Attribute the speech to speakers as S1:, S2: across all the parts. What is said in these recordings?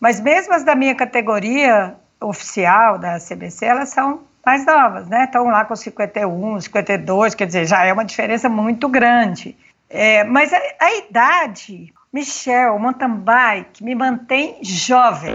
S1: Mas mesmo as da minha categoria oficial da CBC, elas são mais novas, né? Estão lá com 51, 52, quer dizer, já é uma diferença muito grande. É, mas a, a idade, Michel, mountain bike, me mantém jovem.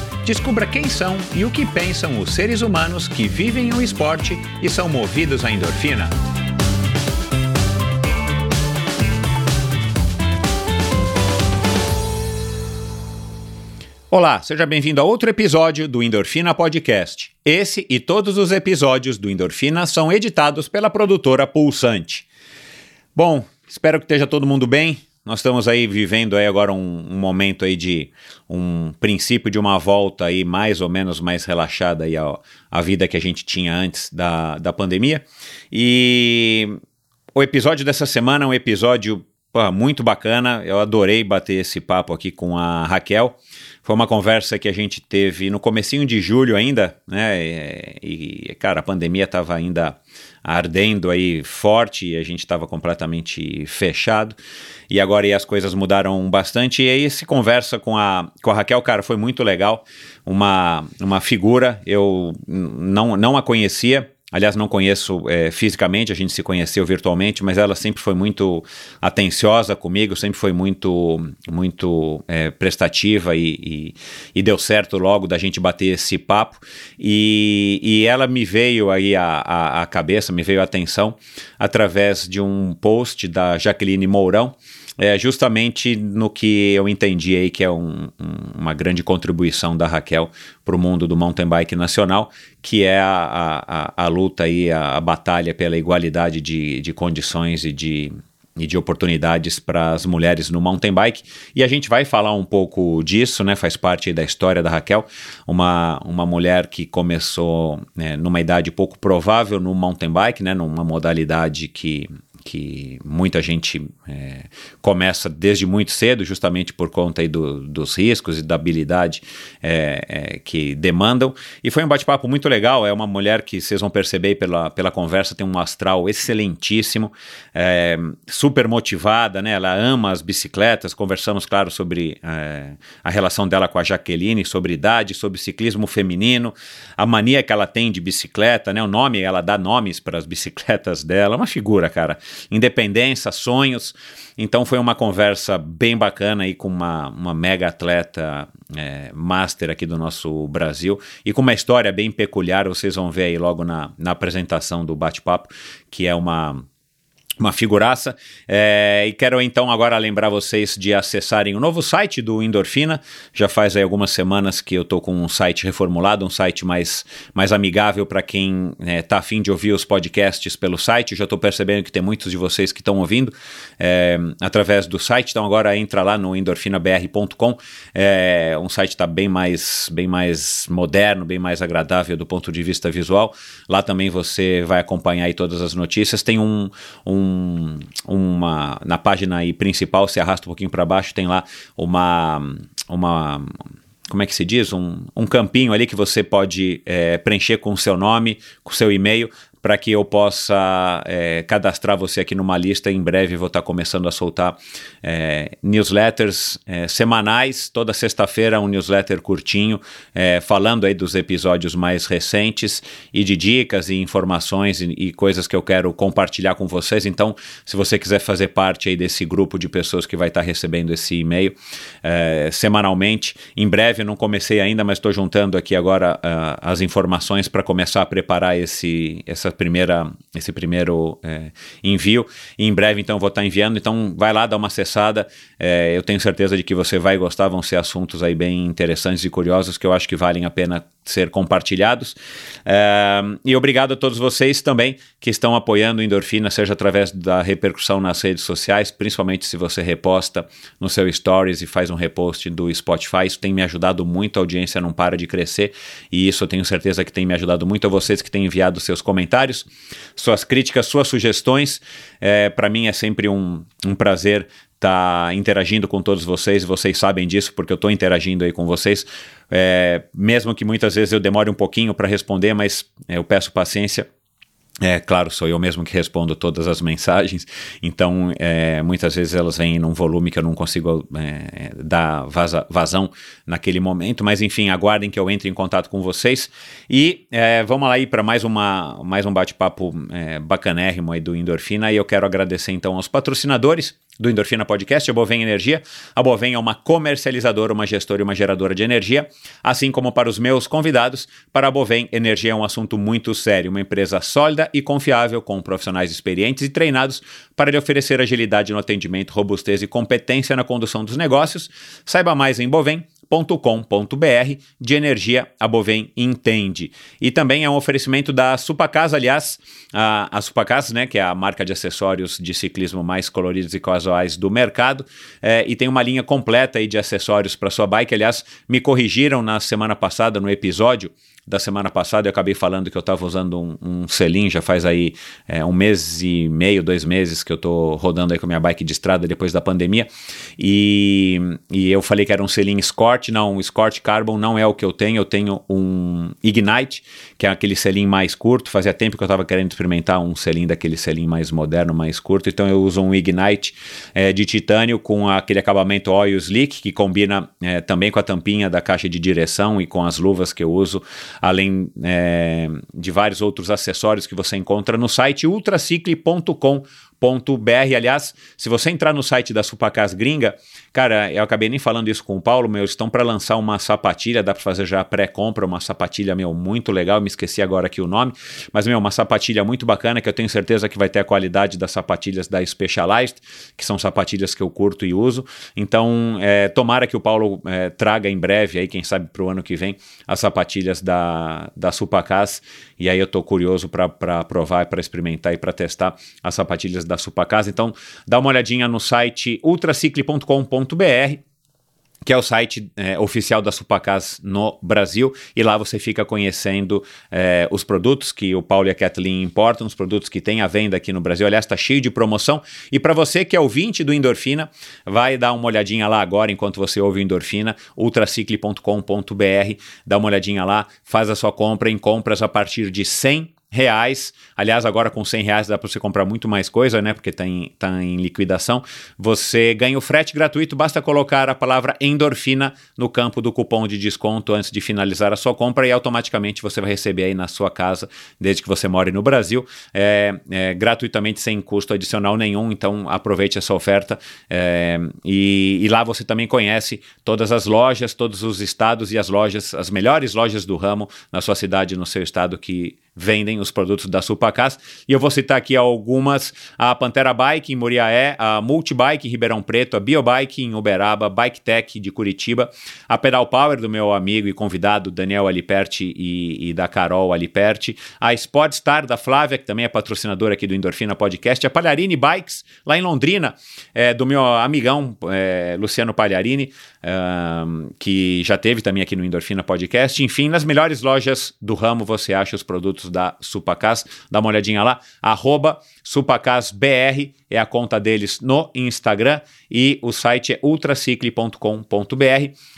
S2: Descubra quem são e o que pensam os seres humanos que vivem o esporte e são movidos à endorfina. Olá, seja bem-vindo a outro episódio do Endorfina Podcast. Esse e todos os episódios do Endorfina são editados pela produtora Pulsante. Bom, espero que esteja todo mundo bem. Nós estamos aí vivendo aí agora um, um, momento aí de um princípio de uma volta aí mais ou menos mais relaxada aí à vida que a gente tinha antes da, da pandemia. E o episódio dessa semana é um episódio muito bacana. Eu adorei bater esse papo aqui com a Raquel. Foi uma conversa que a gente teve no comecinho de julho ainda, né? E, e cara, a pandemia estava ainda ardendo aí forte e a gente estava completamente fechado. E agora as coisas mudaram bastante. E aí se conversa com a, com a Raquel, cara, foi muito legal. Uma, uma figura, eu não, não a conhecia. Aliás, não conheço é, fisicamente, a gente se conheceu virtualmente, mas ela sempre foi muito atenciosa comigo, sempre foi muito, muito é, prestativa e, e, e, deu certo logo da gente bater esse papo. E, e ela me veio aí à, cabeça, me veio à atenção através de um post da Jaqueline Mourão, é justamente no que eu entendi aí que é um, um, uma grande contribuição da Raquel para o mundo do mountain bike nacional, que é a, a, a luta aí, a, a, batalha pela igualdade de, de condições e de, e de oportunidades para as mulheres no mountain bike. E a gente vai falar um pouco disso, né? Faz parte da história da Raquel, uma, uma mulher que começou né, numa idade pouco provável no mountain bike, né? Numa modalidade que que muita gente é, começa desde muito cedo, justamente por conta aí do, dos riscos e da habilidade é, é, que demandam. E foi um bate-papo muito legal. É uma mulher que vocês vão perceber pela, pela conversa, tem um astral excelentíssimo, é, super motivada, né? Ela ama as bicicletas. Conversamos, claro, sobre é, a relação dela com a Jaqueline, sobre idade, sobre ciclismo feminino, a mania que ela tem de bicicleta, né? O nome, ela dá nomes para as bicicletas dela. Uma figura, cara independência, sonhos. Então foi uma conversa bem bacana aí com uma, uma mega atleta é, master aqui do nosso Brasil e com uma história bem peculiar, vocês vão ver aí logo na, na apresentação do bate-papo, que é uma uma figuraça. É, e quero então agora lembrar vocês de acessarem o novo site do Endorfina. Já faz aí algumas semanas que eu estou com um site reformulado, um site mais, mais amigável para quem está é, tá afim de ouvir os podcasts pelo site. já estou percebendo que tem muitos de vocês que estão ouvindo é, através do site. Então agora entra lá no endorfinabr.com. É, um site está bem mais, bem mais moderno, bem mais agradável do ponto de vista visual. Lá também você vai acompanhar aí todas as notícias. Tem um, um um, uma na página aí principal, se arrasta um pouquinho para baixo, tem lá uma uma como é que se diz? Um, um campinho ali que você pode é, preencher com o seu nome, com o seu e-mail, para que eu possa é, cadastrar você aqui numa lista. Em breve vou estar começando a soltar é, newsletters é, semanais. Toda sexta-feira um newsletter curtinho, é, falando aí dos episódios mais recentes e de dicas e informações e, e, coisas que eu quero compartilhar com vocês. Então, se você quiser fazer parte aí desse grupo de pessoas que vai estar recebendo esse e-mail é, semanalmente, em breve, não comecei ainda, mas estou juntando aqui agora uh, as informações para começar a preparar esse, essa primeira, esse primeiro é, envio. E em breve, então, vou estar enviando. Então, vai lá, dá uma acessada. É, eu tenho certeza de que você vai gostar. Vão ser assuntos aí bem interessantes e curiosos que eu acho que valem a pena ser compartilhados. É, e obrigado a todos vocês também que estão apoiando Endorfina, seja através da repercussão nas redes sociais, principalmente se você reposta no seu Stories e faz um repost do Spotify. Isso tem me ajudado muito, a audiência não para de crescer e isso eu tenho certeza que tem me ajudado muito a vocês que têm enviado seus comentários, suas críticas, suas sugestões. É, Para mim é sempre um, um prazer estar tá interagindo com todos vocês, vocês sabem disso porque eu estou interagindo aí com vocês, é, mesmo que muitas vezes eu demore um pouquinho para responder, mas eu peço paciência. É claro, sou eu mesmo que respondo todas as mensagens, então é, muitas vezes elas vêm num volume que eu não consigo é, dar vaza, vazão naquele momento, mas enfim, aguardem que eu entre em contato com vocês. E é, vamos lá aí para mais, uma, mais um bate-papo é, bacanérrimo aí do Endorfina. E eu quero agradecer então aos patrocinadores do Endorfina Podcast, a Bovem Energia. A Bovem é uma comercializadora, uma gestora e uma geradora de energia, assim como para os meus convidados. Para a Bovem, energia é um assunto muito sério, uma empresa sólida e confiável, com profissionais experientes e treinados para lhe oferecer agilidade no atendimento, robustez e competência na condução dos negócios. Saiba mais em Bovem com.br de energia a Bovem entende. E também é um oferecimento da Supacasa, aliás, a, a Supacasa, né, que é a marca de acessórios de ciclismo mais coloridos e casuais do mercado, é, e tem uma linha completa aí de acessórios para sua bike. Aliás, me corrigiram na semana passada no episódio da semana passada eu acabei falando que eu estava usando um, um selim, já faz aí é, um mês e meio, dois meses que eu estou rodando aí com minha bike de estrada depois da pandemia. E, e eu falei que era um selim Escort, não, o Escort Carbon não é o que eu tenho, eu tenho um Ignite, que é aquele selim mais curto, fazia tempo que eu estava querendo experimentar um selim daquele selim mais moderno, mais curto, então eu uso um Ignite é, de titânio com aquele acabamento oil slick, que combina é, também com a tampinha da caixa de direção e com as luvas que eu uso além é, de vários outros acessórios que você encontra no site ultracicle.com br Aliás, se você entrar no site da Supacas Gringa, cara, eu acabei nem falando isso com o Paulo, meu, eles estão para lançar uma sapatilha, dá para fazer já pré-compra, uma sapatilha, meu, muito legal, me esqueci agora aqui o nome, mas, meu, uma sapatilha muito bacana, que eu tenho certeza que vai ter a qualidade das sapatilhas da Specialized, que são sapatilhas que eu curto e uso, então, é, tomara que o Paulo é, traga em breve, aí, quem sabe para o ano que vem, as sapatilhas da, da Supacas, e aí eu tô curioso para provar, para experimentar e para testar as sapatilhas da Supacasa. Então, dá uma olhadinha no site ultracicle.com.br que é o site é, oficial da Supacas no Brasil, e lá você fica conhecendo é, os produtos que o Paulo e a Kathleen importam, os produtos que tem à venda aqui no Brasil. Aliás, está cheio de promoção. E para você que é ouvinte do Endorfina, vai dar uma olhadinha lá agora, enquanto você ouve o Endorfina, ultracicle.com.br, dá uma olhadinha lá, faz a sua compra em compras a partir de 100 reais. Aliás, agora com 100 reais dá para você comprar muito mais coisa, né? Porque está em, tá em liquidação. Você ganha o frete gratuito, basta colocar a palavra endorfina no campo do cupom de desconto antes de finalizar a sua compra e automaticamente você vai receber aí na sua casa, desde que você more no Brasil, é, é, gratuitamente sem custo adicional nenhum. Então aproveite essa oferta é, e, e lá você também conhece todas as lojas, todos os estados e as lojas, as melhores lojas do ramo na sua cidade, no seu estado que vendem os produtos da Supacas. E eu vou citar aqui algumas: a Pantera Bike em Muriaé, a Multibike em Ribeirão Preto, a Biobike em Uberaba, Bike Tech de Curitiba, a Pedal Power do meu amigo e convidado Daniel Aliperti e, e da Carol Aliperti, a Sportstar da Flávia, que também é patrocinadora aqui do Endorfina Podcast, a Palharini Bikes lá em Londrina, é, do meu amigão é, Luciano Palharini, que já teve também aqui no Endorfina Podcast. Enfim, nas melhores lojas do ramo você acha os produtos produtos da Supacas. Dá uma olhadinha lá, arroba SupacasBR é a conta deles no Instagram e o site é ultracicle.com.br.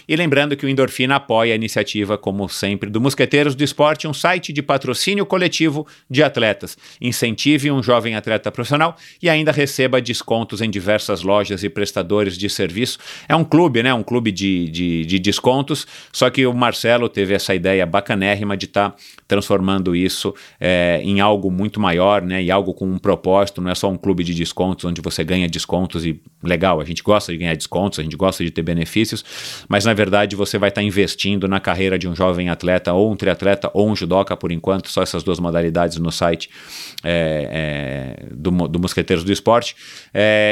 S2: E lembrando que o Endorfina apoia a iniciativa, como sempre, do Mosqueteiros do Esporte, um site de patrocínio coletivo de atletas. Incentive um jovem atleta profissional e ainda receba descontos em diversas lojas e prestadores de serviço. É um clube, né? Um clube de, de, de descontos, só que o Marcelo teve essa ideia bacanérrima de estar tá transformando isso é, em algo muito maior, né? E algo com um propósito, não é só um clube de descontos onde você ganha descontos e legal, a gente gosta de ganhar descontos, a gente gosta de ter benefícios, mas na verdade você vai estar tá investindo na carreira de um jovem atleta ou um triatleta ou um judoca por enquanto, só essas duas modalidades no site é, é, do, do Mosqueteiros do Esporte.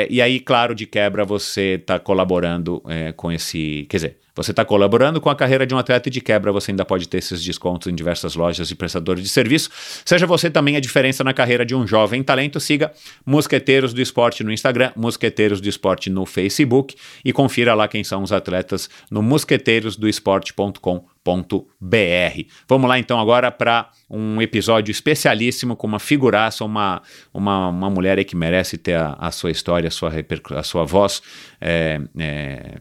S2: E aí, claro, de quebra você está colaborando com esse, quer dizer, você está colaborando com a carreira de um atleta e de quebra você ainda pode ter esses descontos em diversas lojas e prestadores de serviço. Seja você também a diferença na carreira de um jovem talento, siga Mosqueteiros do Esporte no Instagram, Mosqueteiros do Esporte no Facebook e confira lá quem são os atletas no mosqueteirosdoesporte.com.br. Vamos lá então agora para um episódio especialíssimo com uma figuraça, uma, uma, uma mulher que merece ter a, a sua história, a sua, a sua voz. É, é,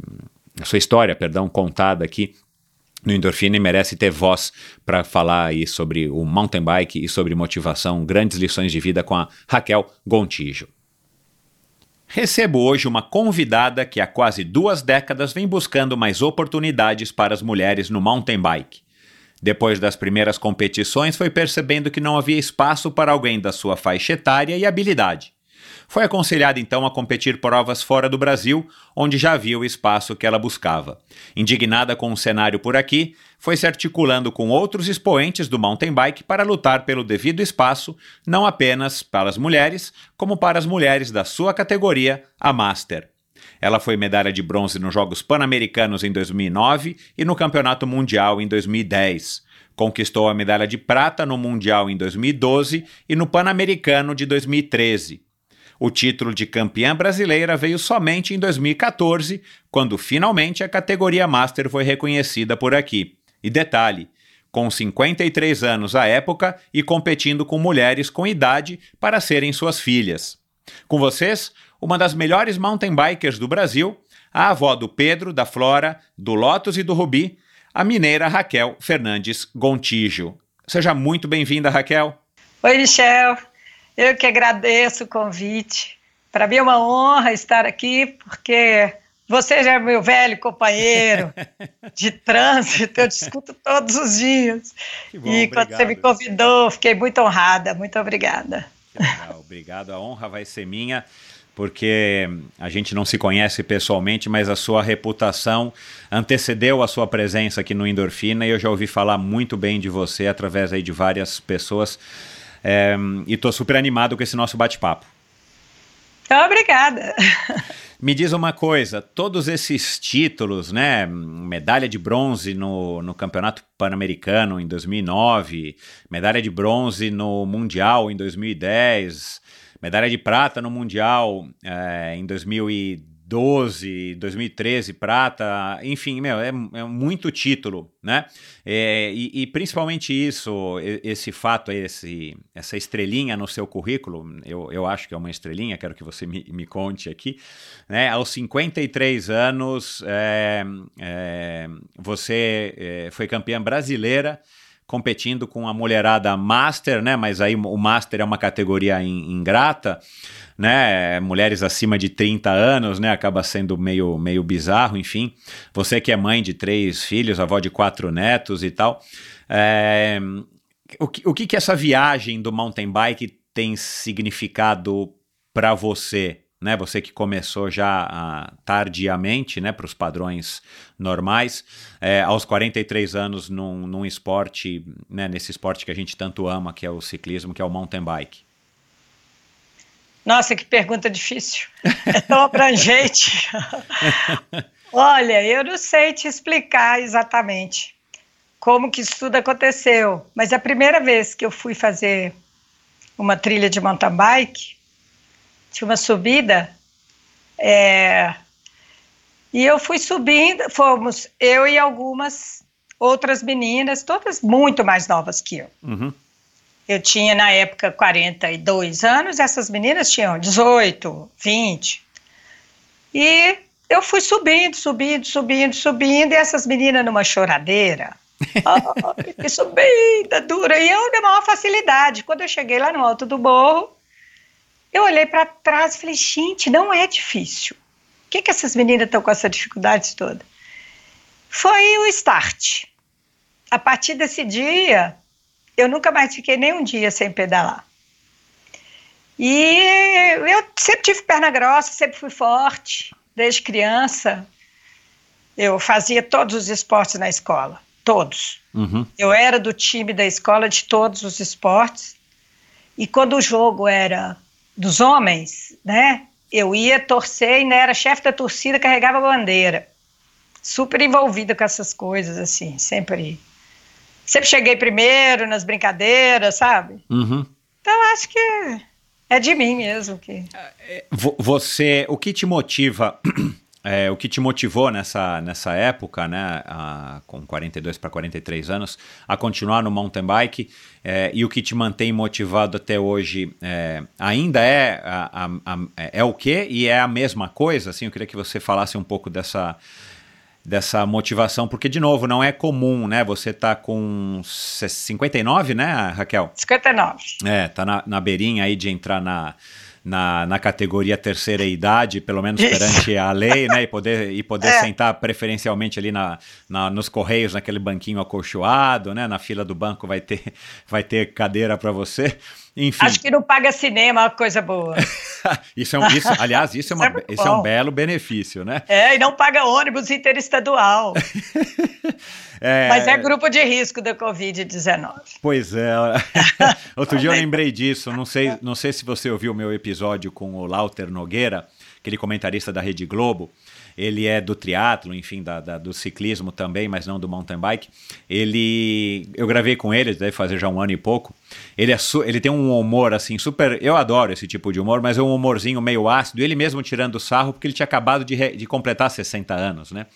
S2: sua história, perdão, contada aqui no Endorfina e merece ter voz para falar aí sobre o mountain bike e sobre motivação, grandes lições de vida com a Raquel Gontijo. Recebo hoje uma convidada que há quase duas décadas vem buscando mais oportunidades para as mulheres no mountain bike. Depois das primeiras competições, foi percebendo que não havia espaço para alguém da sua faixa etária e habilidade. Foi aconselhada então a competir provas fora do Brasil, onde já havia o espaço que ela buscava. Indignada com o cenário por aqui, foi se articulando com outros expoentes do mountain bike para lutar pelo devido espaço, não apenas para as mulheres, como para as mulheres da sua categoria, a Master. Ela foi medalha de bronze nos Jogos Pan-Americanos em 2009 e no Campeonato Mundial em 2010. Conquistou a medalha de prata no Mundial em 2012 e no Pan-Americano de 2013. O título de campeã brasileira veio somente em 2014, quando finalmente a categoria Master foi reconhecida por aqui. E detalhe: com 53 anos à época e competindo com mulheres com idade para serem suas filhas. Com vocês, uma das melhores mountain bikers do Brasil, a avó do Pedro, da Flora, do Lotus e do Rubi, a mineira Raquel Fernandes Gontijo. Seja muito bem-vinda, Raquel.
S1: Oi, Michel. Eu que agradeço o convite. Para mim é uma honra estar aqui, porque você já é meu velho companheiro de trânsito, eu discuto todos os dias. Bom, e obrigado. quando você me convidou, fiquei muito honrada. Muito obrigada.
S2: Que legal, obrigado. A honra vai ser minha, porque a gente não se conhece pessoalmente, mas a sua reputação antecedeu a sua presença aqui no Endorfina e eu já ouvi falar muito bem de você através aí de várias pessoas é, e estou super animado com esse nosso bate-papo.
S1: Obrigada.
S2: Me diz uma coisa, todos esses títulos, né, medalha de bronze no, no Campeonato Pan-Americano em 2009, medalha de bronze no Mundial em 2010, medalha de prata no Mundial é, em 2010, 2012, 2013, prata, enfim, meu, é, é muito título, né? É, e, e, principalmente isso, esse fato, esse, essa estrelinha no seu currículo, eu, eu acho que é uma estrelinha, quero que você me, me conte aqui, né? Aos 53 anos, é, é, você é, foi campeã brasileira competindo com a mulherada Master, né? Mas aí o Master é uma categoria ingrata né, mulheres acima de 30 anos, né, acaba sendo meio, meio bizarro, enfim. Você que é mãe de três filhos, avó de quatro netos e tal, é, o, que, o que que essa viagem do mountain bike tem significado para você? Né, você que começou já ah, tardiamente, né, para os padrões normais, é, aos 43 anos num, num esporte, né, nesse esporte que a gente tanto ama, que é o ciclismo, que é o mountain bike.
S1: Nossa, que pergunta difícil. É tão abrangente. Olha, eu não sei te explicar exatamente como que isso tudo aconteceu, mas a primeira vez que eu fui fazer uma trilha de mountain bike, tinha uma subida, é, e eu fui subindo, fomos eu e algumas outras meninas, todas muito mais novas que eu. Uhum. Eu tinha na época 42 anos, essas meninas tinham 18, 20. E eu fui subindo, subindo, subindo, subindo, e essas meninas numa choradeira. oh, subida dura. E eu dei maior facilidade. Quando eu cheguei lá no alto do morro, eu olhei para trás e falei: gente, não é difícil. Por que, que essas meninas estão com essa dificuldade toda? Foi o start. A partir desse dia, eu nunca mais fiquei nem um dia sem pedalar. E eu sempre tive perna grossa, sempre fui forte, desde criança. Eu fazia todos os esportes na escola, todos.
S2: Uhum.
S1: Eu era do time da escola de todos os esportes. E quando o jogo era dos homens, né? Eu ia torcer e né, era chefe da torcida, carregava a bandeira. Super envolvida com essas coisas, assim, sempre. Sempre cheguei primeiro nas brincadeiras, sabe?
S2: Uhum.
S1: Então acho que é de mim mesmo que.
S2: Vo- Você, o que te motiva, é, o que te motivou nessa, nessa época, né, a- com 42 para 43 anos, a continuar no mountain bike é, e o que te mantém motivado até hoje é, ainda é, a- a- é o quê? E é a mesma coisa? Assim, eu queria que você falasse um pouco dessa dessa motivação, porque de novo não é comum, né? Você tá com 59, né, Raquel?
S1: 59.
S2: É, tá na, na beirinha aí de entrar na, na, na categoria terceira idade, pelo menos perante a lei, né? E poder, e poder
S1: É.
S2: sentar preferencialmente ali na, na- nos correios, naquele banquinho acolchoado, né? Na fila do banco vai ter, vai ter cadeira para você. Enfim,
S1: Acho que não paga cinema, uma coisa boa.
S2: isso é um, isso, aliás, isso é, uma,
S1: Isso é
S2: isso é um belo benefício, né?
S1: É, e não paga ônibus interestadual.
S2: É,
S1: Mas é grupo de risco da Covid-19.
S2: Pois é. Outro dia eu lembrei disso. Não sei, não sei se você ouviu o meu episódio com o Lauter Nogueira, aquele comentarista da Rede Globo. Ele é do triatlo, enfim, da, da- do ciclismo também, mas não do mountain bike. Ele, eu gravei com ele, deve fazer já um ano e pouco. Ele, é su- ele tem um humor assim super. Eu adoro esse tipo de humor, mas é um humorzinho meio ácido. Ele mesmo tirando sarro porque ele tinha acabado de, re- de completar 60 anos, né?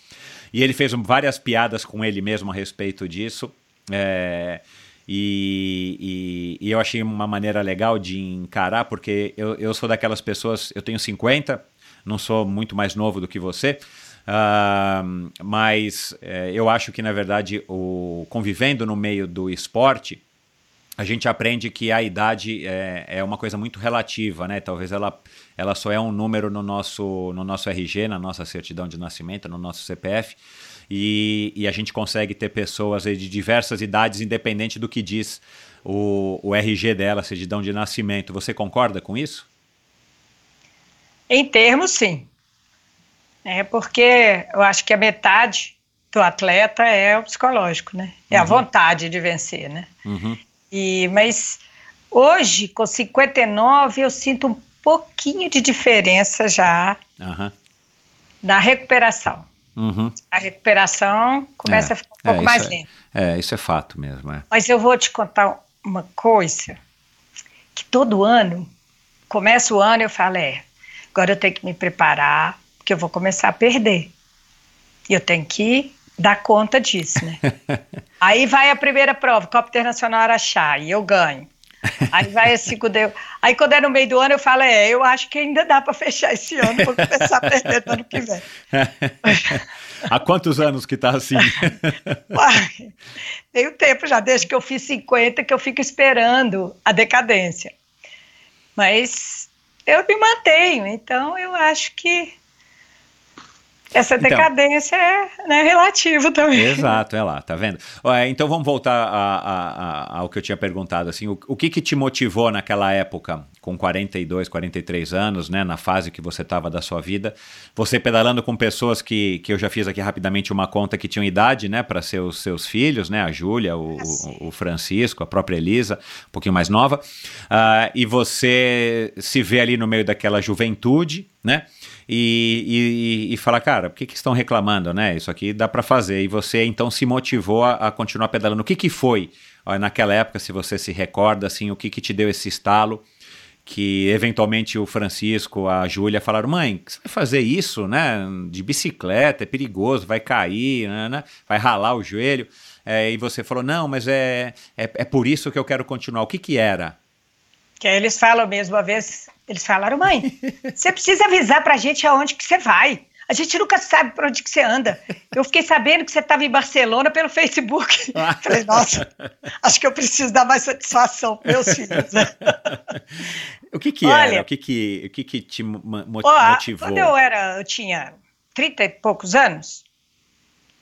S2: E ele fez várias piadas com ele mesmo a respeito disso. É, e, e- e eu achei uma maneira legal de encarar, porque eu, eu sou daquelas pessoas, eu tenho 50, não sou muito mais novo do que você, ah, mas é, eu acho que, na verdade, o, convivendo no meio do esporte, a gente aprende que a idade é, é uma coisa muito relativa, né? Talvez ela, ela só é um número no nosso, no nosso RG, na nossa certidão de nascimento, no nosso CPF, e, e a gente consegue ter pessoas de diversas idades, independente do que diz o, o RG dela, certidão de nascimento. Você concorda com isso?
S1: Em termos, sim. É porque eu acho que a metade do atleta é o psicológico, né? É a vontade de vencer, né?
S2: Uhum.
S1: E, mas hoje, com 59, eu sinto um pouquinho de diferença já
S2: Aham.
S1: na recuperação.
S2: Uhum.
S1: A recuperação começa a ficar um pouco
S2: isso
S1: mais
S2: é-
S1: lenta.
S2: É, isso é fato mesmo. É.
S1: Mas eu vou te contar uma coisa que todo ano, começa o ano eu falo, é, agora eu tenho que me preparar, porque eu vou começar a perder. E eu tenho que dar conta disso, né? Aí vai a primeira prova, Copa Internacional Araxá, e eu ganho. Aí vai a segunda. eu- Aí quando é no meio do ano, eu falo, é, eu acho que ainda dá para fechar esse ano, vou começar a perder no ano que vem.
S2: Há quantos anos que tá assim?
S1: Uai, tem um tempo já, desde que eu fiz 50, que eu fico esperando a decadência. Mas eu me mantenho, então eu acho que essa
S2: Então.
S1: decadência é né, relativo também.
S2: Exato, é lá, tá vendo? Então vamos voltar a- a- a- ao que eu tinha perguntado, assim, o, o que que te motivou naquela época, com 42, 43 anos, né, na fase que você estava da sua vida, você pedalando com pessoas que, que eu já fiz aqui rapidamente uma conta que tinham idade, né, para ser os seus filhos, né, a Júlia, o, o- o Francisco, a própria Elisa, um pouquinho mais nova, ah, e você se vê ali no meio daquela juventude, né, e, e, e falar, cara, por que, que estão reclamando, né? Isso aqui dá para fazer. E você então se motivou a, a continuar pedalando. O que, que foi naquela época, se você se recorda, assim, o que, que te deu esse estalo? Que eventualmente o Francisco, a Júlia falaram: mãe, você vai fazer isso, né? De bicicleta, é perigoso, vai cair, né? né? vai ralar o joelho. É, e você falou: não, mas é, é, é por isso que eu quero continuar. O que, que era?
S1: Que eles falam mesmo, uma vez, eles falaram, mãe, você precisa avisar pra gente aonde que você vai. A gente nunca sabe para onde que você anda. Eu fiquei sabendo que você estava em Barcelona pelo Facebook. Falei, nossa, acho que eu preciso dar mais satisfação para meus filhos.
S2: o que, que
S1: Olha-
S2: era? O que, que, o que, que te
S1: a-
S2: motivou?
S1: quando eu era, eu tinha 30 e poucos anos,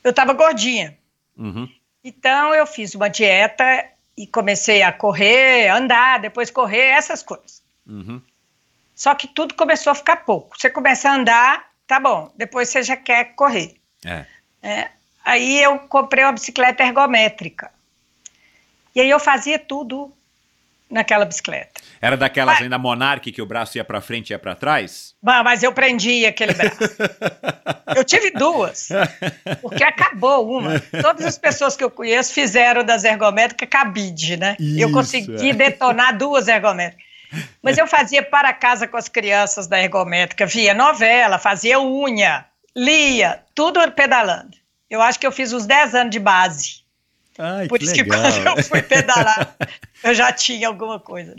S1: eu estava gordinha.
S2: Uhum.
S1: Então eu fiz uma dieta e comecei a correr, andar, depois correr, essas coisas.
S2: Uhum.
S1: Só que tudo começou a ficar pouco. Você começa a andar, tá bom, depois você já quer correr.
S2: É.
S1: É, aí eu comprei uma bicicleta ergométrica. E aí eu fazia tudo naquela bicicleta.
S2: Era daquelas
S1: Vai.
S2: ainda Monarch que o braço ia pra frente e ia pra trás?
S1: Mas eu prendia aquele braço. Eu tive duas, porque acabou uma. Todas as pessoas que eu conheço fizeram das ergométricas cabide, né? eu
S2: Isso,
S1: consegui
S2: é.
S1: detonar duas ergométricas. Mas eu fazia para casa com as crianças da ergométrica, via novela, fazia unha, lia, tudo pedalando. Eu acho que eu fiz uns 10 anos de base.
S2: Ai,
S1: Por isso que quando eu fui pedalar, eu já tinha alguma coisa.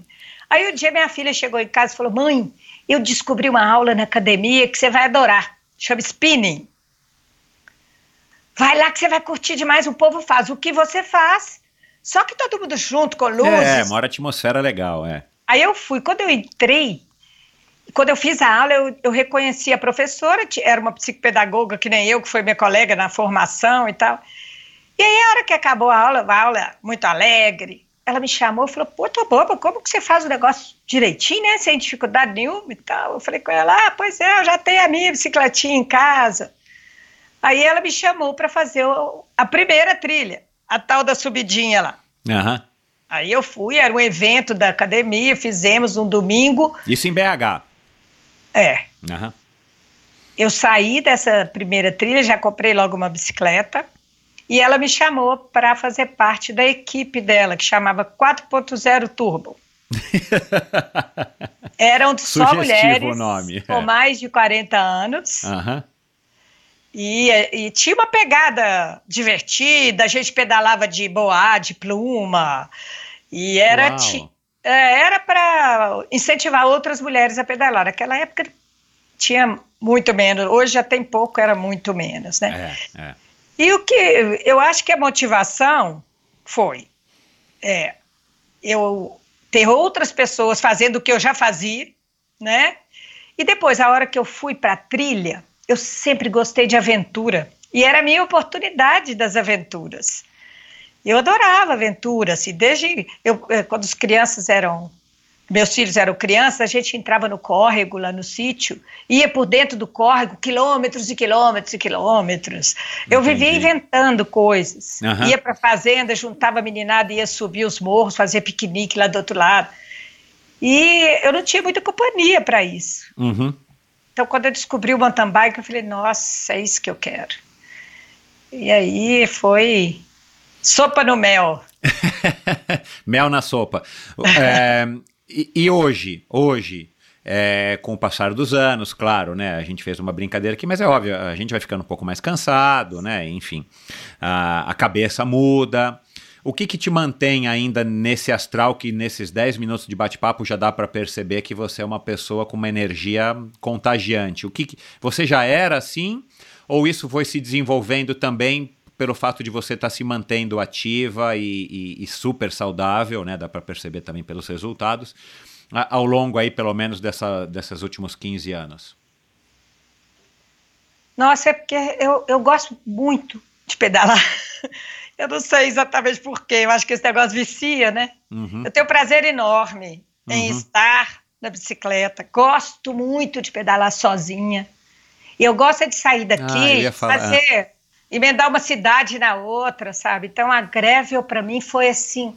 S1: Aí um dia minha filha chegou em casa e falou: Mãe, eu descobri uma aula na academia que você vai adorar. Chama spinning. Vai lá que você vai curtir demais. O povo faz o que você faz. Só que todo mundo junto, com luzes.
S2: É, mora atmosfera legal, é.
S1: Aí eu fui. Quando eu entrei, quando eu fiz a aula, eu, eu reconheci a professora, era uma psicopedagoga que nem eu, que foi minha colega na formação e tal. E aí, a hora que acabou a aula, a aula muito alegre, ela me chamou e falou: Pô, tua boba, como que você faz o negócio direitinho, né? Sem dificuldade nenhuma e tal. Eu falei com ela: Ah, pois é, eu já tenho a minha bicicletinha em casa. Aí ela me chamou para fazer a primeira trilha, a tal da subidinha lá.
S2: Aham.
S1: Aí eu fui, era um evento da academia, fizemos um domingo.
S2: Isso em BH.
S1: É,
S2: Aham.
S1: eu saí dessa primeira trilha, já comprei logo uma bicicleta. E ela me chamou para fazer parte da equipe dela, que chamava 4.0 Turbo. Eram só
S2: Sugestivo
S1: mulheres
S2: o nome,
S1: com
S2: é.
S1: mais de 40 anos.
S2: Aham.
S1: E, e tinha uma pegada divertida, a gente pedalava de boa, de pluma. E era ti- é, era para incentivar outras mulheres a pedalar. Naquela época tinha muito menos, hoje já tem pouco, era muito menos, né?
S2: É, é.
S1: E o que eu acho que a motivação foi é, eu ter outras pessoas fazendo o que eu já fazia, né? E depois, a hora que eu fui para a trilha, eu sempre gostei de aventura. E era a minha oportunidade das aventuras. Eu adorava aventura, assim, desde eu, eh, quando as crianças eram meus filhos eram crianças, a gente entrava no córrego lá no sítio, ia por dentro do córrego, quilômetros e quilômetros e quilômetros. Eu vivia inventando coisas.
S2: Aham.
S1: Ia para fazenda, juntava a meninada, ia subir os morros, fazer piquenique lá do outro lado. E eu não tinha muita companhia para isso.
S2: Uhum.
S1: Então, quando eu descobri o mountain bike, eu falei, nossa, é isso que eu quero. E aí foi sopa no mel.
S2: Mel na sopa. É, e, e hoje, hoje, é, com o passar dos anos, claro, né? A gente fez uma brincadeira aqui, mas é óbvio, a gente vai ficando um pouco mais cansado, né? Enfim, a, a cabeça muda. O que que te mantém ainda nesse astral que nesses 10 minutos de bate-papo já dá para perceber que você é uma pessoa com uma energia contagiante? O que, que você já era assim ou isso foi se desenvolvendo também pelo fato de você estar se mantendo ativa e, e- e super saudável, né? Dá para perceber também pelos resultados a- ao longo aí pelo menos dessa, desses últimos 15 anos.
S1: Nossa, é porque eu, eu gosto muito de pedalar. Eu não sei exatamente porquê, eu acho que esse negócio vicia, né?
S2: Uhum.
S1: Eu tenho prazer enorme em
S2: Uhum.
S1: estar na bicicleta. Gosto muito de pedalar sozinha. E eu gosto é de sair
S2: Ah,
S1: daqui,
S2: ia falar.
S1: fazer, emendar uma cidade na outra, sabe? Então a Gravel para mim foi assim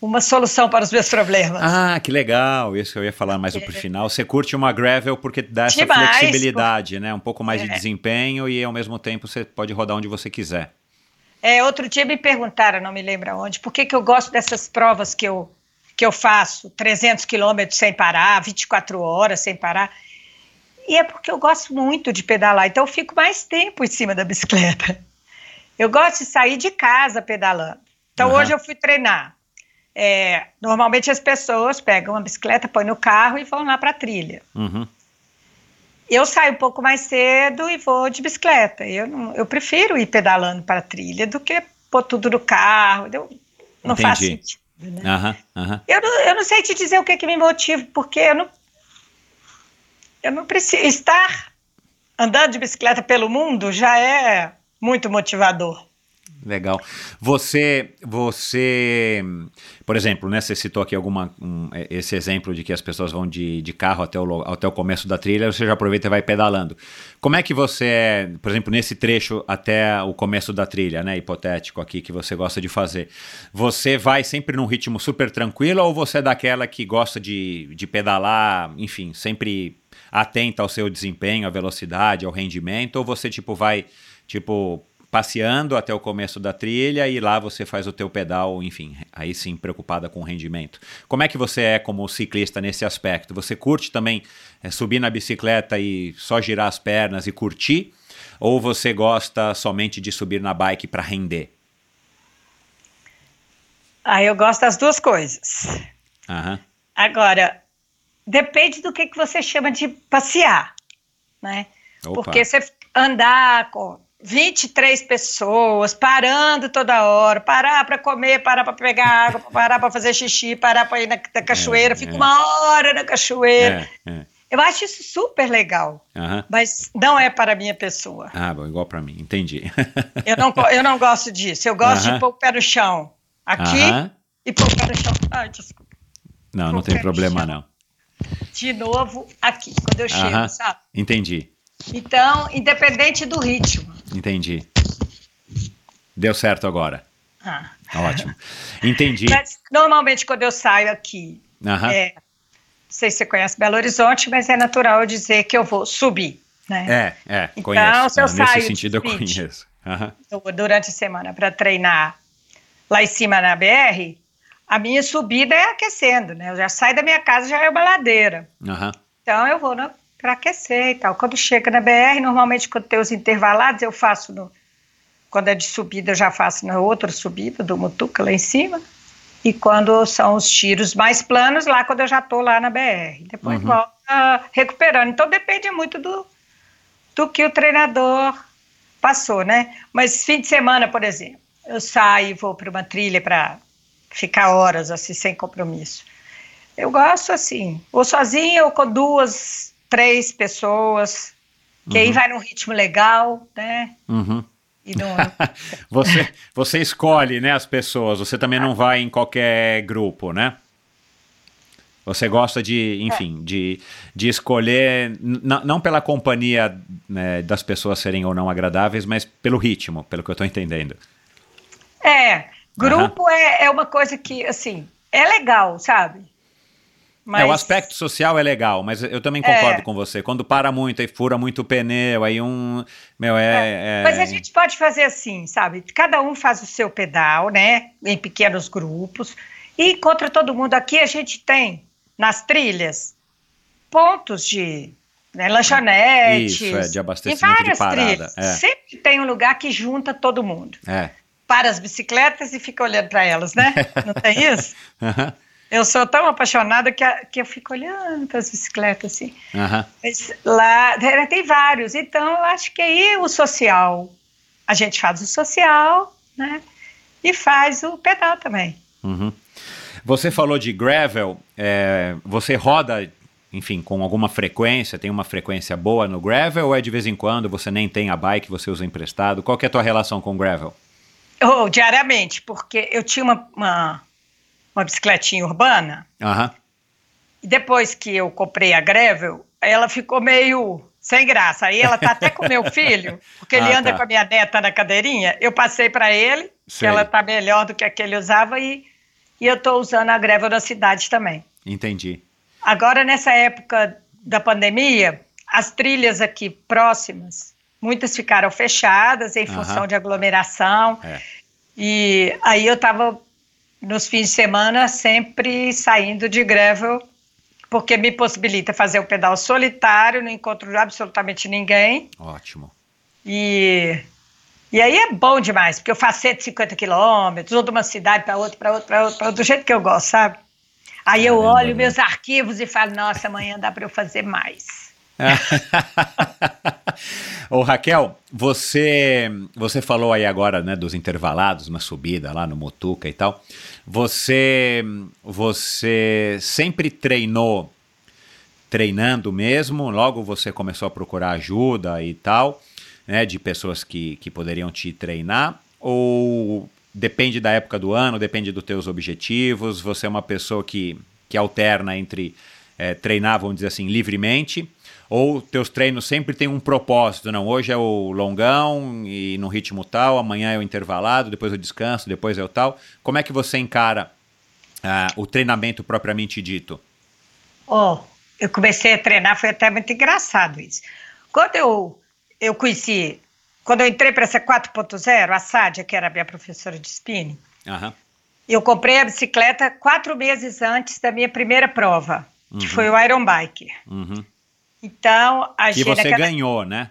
S1: uma solução para os meus problemas.
S2: Ah, que legal! Isso que eu ia falar mais pro final. Você curte uma gravel porque dá essa
S1: Demais,
S2: flexibilidade, né? Um pouco mais de
S1: É.
S2: desempenho e ao mesmo tempo você pode rodar onde você quiser.
S1: É, outro dia me perguntaram, não me lembro onde, por que, que eu gosto dessas provas que eu, que eu faço, 300 quilômetros sem parar, 24 horas sem parar. E é porque eu gosto muito de pedalar, então eu fico mais tempo em cima da bicicleta. Eu gosto de sair de casa pedalando. Então
S2: Aham.
S1: hoje eu fui treinar. É, normalmente as pessoas pegam uma bicicleta, põem no carro e vão lá para a trilha.
S2: Uhum.
S1: Eu saio um pouco mais cedo e vou de bicicleta. Eu, não- eu prefiro ir pedalando para a trilha do que pôr tudo no carro. Eu, não faz
S2: Entendi.
S1: sentido. Né?
S2: Aham.
S1: Eu, não, eu não sei te dizer o que, que me motiva, porque eu não, eu não preciso. Estar andando de bicicleta pelo mundo já é muito motivador.
S2: Legal. Você, você, por exemplo, né, você citou aqui alguma, um, esse exemplo de que as pessoas vão de, de carro até o, até o começo da trilha, você já aproveita e vai pedalando. Como é que você é, por exemplo, nesse trecho até o começo da trilha, né, hipotético aqui, que você gosta de fazer, você vai sempre num ritmo super tranquilo ou você é daquela que gosta de, de pedalar, enfim, sempre atenta ao seu desempenho, à velocidade, ao rendimento, ou você, tipo, vai, tipo passeando até o começo da trilha e lá você faz o teu pedal, enfim, aí sim preocupada com o rendimento. Como é que você é como ciclista nesse aspecto? Você curte também é, subir na bicicleta e só girar as pernas e curtir? Ou você gosta somente de subir na bike para render?
S1: Ah, eu gosto das duas coisas.
S2: Uhum.
S1: Agora, depende do que, que você chama de passear, né? Opa. Porque você andar com 23 pessoas parando toda hora, parar para comer, parar para pegar água, parar para fazer xixi, parar para ir na, na cachoeira, é, fica é. uma hora na cachoeira. É, é. eu acho isso super legal, mas não é para a minha pessoa.
S2: Ah, bom, igual para mim, entendi.
S1: eu, não, eu não gosto disso, eu gosto de pôr o pé no chão aqui e pôr o pé no chão. Ai, desculpa.
S2: Não, não tem problema não.
S1: De novo aqui, quando eu chego, sabe?
S2: Entendi.
S1: Então, independente do ritmo.
S2: Entendi. Deu certo agora. Ah. Ótimo. Entendi. Mas,
S1: normalmente, quando eu saio aqui, é, não sei se você conhece Belo Horizonte, mas é natural eu dizer que eu vou subir. Né?
S2: É, é,
S1: então,
S2: conheço.
S1: Se eu
S2: Nesse
S1: saio
S2: sentido, eu conheço. Uhum.
S1: Durante a semana para treinar lá em cima na BR, a minha subida é aquecendo, né? Eu já saio da minha casa, já é uma ladeira.
S2: Uhum.
S1: Então eu vou na para aquecer e tal. Quando chega na BR, normalmente quando tem os intervalados, eu faço no. Quando é de subida, eu já faço na outra subida do Mutuca lá em cima. E quando são os tiros mais planos, lá quando eu já estou lá na BR. Depois uhum. volta recuperando. Então depende muito do, do que o treinador passou, né? Mas fim de semana, por exemplo, eu saio e vou para uma trilha para ficar horas assim, sem compromisso. Eu gosto assim, ou sozinha ou com duas três pessoas, que uhum. aí vai num ritmo legal, né?
S2: Uhum. você, você escolhe, né, as pessoas. Você também não vai em qualquer grupo, né? Você gosta de, enfim, é. de, de escolher, não pela companhia né, das pessoas serem ou não agradáveis, mas pelo ritmo, pelo que eu estou entendendo.
S1: É, grupo uhum. é, é uma coisa que, assim, é legal, sabe?
S2: Mas... É, o aspecto social é legal, mas eu também concordo é. com você. Quando para muito e fura muito o pneu, aí um. Meu, é, é.
S1: é, Mas a gente pode fazer assim, sabe? Cada um faz o seu pedal, né? Em pequenos grupos. E encontra todo mundo. Aqui a gente tem, nas trilhas, pontos de né, lanchonetes.
S2: Isso, é, de abastecimento
S1: várias
S2: de parada.
S1: Trilhas. É. Sempre tem um lugar que junta todo mundo.
S2: É.
S1: Para as bicicletas e fica olhando para elas, né? Não tem isso?
S2: Uhum.
S1: Eu sou tão apaixonada que, a, que eu fico olhando para as bicicletas assim.
S2: Uhum.
S1: Mas lá tem vários, então eu acho que aí o social, a gente faz o social, né? E faz o pedal também.
S2: Uhum. Você falou de gravel, é, você roda, enfim, com alguma frequência, tem uma frequência boa no gravel ou é de vez em quando, você nem tem a bike, você usa emprestado? Qual é a tua relação com gravel?
S1: Oh, diariamente, porque eu tinha uma, uma uma bicicletinha urbana.
S2: Uhum.
S1: E depois que eu comprei a Gravel, ela ficou meio sem graça. Aí ela tá até com meu filho, porque ele ah, anda tá. com a minha neta na cadeirinha. Eu passei para ele, Sei. que ela tá melhor do que a que ele usava, e, e eu tô usando a Gravel na cidade também.
S2: Entendi.
S1: Agora, nessa época da pandemia, as trilhas aqui próximas, muitas ficaram fechadas em função de aglomeração.
S2: É.
S1: E aí eu estava nos fins de semana sempre saindo de gravel, porque me possibilita fazer o pedal solitário, não encontro absolutamente ninguém.
S2: Ótimo.
S1: E, e aí é bom demais, porque eu faço 150 quilômetros, ou de uma cidade para outra, para outra, para outra, do jeito que eu gosto, sabe? Aí eu olho meus arquivos e falo, nossa, amanhã dá para eu fazer mais.
S2: Ô Raquel, você você falou aí agora né, dos intervalados, uma subida lá no Mutuca e tal. Você você sempre treinou treinando mesmo? Logo você começou a procurar ajuda e tal, né, de pessoas que, que poderiam te treinar? ou depende da época do ano, depende dos teus objetivos? Você é uma pessoa que, que alterna entre é, treinar, vamos dizer assim, livremente, ou teus treinos sempre têm um propósito? Não, hoje é o longão e no ritmo tal, amanhã é o intervalado, depois o descanso, depois é o tal. Como é que você encara uh, o treinamento propriamente dito?
S1: Oh, eu comecei a treinar, foi até muito engraçado isso. Quando eu, eu conheci, quando eu entrei para essa 4.0, a Sádia, que era a minha professora de spinning,
S2: Aham.
S1: eu comprei a bicicleta quatro meses antes da minha primeira prova, que
S2: Uhum.
S1: foi o Iron Bike.
S2: Uhum.
S1: Então, a
S2: E
S1: gente
S2: você ganhou, né?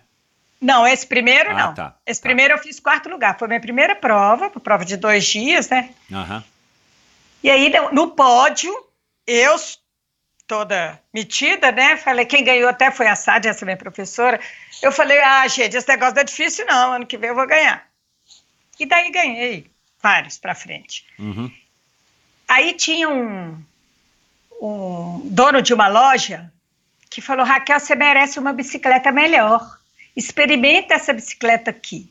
S1: Não, esse primeiro
S2: Ah,
S1: não.
S2: tá,
S1: esse
S2: tá.
S1: primeiro eu fiz quarto lugar. Foi minha primeira prova, prova de dois dias, né?
S2: Aham.
S1: E aí, no, no pódio, eu, toda metida, né? Falei, quem ganhou até foi a Sádia, essa minha professora. Eu falei, ah, gente, esse negócio não é difícil, não. Ano que vem eu vou ganhar. E daí ganhei vários para frente.
S2: Uhum.
S1: Aí tinha um, um dono de uma loja que falou: Raquel, você merece uma bicicleta melhor. Experimenta essa bicicleta aqui.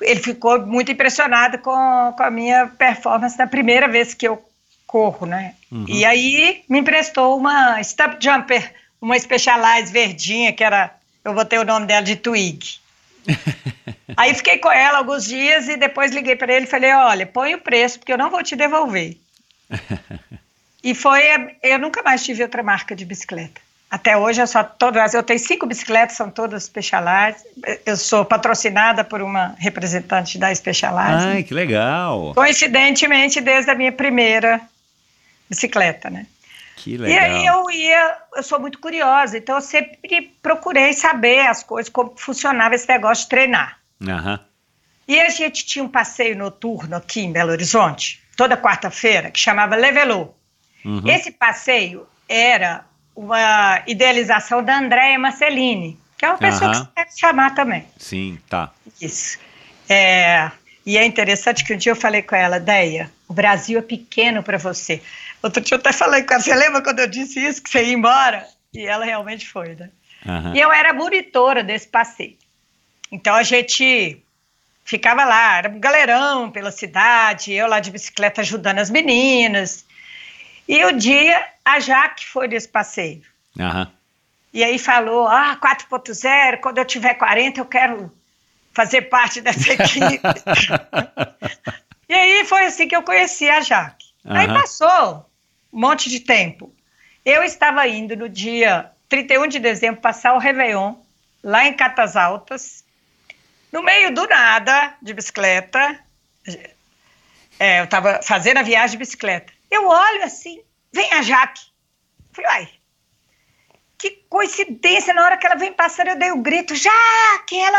S1: Ele ficou muito impressionado com, com a minha performance na primeira vez que eu corro, né?
S2: Uhum.
S1: E aí me emprestou uma Stump Jumper, uma Specialized verdinha, que era, eu botei o nome dela de Twig. Aí fiquei com ela alguns dias e depois liguei para ele e falei: olha, põe o preço, porque eu não vou te devolver. e foi. Eu nunca mais tive outra marca de bicicleta. Até hoje eu só todas. Eu tenho cinco bicicletas, são todas Specialized. Eu sou patrocinada por uma representante da Specialized.
S2: Ai, que legal.
S1: Coincidentemente, desde a minha primeira bicicleta, né?
S2: Que
S1: E
S2: legal.
S1: aí eu ia, eu sou muito curiosa, então eu sempre procurei saber as coisas, como funcionava esse negócio de treinar.
S2: Aham.
S1: E a gente tinha um passeio noturno aqui em Belo Horizonte, toda quarta-feira, que chamava Levelô.
S2: Uhum.
S1: Esse passeio era uma idealização da Andréia Marcelini, que é uma pessoa
S2: Aham.
S1: que você deve chamar também.
S2: Sim, tá.
S1: Isso. É, e é interessante que um dia eu falei com ela, Deia, o Brasil é pequeno para você. Outro dia eu até falei com ela, você lembra quando eu disse isso, que você ia embora? E ela realmente foi, né?
S2: Aham.
S1: E eu era monitora desse passeio. Então a gente ficava lá, era um galerão pela cidade, eu lá de bicicleta ajudando as meninas. E o dia a Jaque foi nesse passeio.
S2: Aham.
S1: E aí falou: ah, 4.0, quando eu tiver 40, eu quero fazer parte dessa equipe. e aí foi assim que eu conheci a Jaque. Aí
S2: Aham.
S1: passou um monte de tempo. Eu estava indo no dia 31 de dezembro passar o Réveillon, lá em Catas Altas, no meio do nada, de bicicleta. É, eu estava fazendo a viagem de bicicleta. Eu olho assim, vem a Jaque. Falei, uai, que coincidência, na hora que ela vem passando, eu dei o grito, Jaque, ela,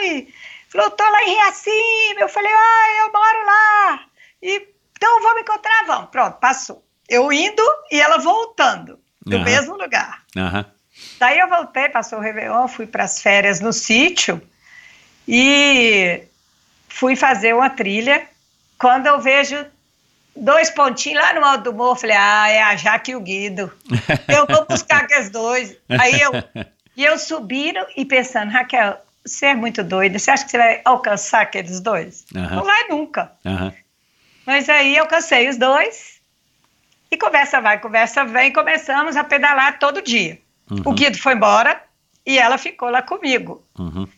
S1: oi! Falou, tô lá em Riacima. Eu falei, ai, eu moro lá. E, então vamos encontrar, vamos. Pronto, passou. Eu indo e ela voltando, do
S2: Aham.
S1: mesmo lugar.
S2: Aham.
S1: Daí eu voltei, passou o Réveillon, fui para as férias no sítio e fui fazer uma trilha. Quando eu vejo dois pontinhos lá no alto do morro, falei, ah, é a Jaque e o Guido. Eu vou buscar aqueles dois. Aí eu, e eu subindo e pensando, Raquel, você é muito doida, você acha que você vai alcançar aqueles dois?
S2: Aham.
S1: Não vai nunca.
S2: Aham.
S1: Mas aí eu alcancei os dois e conversa vai, conversa vem, começamos a pedalar todo dia. O Guido foi embora e ela ficou lá comigo.
S2: Uhum.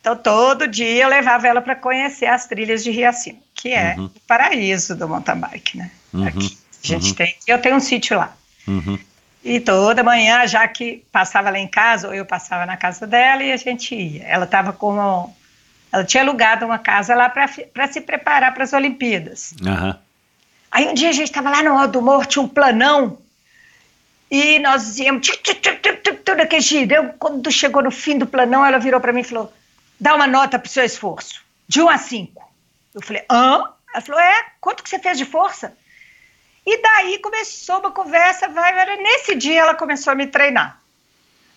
S1: Então todo dia eu levava ela para conhecer as trilhas de Riacima, que é
S2: Uhum.
S1: o paraíso do mountain bike, né?
S2: Uhum.
S1: Aqui. A gente
S2: Uhum.
S1: tem, eu tenho um sítio lá.
S2: Uhum.
S1: E toda manhã, já que passava lá em casa, ou eu passava na casa dela e a gente ia. Ela estava com. Ela tinha alugado uma casa lá para se preparar para as Olimpíadas. Aí um dia a gente estava lá no alto do morro, tinha um planão, e nós íamos tudo aquele giro. Quando chegou no fim do planão, ela virou para mim e falou: dá uma nota pro seu esforço, de 1 a 5. Eu falei: hã? Ela falou: é, quanto que você fez de força? E daí começou uma conversa, vai, vai. Nesse dia ela começou a me treinar.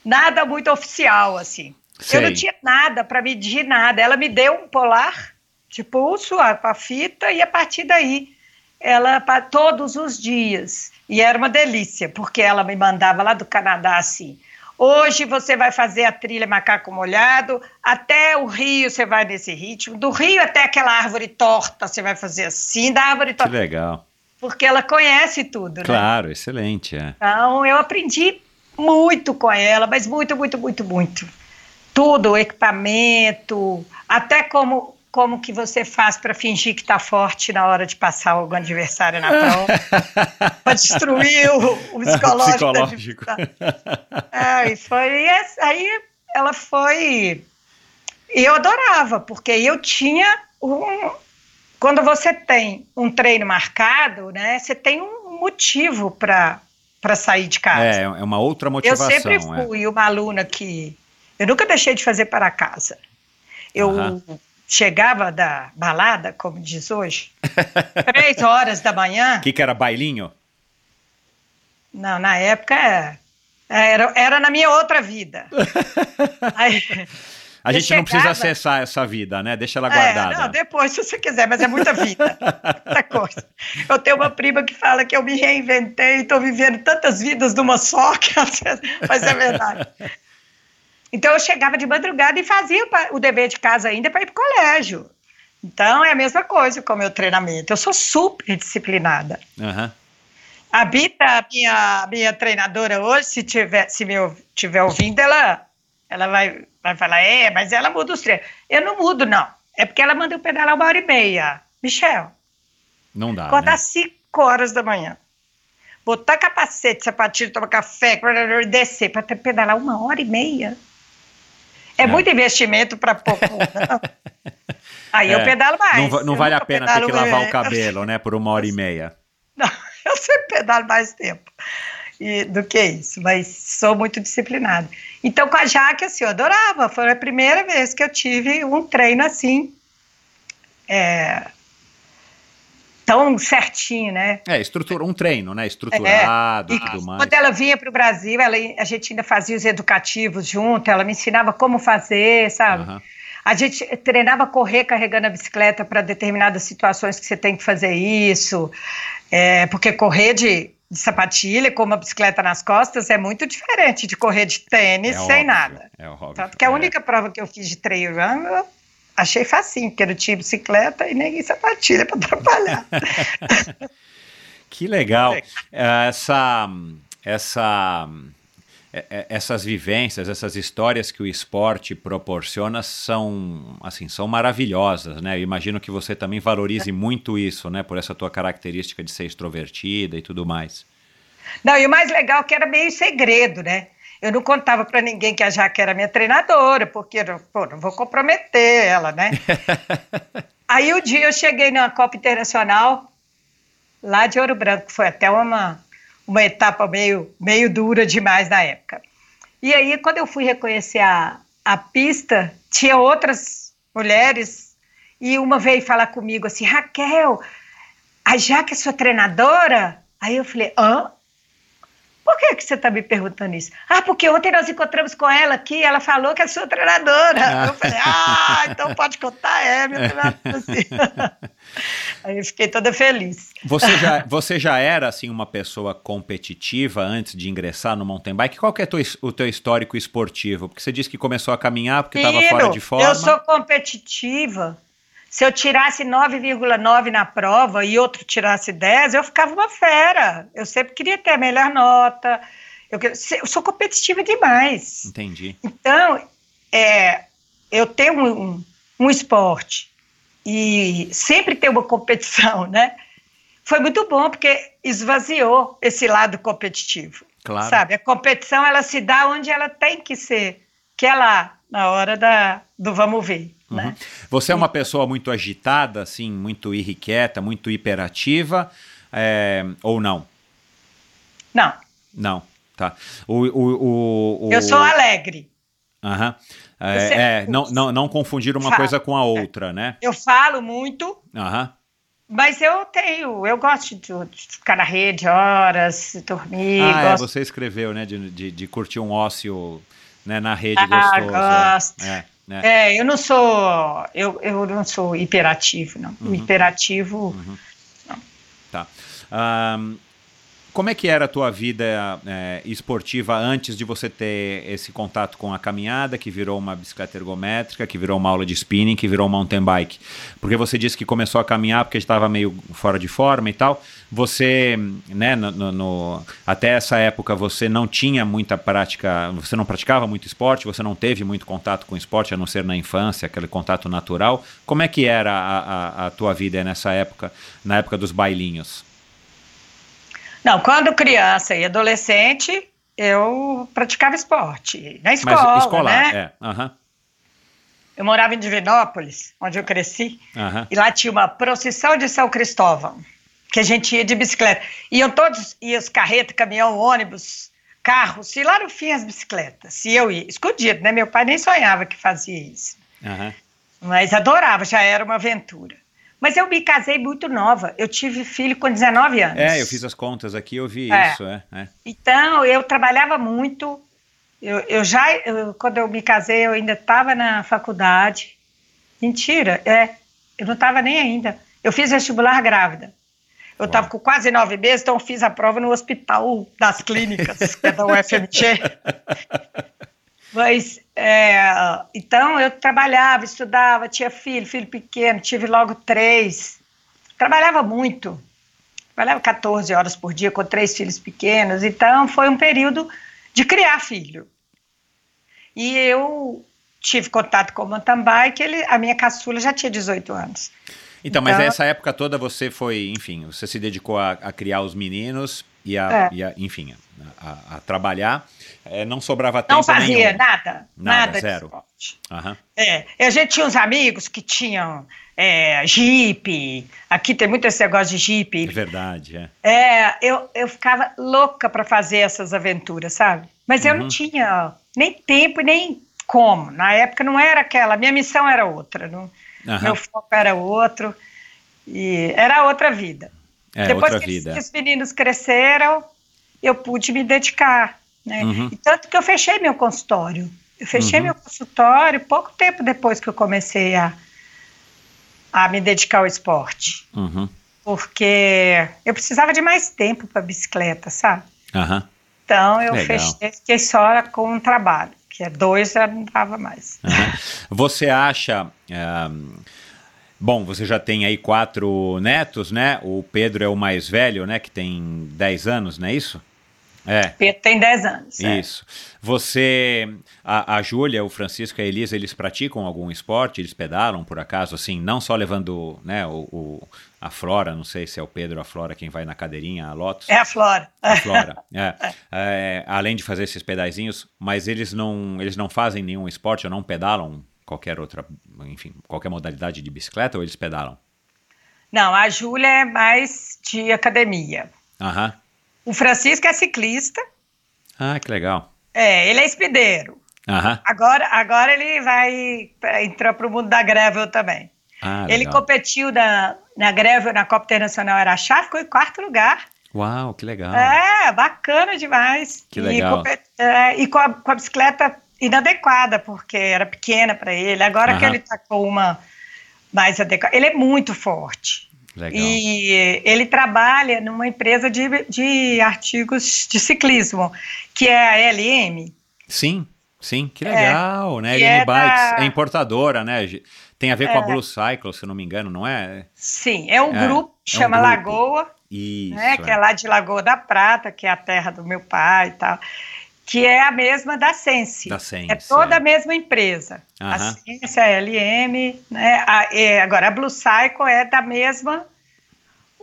S1: Nada muito oficial, assim. Eu não
S2: Sei.
S1: tinha nada para medir nada. Ela me deu um polar de pulso, a, a fita, e a partir daí, ela, pa- todos os dias. E era uma delícia, porque ela me mandava lá do Canadá assim: Hoje você vai fazer a trilha Macaco Molhado, até o rio você vai nesse ritmo, do rio até aquela árvore torta você vai fazer assim, da árvore
S2: Que
S1: torta.
S2: legal.
S1: Porque ela conhece tudo, né?
S2: Claro, excelente. É.
S1: Então eu aprendi muito com ela, mas muito, muito, muito, muito. Tudo, equipamento, até como, como que você faz para fingir que está forte na hora de passar algum adversário na prova, para destruir o, o psicológico. da
S2: Psicológico.
S1: É, e foi e essa- aí ela foi. E eu adorava, porque eu tinha um. Quando você tem um treino marcado, né, você tem um motivo para sair de casa.
S2: É, é uma outra
S1: eu
S2: motivação.
S1: sempre
S2: é.
S1: fui uma aluna que. Eu nunca deixei de fazer para casa. Eu. Chegava da balada, como diz hoje, três horas da manhã.
S2: O que, que era bailinho?
S1: Não, na época é, era, era na minha outra vida. Aí,
S2: A gente não precisa
S1: chegava-
S2: acessar essa vida, né? Deixa ela
S1: é,
S2: guardada.
S1: não, depois, se você quiser, mas é muita vida. muita coisa. Eu tenho uma prima que fala que eu me reinventei e estou vivendo tantas vidas numa só, que mas é verdade. Então eu chegava de madrugada e fazia o dever de casa ainda para ir para o colégio. Então é a mesma coisa com o meu treinamento. Eu sou super disciplinada.
S2: Aham.
S1: A Bita, minha, minha treinadora hoje, se tiver, se me tiver ouvindo, ela, ela vai, vai falar, é, mas ela muda os treinos. Eu não mudo, não. É porque ela manda eu pedalar uma hora e meia. Michel,
S2: Não dá.
S1: acordar
S2: Né?
S1: às 5 horas da manhã. Botar capacete, sapatilha, tomar café, descer para pedalar uma hora e meia. É,
S2: É.
S1: muito investimento para pouco. Aí eu
S2: É,
S1: pedalo mais.
S2: Não, não
S1: Eu
S2: vale a pena ter que lavar o cabelo, né? Por uma hora e meia.
S1: Não, eu sempre pedalo mais tempo e- do que isso, mas sou muito disciplinada. Então, com a Jaque, assim, eu adorava. Foi a primeira vez que eu tive um treino assim, é, tão certinho, né?
S2: É, estrutura, um treino, né? Estruturado
S1: É,
S2: e tudo mais.
S1: quando ela vinha para o Brasil, ela, a gente ainda fazia os educativos junto, ela me ensinava como fazer, sabe?
S2: Aham.
S1: A gente treinava correr carregando a bicicleta para determinadas situações que você tem que fazer isso, é, porque correr de, de sapatilha com uma bicicleta nas costas é muito diferente de correr de tênis
S2: É
S1: sem
S2: óbvio,
S1: nada.
S2: É óbvio.
S1: Tanto que a
S2: é.
S1: única prova que eu fiz de trail run, eu achei facinho, porque não tinha bicicleta e nem sapatilha para atrapalhar.
S2: Que legal. Essa, essa, é- é- essas vivências, essas histórias que o esporte proporciona são, assim, são maravilhosas, né? Eu imagino que você também valorize muito isso, né? Por essa tua característica de ser extrovertida e tudo mais.
S1: Não, e o mais legal é que era meio segredo, né? Eu não contava para ninguém que a Jaque era minha treinadora, porque pô, não vou comprometer ela, né? Aí o dia eu cheguei na Copa Internacional, lá de Ouro Branco, foi até uma, uma etapa meio, meio dura demais na época. E aí, quando eu fui reconhecer a, a pista, tinha outras mulheres, e uma veio falar comigo assim, Raquel, a Jaque é sua treinadora? Aí eu falei, hã? Por que, que você está me perguntando isso? Ah, porque ontem nós encontramos com ela aqui, ela falou que é sua treinadora. Eu falei, ah, então pode contar, é, minha treinadora. sim." Aí eu fiquei toda feliz.
S2: Você já, você já era assim uma pessoa competitiva antes de ingressar no mountain bike? Qual que é teu o teu histórico esportivo? Porque você disse que começou a caminhar porque estava fora de forma.
S1: eu sou competitiva. Se eu tirasse 9,9 na prova e outro tirasse 10, eu ficava uma fera. Eu sempre queria ter a melhor nota. Eu, eu sou competitiva demais.
S2: Entendi.
S1: Então, é, eu tenho um, um, um esporte e sempre ter uma competição, né? Foi muito bom porque esvaziou esse lado competitivo.
S2: Claro.
S1: Sabe? A competição ela se dá onde ela tem que ser, que é lá, na hora da, do vamos ver. Né?
S2: Uhum. Você é uma pessoa muito agitada, assim, muito irrequieta, muito hiperativa, é, ou não?
S1: Não,
S2: Não, tá. O, o, o,
S1: eu sou alegre.
S2: Aham. É,
S1: Você-
S2: é, não, não, não confundir uma
S1: Fala.
S2: coisa com a outra, né?
S1: Eu falo muito,
S2: Aham.
S1: mas eu tenho, eu gosto de, de ficar na rede horas, dormir,
S2: Ah, é,
S1: gosto
S2: você escreveu, né, de, de, de curtir um ócio né, na rede
S1: Ah,
S2: gostoso.
S1: gosto.
S2: É, né?
S1: É, eu não sou, eu, eu não sou hiperativo, não.
S2: Uhum.
S1: Hiperativo,
S2: Tá. Ahn, Como é que era a tua vida é, esportiva antes de você ter esse contato com a caminhada, que virou uma bicicleta ergométrica, que virou uma aula de spinning, que virou um mountain bike? Porque você disse que começou a caminhar porque estava meio fora de forma e tal. Você, né, no, no, no, até essa época você não tinha muita prática, você não praticava muito esporte, você não teve muito contato com esporte, a não ser na infância, aquele contato natural. Como é que era a, a, a tua vida nessa época, na época dos bailinhos?
S1: Não, quando criança e adolescente, eu praticava esporte. Na escola, Mas escolar, né? é. Uhum. Eu morava em Divinópolis, onde eu cresci, uhum. e lá tinha uma procissão de São Cristóvão, que a gente ia de bicicleta. Iam todos, iam os carretas, caminhão, ônibus, carros, e lá no fim as bicicletas. E eu ia, escondido, né? Meu pai nem sonhava que fazia isso. Uhum. Mas adorava, já era uma aventura. Mas eu me casei muito nova. Eu tive filho com 19 anos.
S2: É, eu fiz as contas aqui, eu vi é. isso. É, é.
S1: Então, eu trabalhava muito. Eu, eu já, eu, quando eu me casei, eu ainda estava na faculdade. Mentira, é. Eu não estava nem ainda. Eu fiz vestibular grávida. Eu estava com quase nove meses, então eu fiz a prova no hospital das clínicas, que é da UFMG. Mas, é, então, eu trabalhava, estudava, tinha filho, filho pequeno, tive logo três. Trabalhava muito. Trabalhava 14 horas por dia com três filhos pequenos. Então, foi um período de criar filho. E eu tive contato com o mountain bike, ele, a minha caçula já tinha 18 anos.
S2: Então, mas então, essa época toda você foi, enfim, você se dedicou a, a criar os meninos e a, é. e a enfim, a, a trabalhar é, não sobrava tempo
S1: Não fazia
S2: nenhum.
S1: nada, nada, nada
S2: zero.
S1: Uhum. É, a gente tinha uns amigos que tinham é, Jeep, aqui tem muito esse negócio de Jeep.
S2: É verdade, é.
S1: É, eu, eu ficava louca para fazer essas aventuras, sabe? Mas eu não uhum. tinha nem tempo e nem como. Na época não era aquela, minha missão era outra, não, uhum. meu foco era outro, e era outra vida.
S2: É,
S1: Depois que
S2: vida.
S1: os meninos cresceram, eu pude me dedicar né? Uhum. E tanto que eu fechei meu consultório. Eu fechei uhum. meu consultório pouco tempo depois que eu comecei a, a me dedicar ao esporte.
S2: Uhum.
S1: Porque eu precisava de mais tempo para bicicleta, sabe? Então eu Legal. fechei, fiquei só com um trabalho, que é dois já não dava mais.
S2: Você acha. Um, bom, você já tem aí quatro netos, né? O Pedro é o mais velho, né? Que tem 10 anos, não é isso? É.
S1: Pedro tem 10 anos.
S2: É. Isso. É. Você, a, a Júlia, o Francisco e a Elisa, eles praticam algum esporte? Eles pedalam, por acaso, assim, não só levando né, o, o a Flora, não sei se é o Pedro ou a Flora quem vai na cadeirinha, a Lotus.
S1: É a Flora.
S2: A Flora, é. é. Além de fazer esses pedaizinhos, mas eles não, eles não fazem nenhum esporte ou não pedalam qualquer outra, enfim, qualquer modalidade de bicicleta ou eles pedalam?
S1: Não, a Júlia é mais de academia.
S2: Aham.
S1: O Francisco é ciclista.
S2: Ah, que legal.
S1: É, ele é espideiro.
S2: Aham.
S1: Agora, agora ele vai entrar para o mundo da gravel também.
S2: Ah,
S1: ele competiu na, na gravel na Copa Internacional Araxá, ficou em quarto lugar.
S2: Uau, que legal.
S1: É, bacana demais.
S2: Que legal.
S1: E, é, e com, a, com, a, bicicleta inadequada, porque era pequena para ele. Agora que ele está com uma mais adequada. Ele é muito forte.
S2: Legal.
S1: E ele trabalha numa empresa de, de artigos de ciclismo, que é a LM.
S2: Sim, sim, que legal, é, né? LM é Bikes da... é importadora, né? Tem a ver com a é. Blue Cycle, se não me engano, não é?
S1: Sim, é um é, grupo que chama um grupo. Lagoa,
S2: Isso,
S1: né, que é lá de Lagoa da Prata, que é a terra do meu pai e tal que é a mesma da Sense.
S2: Da Sense
S1: é toda é. a mesma empresa. Uhum. A Sense, a LM, né? A, é, agora a Blue Cycle é da mesma,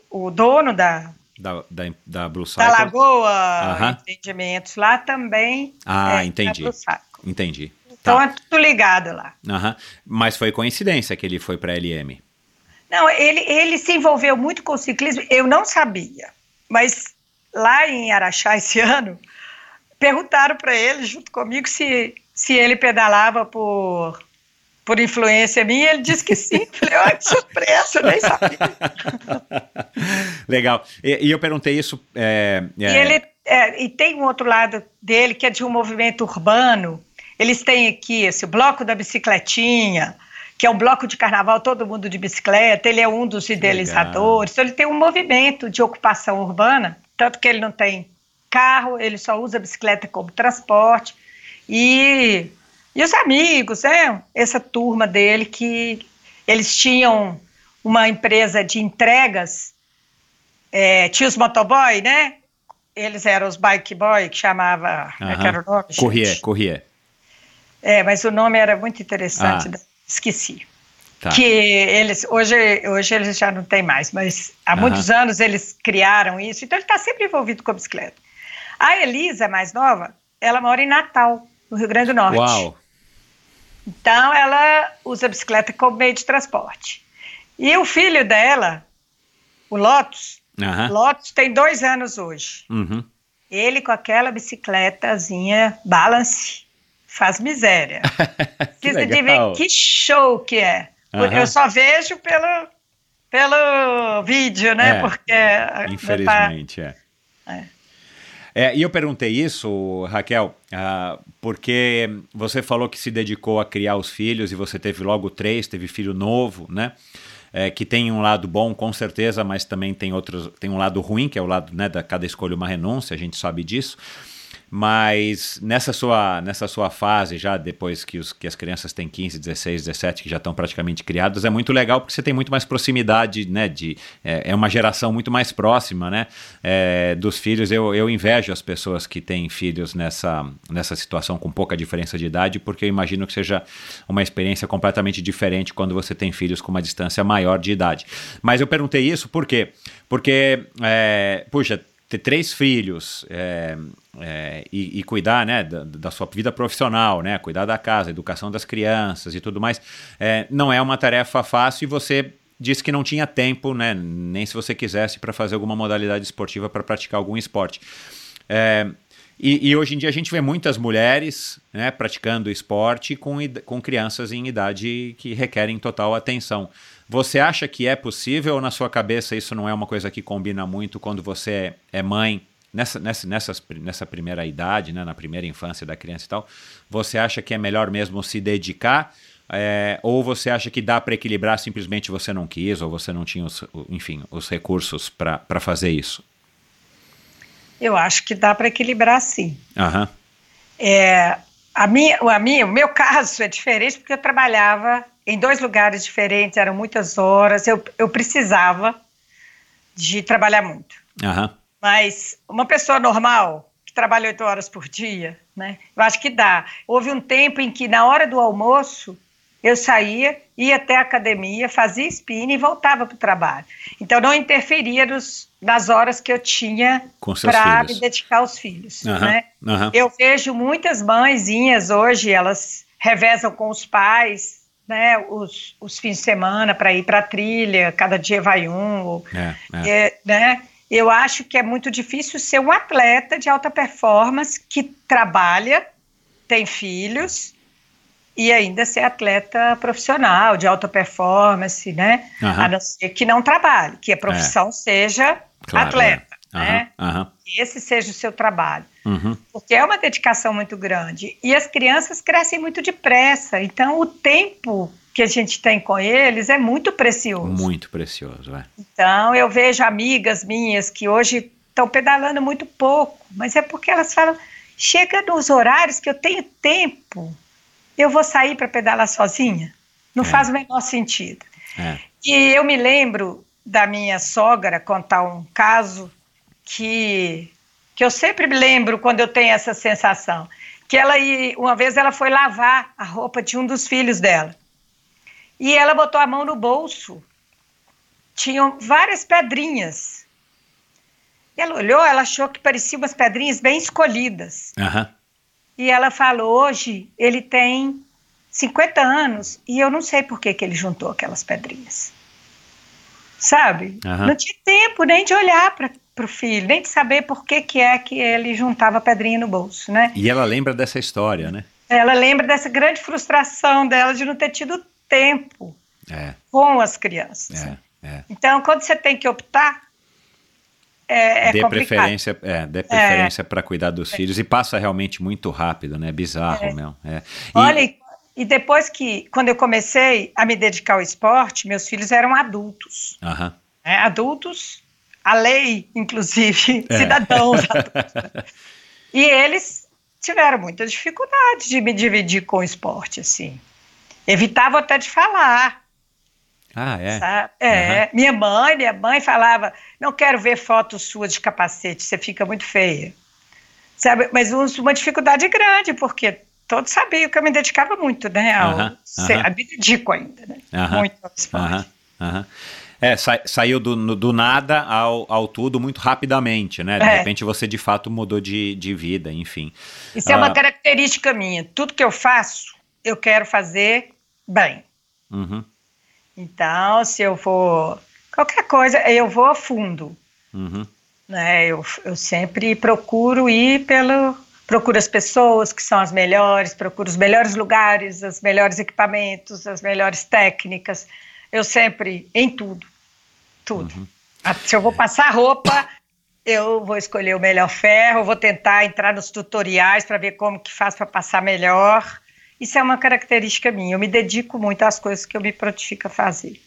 S1: o dono da...
S2: Da, da, da Blue Cycle.
S1: Da Lagoa uhum. Entendimentos lá também.
S2: Ah, é entendi. Entendi.
S1: Então tá. é tudo ligado lá.
S2: Uhum. Mas foi coincidência que ele foi para a LM.
S1: Não, ele, ele se envolveu muito com o ciclismo, eu não sabia. Mas lá em Araxá esse ano, perguntaram para ele, junto comigo, se, se ele pedalava por, por influência minha. Ele disse que sim. Falei, olha que surpresa, nem sabia.
S2: Legal. E, e, eu perguntei isso. É,
S1: é... E, ele, é, e tem um outro lado dele que é de um movimento urbano. Eles têm aqui esse bloco da bicicletinha, que é um bloco de carnaval, todo mundo de bicicleta. Ele é um dos idealizadores. Então, ele tem um movimento de ocupação urbana tanto que ele não tem carro, ele só usa bicicleta como transporte. E, e os amigos, né? Essa turma dele que eles tinham uma empresa de entregas, é, tinha os motoboy, né? Eles eram os bike boy, que chamava. É que era o nome?
S2: Corrier, Corrier.
S1: É, mas o nome era muito interessante,
S2: Ah.
S1: esqueci.
S2: Tá.
S1: Que eles, hoje, hoje eles já não têm mais, mas há
S2: Aham.
S1: muitos anos eles criaram isso, então ele está sempre envolvido com a bicicleta. A Elisa, mais nova, ela mora em Natal, no Rio Grande do Norte.
S2: Uau!
S1: Então ela usa a bicicleta como meio de transporte. E o filho dela, o Lotus,
S2: Aham.
S1: Lotus tem dois anos hoje.
S2: Uhum.
S1: Ele com aquela bicicletazinha balance faz miséria.
S2: que
S1: Precisa de ver que show que é.
S2: Aham.
S1: Eu só vejo pelo, pelo vídeo, né?
S2: É,
S1: Porque tá-
S2: Infelizmente, é.
S1: É.
S2: É, e eu perguntei isso, Raquel, ah, porque você falou que se dedicou a criar os filhos e você teve logo três, teve filho novo, né? É, que tem um lado bom, com certeza, mas também tem outros, tem um lado ruim, que é o lado, né, da cada escolha uma renúncia, a gente sabe disso. Mas nessa sua, nessa sua fase, já depois que, os, que as crianças têm 15, 16, 17, que já estão praticamente criadas, é muito legal porque você tem muito mais proximidade, né? De, é, é uma geração muito mais próxima, né? é, dos filhos. Eu, eu invejo as pessoas que têm filhos nessa, nessa situação com pouca diferença de idade, porque eu imagino que seja uma experiência completamente diferente quando você tem filhos com uma distância maior de idade. Mas eu perguntei isso por quê? Porque, é, puxa, ter três filhos é, é, e, e cuidar né, da, da sua vida profissional, né, cuidar da casa, educação das crianças e tudo mais, é, não é uma tarefa fácil e você disse que não tinha tempo, né, nem se você quisesse, para fazer alguma modalidade esportiva para praticar algum esporte. É, e, e hoje em dia a gente vê muitas mulheres né, praticando esporte com, com crianças em idade que requerem total atenção. Você acha que é possível ou na sua cabeça isso não é uma coisa que combina muito quando você é mãe, nessa, nessa, nessas, nessa primeira idade, né, na primeira infância da criança e tal? Você acha que é melhor mesmo se dedicar? é, ou você acha que dá para equilibrar simplesmente você não quis ou você não tinha os, enfim, os recursos para fazer isso?
S1: Eu acho que dá para equilibrar sim.
S2: Aham.
S1: É, a minha, a minha, o meu caso é diferente porque eu trabalhava em dois lugares diferentes, eram muitas horas, eu, eu precisava de trabalhar muito.
S2: Aham.
S1: Mas uma pessoa normal, que trabalha oito horas por dia, né? Eu acho que dá. Houve um tempo em que, na hora do almoço, eu saía, ia até a academia, fazia spinning e voltava para o trabalho. Então, não interferia nos, nas horas que eu tinha para me dedicar aos filhos.
S2: Aham,
S1: Né?
S2: aham.
S1: Eu vejo muitas mãezinhas hoje, elas revezam com os pais, né, os, os fins de semana para ir para a trilha, cada dia vai um, ou-
S2: É, é.
S1: é, né? Eu acho que é muito difícil ser um atleta de alta performance que trabalha, tem filhos e ainda ser atleta profissional de alta performance, né?
S2: Aham.
S1: A não ser que não trabalhe, que a profissão seja
S2: Claro,
S1: atleta,
S2: é.
S1: né?
S2: Aham.
S1: Que esse seja o seu trabalho.
S2: Uhum.
S1: Porque é uma dedicação muito grande. E as crianças crescem muito depressa. Então, o tempo que a gente tem com eles é muito precioso.
S2: Muito precioso, é.
S1: Então, eu vejo amigas minhas que hoje estão pedalando muito pouco, mas é porque elas falam: chega nos horários que eu tenho tempo, eu vou sair para pedalar sozinha. Não
S2: É.
S1: faz o menor sentido.
S2: É.
S1: E eu me lembro da minha sogra contar um caso que, que eu sempre me lembro quando eu tenho essa sensação. Que ela, uma vez ela foi lavar a roupa de um dos filhos dela. E ela botou a mão no bolso. Tinham várias pedrinhas. E ela olhou, ela achou que pareciam umas pedrinhas bem escolhidas.
S2: Aham.
S1: E ela falou: hoje ele tem 50 anos e eu não sei por que, que ele juntou aquelas pedrinhas. Sabe?
S2: Aham.
S1: Não tinha tempo nem de olhar para o filho, nem de saber por que, que é que ele juntava pedrinha no bolso, né?
S2: E ela lembra dessa história, né?
S1: Ela lembra dessa grande frustração dela de não ter tido tempo
S2: É,
S1: com as crianças.
S2: é, é.
S1: Então, quando você tem que optar, é, é
S2: dê
S1: complicado.
S2: preferência, é, dê preferência para cuidar dos filhos e passa realmente muito rápido, né? Bizarro mesmo. É. E-
S1: Olha, e, depois que, quando eu comecei a me dedicar ao esporte, meus filhos eram adultos.
S2: Aham.
S1: né? Adultos a lei, inclusive,
S2: É.
S1: cidadãos. e eles tiveram muita dificuldade de me dividir com o esporte, assim. Evitavam até de falar.
S2: Ah, é.
S1: É, minha mãe, minha mãe falava, não quero ver fotos suas de capacete, você fica muito feia. Sabe? Mas um- uma dificuldade grande, porque todos sabiam que eu me dedicava muito, né? Ao,
S2: Aham,
S1: se-
S2: aham.
S1: Me dedico ainda, né? Muito ao esporte.
S2: É, sa- saiu do, do nada ao, ao tudo muito rapidamente, né? De
S1: É.
S2: repente você de fato mudou de, de vida, enfim.
S1: Isso é
S2: Ah.
S1: uma característica minha. Tudo que eu faço, eu quero fazer bem.
S2: Uhum,
S1: Então, se eu for. Qualquer coisa, eu vou a fundo.
S2: uhum,
S1: né? Eu, eu sempre procuro ir pelo. Procuro as pessoas que são as melhores, procuro os melhores lugares, os melhores equipamentos, as melhores técnicas. Eu sempre, em tudo. Tudo. Ah, Se eu vou passar roupa, eu vou escolher o melhor ferro, vou tentar entrar nos tutoriais para ver como que faz para passar melhor. Isso é uma característica minha. Eu me dedico muito às coisas que eu me prontifico a fazer.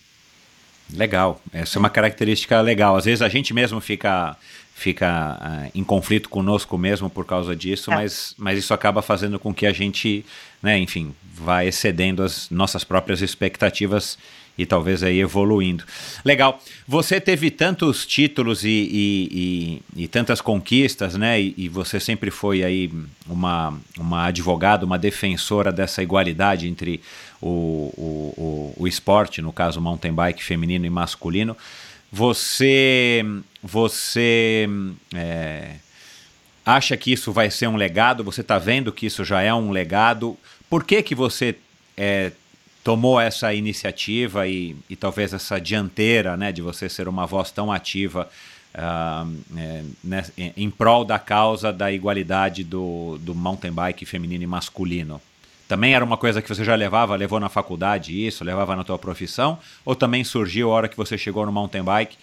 S2: Legal. Essa é uma característica legal. Às vezes a gente mesmo fica fica ah, em conflito conosco mesmo por causa disso,
S1: É.
S2: mas, mas isso acaba fazendo com que a gente, né, enfim, vá excedendo as nossas próprias expectativas e talvez aí evoluindo. Legal. Você teve tantos títulos e, e, e- e tantas conquistas, né? E, você sempre foi aí uma, uma advogada, uma defensora dessa igualdade entre o, o, o, o esporte, no caso mountain bike feminino e masculino. Você, você é, acha que isso vai ser um legado? Você está vendo que isso já é um legado? Por que que você é, tomou essa iniciativa e, e talvez essa dianteira, né, de você ser uma voz tão ativa ah, é, né, em, prol da causa da igualdade do, do mountain bike feminino e masculino? Também era uma coisa que você já levava, levou na faculdade isso, levava na tua profissão? Ou também surgiu a hora que você chegou no mountain bike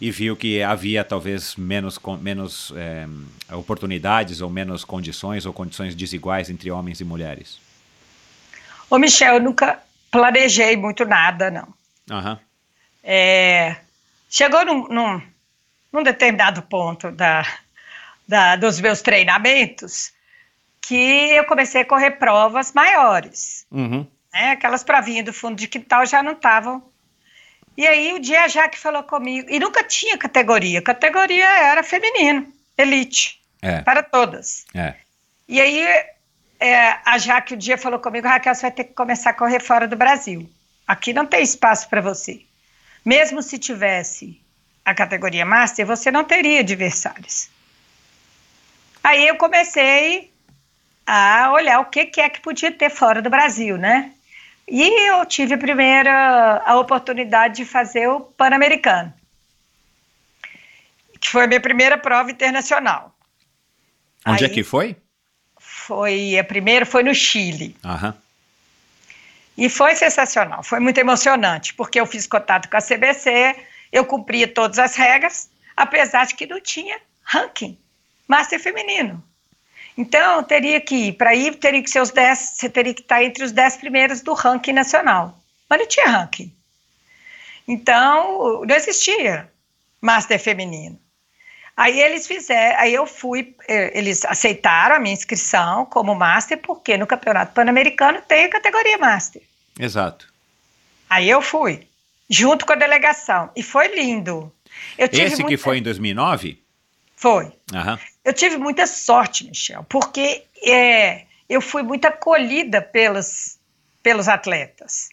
S2: e viu que havia talvez menos, menos eh, oportunidades ou menos condições ou condições desiguais entre homens e mulheres?
S1: Ô, Michel, eu nunca planejei muito nada, não.
S2: Aham.
S1: É, chegou num, num, num determinado ponto da, da- dos meus treinamentos que eu comecei a correr provas maiores.
S2: Uhum.
S1: Né? Aquelas provinhas do fundo de quintal já não estavam. E aí o dia a Jaque falou comigo, e nunca tinha categoria, categoria era feminino, elite,
S2: É,
S1: para todas.
S2: é.
S1: E aí é, a Jaque um dia falou comigo, Raquel, você vai ter que começar a correr fora do Brasil. Aqui não tem espaço para você. Mesmo se tivesse a categoria Master, você não teria adversários. Aí eu comecei a olhar o que, que é que podia ter fora do Brasil, né? E eu tive a primeira a oportunidade de fazer o Pan-Americano, que foi a minha primeira prova internacional.
S2: Onde é
S1: Aí-
S2: que foi?
S1: Foi a primeira foi no Chile.
S2: Aham.
S1: E foi sensacional, foi muito emocionante, porque eu fiz contato com a CBC, eu cumpria todas as regras, apesar de que não tinha ranking Master feminino. Então, teria que ir, para ir, teria que ser os 10, você teria que estar entre os 10 primeiros do ranking nacional. Mas não tinha ranking. Então, não existia Master feminino. Aí eles fizeram, aí eu fui, eh, eles aceitaram a minha inscrição como Master, porque no Campeonato Pan-Americano tem a categoria Master.
S2: Exato.
S1: Aí eu fui, junto com a delegação, e foi lindo.
S2: Esse que
S1: muita-
S2: foi em 2009?
S1: Foi.
S2: Aham.
S1: Eu tive muita sorte, Michel, porque é, eu fui muito acolhida pelos, pelos atletas.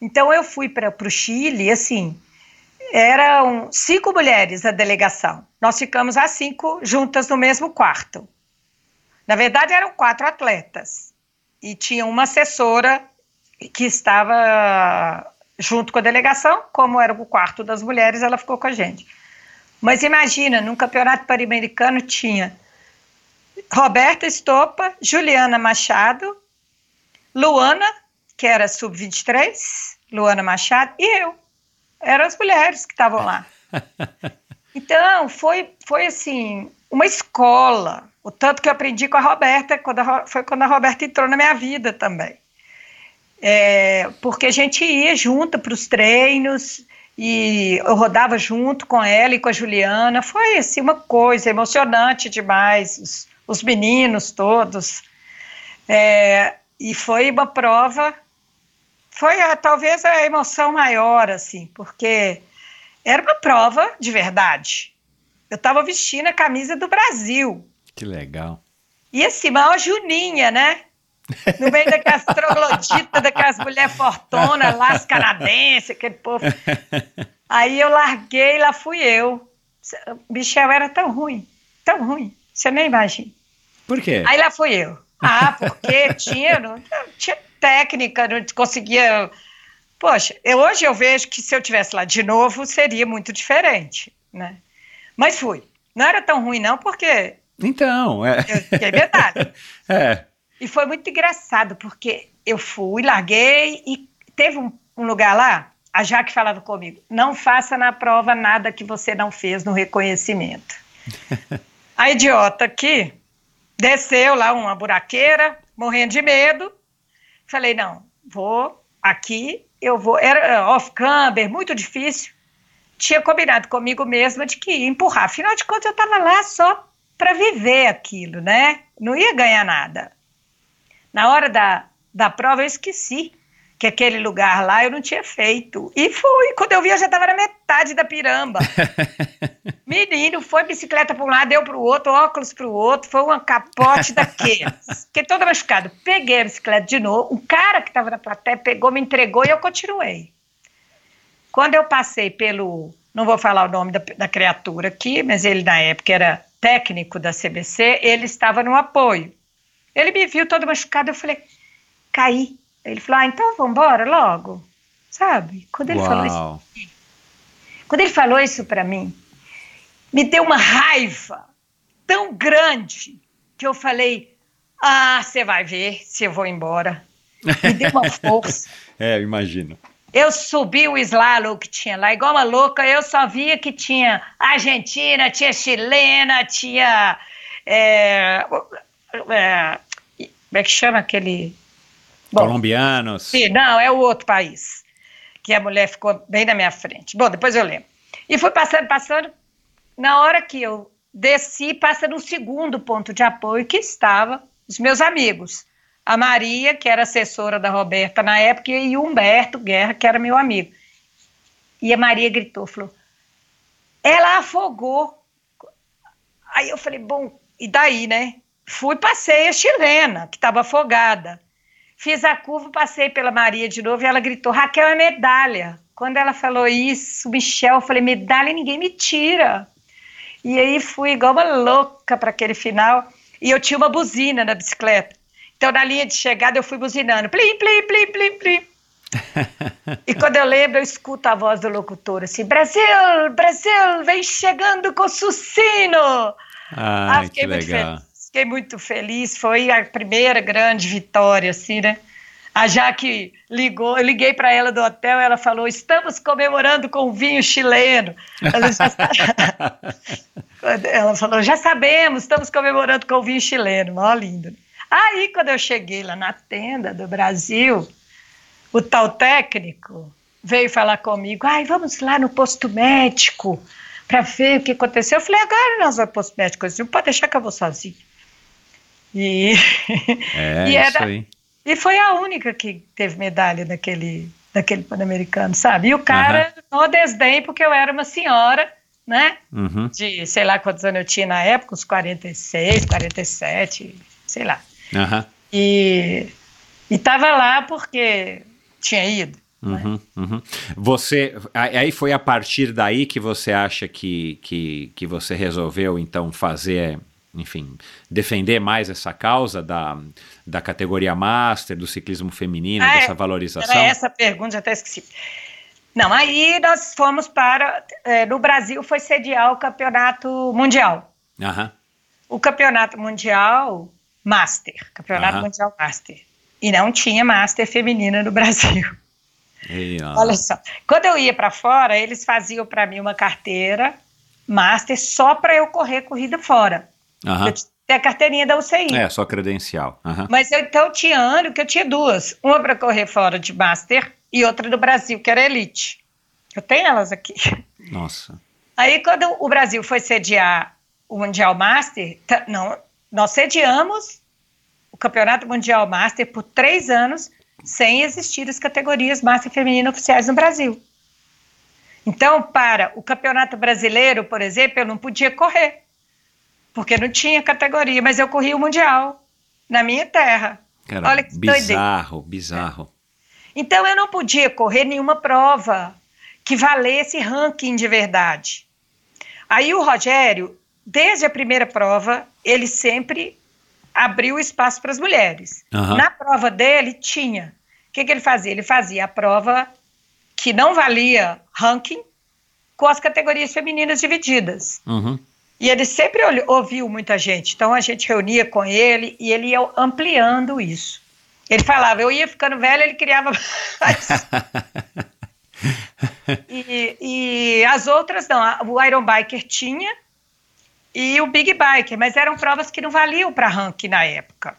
S1: Então eu fui para o Chile, assim, eram cinco mulheres a delegação. Nós ficamos as cinco juntas no mesmo quarto. Na verdade, eram quatro atletas. E tinha uma assessora que estava junto com a delegação, como era o quarto das mulheres, ela ficou com a gente. Mas imagina, num campeonato pan-americano tinha Roberta Estopa, Juliana Machado, Luana, que era sub-23, Luana Machado, e eu. Eram as mulheres que estavam lá. Então, foi, foi assim, uma escola. O tanto que eu aprendi com a Roberta, quando a foi quando a Roberta entrou na minha vida também. É, porque a gente ia junto para os treinos, e eu rodava junto com ela e com a Juliana. Foi assim uma coisa emocionante demais, os, os meninos todos. É, e foi uma prova, foi a, talvez a emoção maior, assim, porque era uma prova de verdade. Eu estava vestindo a camisa do Brasil.
S2: Que legal.
S1: E assim, maior Juninha, né? No meio daquelas trogloditas, daquelas mulheres fortonas lá, as canadenses, aquele povo. Aí eu larguei, lá fui eu. Michel era tão ruim, tão ruim, você nem imagina.
S2: Por quê?
S1: Aí lá fui eu. Ah, porque tinha, não, tinha técnica, não conseguia. Poxa, eu, hoje eu vejo que se eu tivesse lá de novo seria muito diferente, né? Mas fui. Não era tão ruim, não, porque.
S2: Então, é.
S1: Eu fiquei medalha.
S2: é.
S1: E foi muito engraçado, porque eu fui, larguei e teve um, um lugar lá, a Jaque falava comigo: não faça na prova nada que você não fez no reconhecimento. a idiota aqui desceu lá uma buraqueira, morrendo de medo. Falei: não, vou aqui, eu vou. Era off-camber, muito difícil. Tinha combinado comigo mesma de que ia empurrar. Afinal de contas, eu estava lá só para viver aquilo, né? Não ia ganhar nada. Na hora da, da prova, eu esqueci que aquele lugar lá eu não tinha feito. E fui. Quando eu vi, eu já estava na metade da piramba. Menino, foi bicicleta para um lado, eu para o outro, óculos para o outro, foi uma capote daqueles. Fiquei toda machucada. Peguei a bicicleta de novo, um cara que estava na plateia pegou, me entregou e eu continuei. Quando eu passei pelo, não vou falar o nome da, da criatura aqui, mas ele na época era técnico da CBC, ele estava no apoio. Ele me viu todo machucado, eu falei, caí. Ele falou, ah, então vamos embora logo, sabe? Quando ele
S2: Uau.
S1: falou isso, quando ele falou isso para mim, me deu uma raiva tão grande que eu falei, ah, você vai ver se eu vou embora. Me deu uma força.
S2: é, eu imagino.
S1: Eu subi o slalom que tinha lá, igual uma louca, eu só via que tinha Argentina, tinha chilena, tinha. É, é, como é que chama aquele. Bom,
S2: Colombianos.
S1: Sim, não, é o outro país. Que a mulher ficou bem na minha frente. Bom, depois eu lembro. E fui passando, passando. Na hora que eu desci, passa no segundo ponto de apoio que estava os meus amigos. A Maria, que era assessora da Roberta na época, e o Humberto Guerra, que era meu amigo. E a Maria gritou, falou, ela afogou. Aí eu falei, bom, e daí, né? Fui, passei a chilena, que estava afogada. Fiz a curva, passei pela Maria de novo e ela gritou: Raquel é medalha. Quando ela falou isso, Michel, eu falei: medalha ninguém me tira. E aí fui igual uma louca para aquele final. E eu tinha uma buzina na bicicleta. Então, na linha de chegada, eu fui buzinando: plim, plim, plim, plim, plim. e quando eu lembro, eu escuto a voz do locutor assim: Brasil, Brasil, vem chegando com sucino.
S2: Ai,
S1: fiquei
S2: que
S1: muito
S2: legal.
S1: feliz. Fiquei muito feliz. Foi a primeira grande vitória, assim, né? A Jaque ligou, eu liguei para ela do hotel, ela falou: estamos comemorando com vinho chileno. Ela, já... ela falou: já sabemos, estamos comemorando com vinho chileno. Mó lindo. Aí, quando eu cheguei lá na tenda do Brasil, o tal técnico veio falar comigo: ai, vamos lá no posto médico para ver o que aconteceu. Eu falei: agora nós vamos ao posto médico, não pode deixar que eu vou sozinho. E,
S2: É,
S1: e
S2: isso
S1: era-
S2: aí.
S1: E foi a única que teve medalha daquele, daquele Pan-Americano, sabe? E o cara, no desdém, porque eu era uma senhora, né?
S2: Uhum.
S1: De sei lá quantos anos eu tinha na época, uns 46, 47, sei lá.
S2: Aham.
S1: E estava lá porque tinha ido.
S2: Uhum, uhum. Você, aí foi a partir daí que você acha que, que, que você resolveu então fazer, enfim, defender mais essa causa da, da categoria Master, do ciclismo feminino,
S1: Ah, é.
S2: dessa valorização?
S1: Era essa pergunta, já até esqueci. Não, aí nós fomos para. eh, no Brasil foi sediar o campeonato mundial. O campeonato mundial Master. Campeonato mundial Master. E não tinha Master feminina no Brasil.
S2: E,
S1: Olha só. Quando eu ia para fora, eles faziam para mim uma carteira Master só para eu correr corrida fora.
S2: Aham.
S1: Eu tinha a carteirinha da UCI.
S2: É, só credencial. Aham.
S1: Mas eu, então tinha ano que eu tinha duas. Uma para correr fora de Master e outra do Brasil, que era Elite. Eu tenho elas aqui.
S2: Nossa.
S1: Aí, quando o Brasil foi sediar o Mundial Master, não, nós sediamos o Campeonato Mundial Master por três anos sem existir as categorias Master Feminino oficiais no Brasil. Então, para o Campeonato Brasileiro, por exemplo, eu não podia correr, porque não tinha categoria, mas eu corri o Mundial na minha terra.
S2: Cara, Olha que bizarro, doideira. bizarro.
S1: Então, eu não podia correr nenhuma prova que valesse ranking de verdade. Aí o Rogério, desde a primeira prova, ele sempre abriu espaço para as mulheres. Uhum. Na prova dele, tinha. O que, que ele fazia? Ele fazia a prova que não valia ranking com as categorias femininas divididas. Uhum. E ele sempre ouviu muita gente, então a gente reunia com ele e ele ia ampliando isso. Ele falava, eu ia ficando velho, ele criava mais. e, e, as outras não, o Iron Biker tinha e o Big Biker, mas eram provas que não valiam para ranking na época.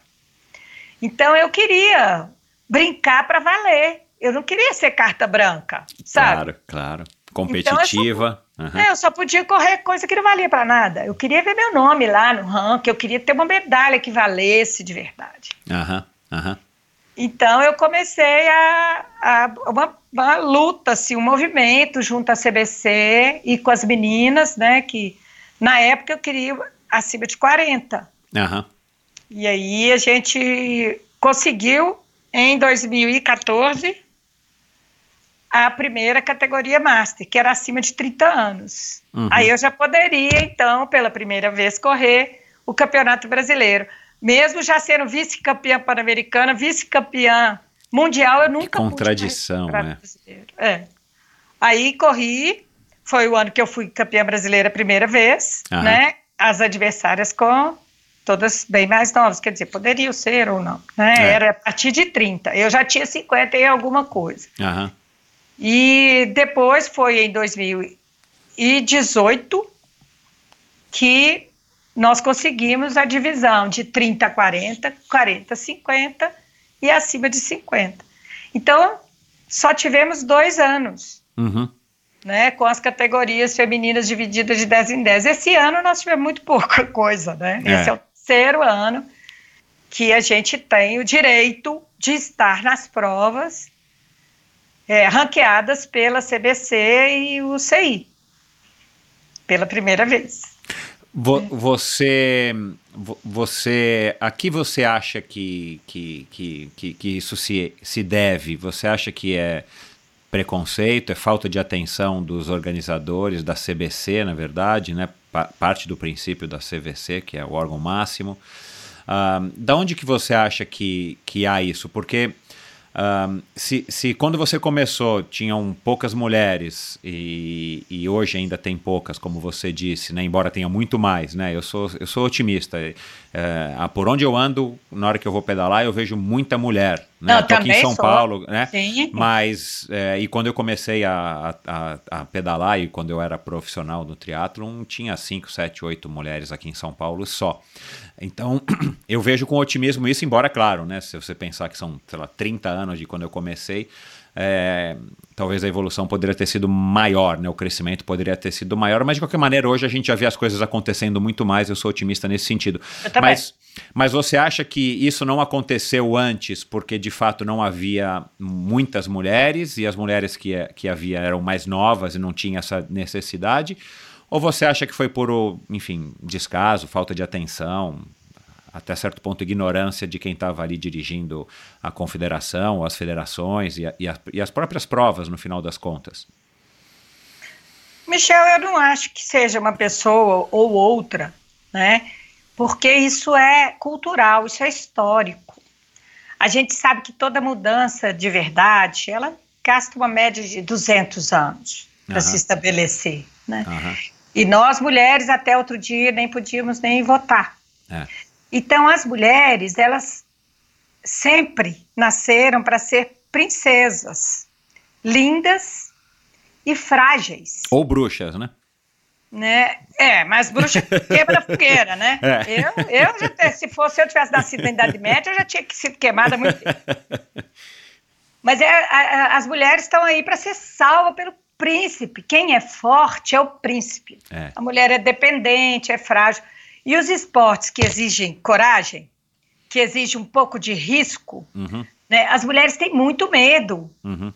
S1: Então eu queria brincar para valer. Eu não queria ser carta branca, sabe?
S2: Claro, claro. Competitiva.
S1: Então, eu, só, uhum. é, eu só podia correr coisa que não valia para nada. Eu queria ver meu nome lá no ranking, eu queria ter uma medalha que valesse de verdade.
S2: Aham, uhum, aham. Uhum.
S1: Então eu comecei a, a uma, uma, luta, assim, um movimento junto à CBC e com as meninas, né? Que na época eu queria acima de 40.
S2: Uhum.
S1: E aí a gente conseguiu em 2014 a primeira categoria Master, que era acima de 30 anos. Uhum. Aí eu já poderia, então, pela primeira vez, correr o Campeonato Brasileiro. Mesmo já sendo vice-campeã pan-americana, vice-campeã mundial, eu nunca que
S2: contradição, é.
S1: é. Aí corri, foi o ano que eu fui campeã brasileira a primeira vez, né? As adversárias com todas bem mais novas, quer dizer, poderiam ser ou não, né? É. Era a partir de 30. Eu já tinha 50 e alguma coisa.
S2: Uhum.
S1: E depois foi em 2018 que nós conseguimos a divisão de 30 a 40, 40 a 50 e acima de 50. Então, só tivemos dois anos,
S2: uhum.
S1: né, com as categorias femininas divididas de 10 em 10. Esse ano nós tivemos muito pouca coisa, né? É. Esse é o terceiro ano que a gente tem o direito de estar nas provas é, ranqueadas pela CBC e o CI, pela primeira vez.
S2: Você, você, a que você acha que, que, que, que, que isso se, se deve? Você acha que é preconceito, é falta de atenção dos organizadores da CBC, na verdade, né? parte do princípio da CVC, que é o órgão máximo. Uh, da onde que você acha que, que há isso? Porque um, se, se quando você começou tinham poucas mulheres e, e hoje ainda tem poucas, como você disse, né, embora tenha muito mais, né, eu, sou, eu sou otimista. É, por onde eu ando, na hora que eu vou pedalar, eu vejo muita mulher. Né?
S1: Eu tô aqui
S2: em São
S1: sou.
S2: Paulo, né?
S1: Sim.
S2: Mas, é, e quando eu comecei a, a, a, pedalar e quando eu era profissional no triatlon, tinha 5, 7, 8 mulheres aqui em São Paulo só. Então, eu vejo com otimismo isso, embora, claro, né? Se você pensar que são, sei lá, 30 anos de quando eu comecei, é, talvez a evolução poderia ter sido maior, né? O crescimento poderia ter sido maior, mas de qualquer maneira, hoje a gente já vê as coisas acontecendo muito mais, eu sou otimista nesse sentido. Mas, mas você acha que isso não aconteceu antes porque de fato não havia muitas mulheres e as mulheres que, que havia eram mais novas e não tinha essa necessidade? Ou você acha que foi por, enfim, descaso, falta de atenção? Até certo ponto, ignorância de quem estava ali dirigindo a confederação, as federações e, a, e, a, e, as próprias provas, no final das contas?
S1: Michel, eu não acho que seja uma pessoa ou outra, né? Porque isso é cultural, isso é histórico. A gente sabe que toda mudança de verdade, ela gasta uma média de 200 anos para uhum. se estabelecer, né? Uhum. E nós, mulheres, até outro dia nem podíamos nem votar.
S2: É.
S1: Então, as mulheres, elas sempre nasceram para ser princesas, lindas e frágeis.
S2: Ou bruxas, né?
S1: Né? É, mas bruxa quebra fogueira, né? É. Eu, eu já, se fosse eu tivesse nascido na Idade Média, eu já tinha sido queimada muito tempo. Mas é, a, a, as mulheres estão aí para ser salvas pelo príncipe. Quem é forte é o príncipe.
S2: É.
S1: A mulher é dependente, é frágil. E os esportes que exigem coragem, que exigem um pouco de risco,
S2: Uhum,
S1: né, as mulheres têm muito medo.
S2: uhum.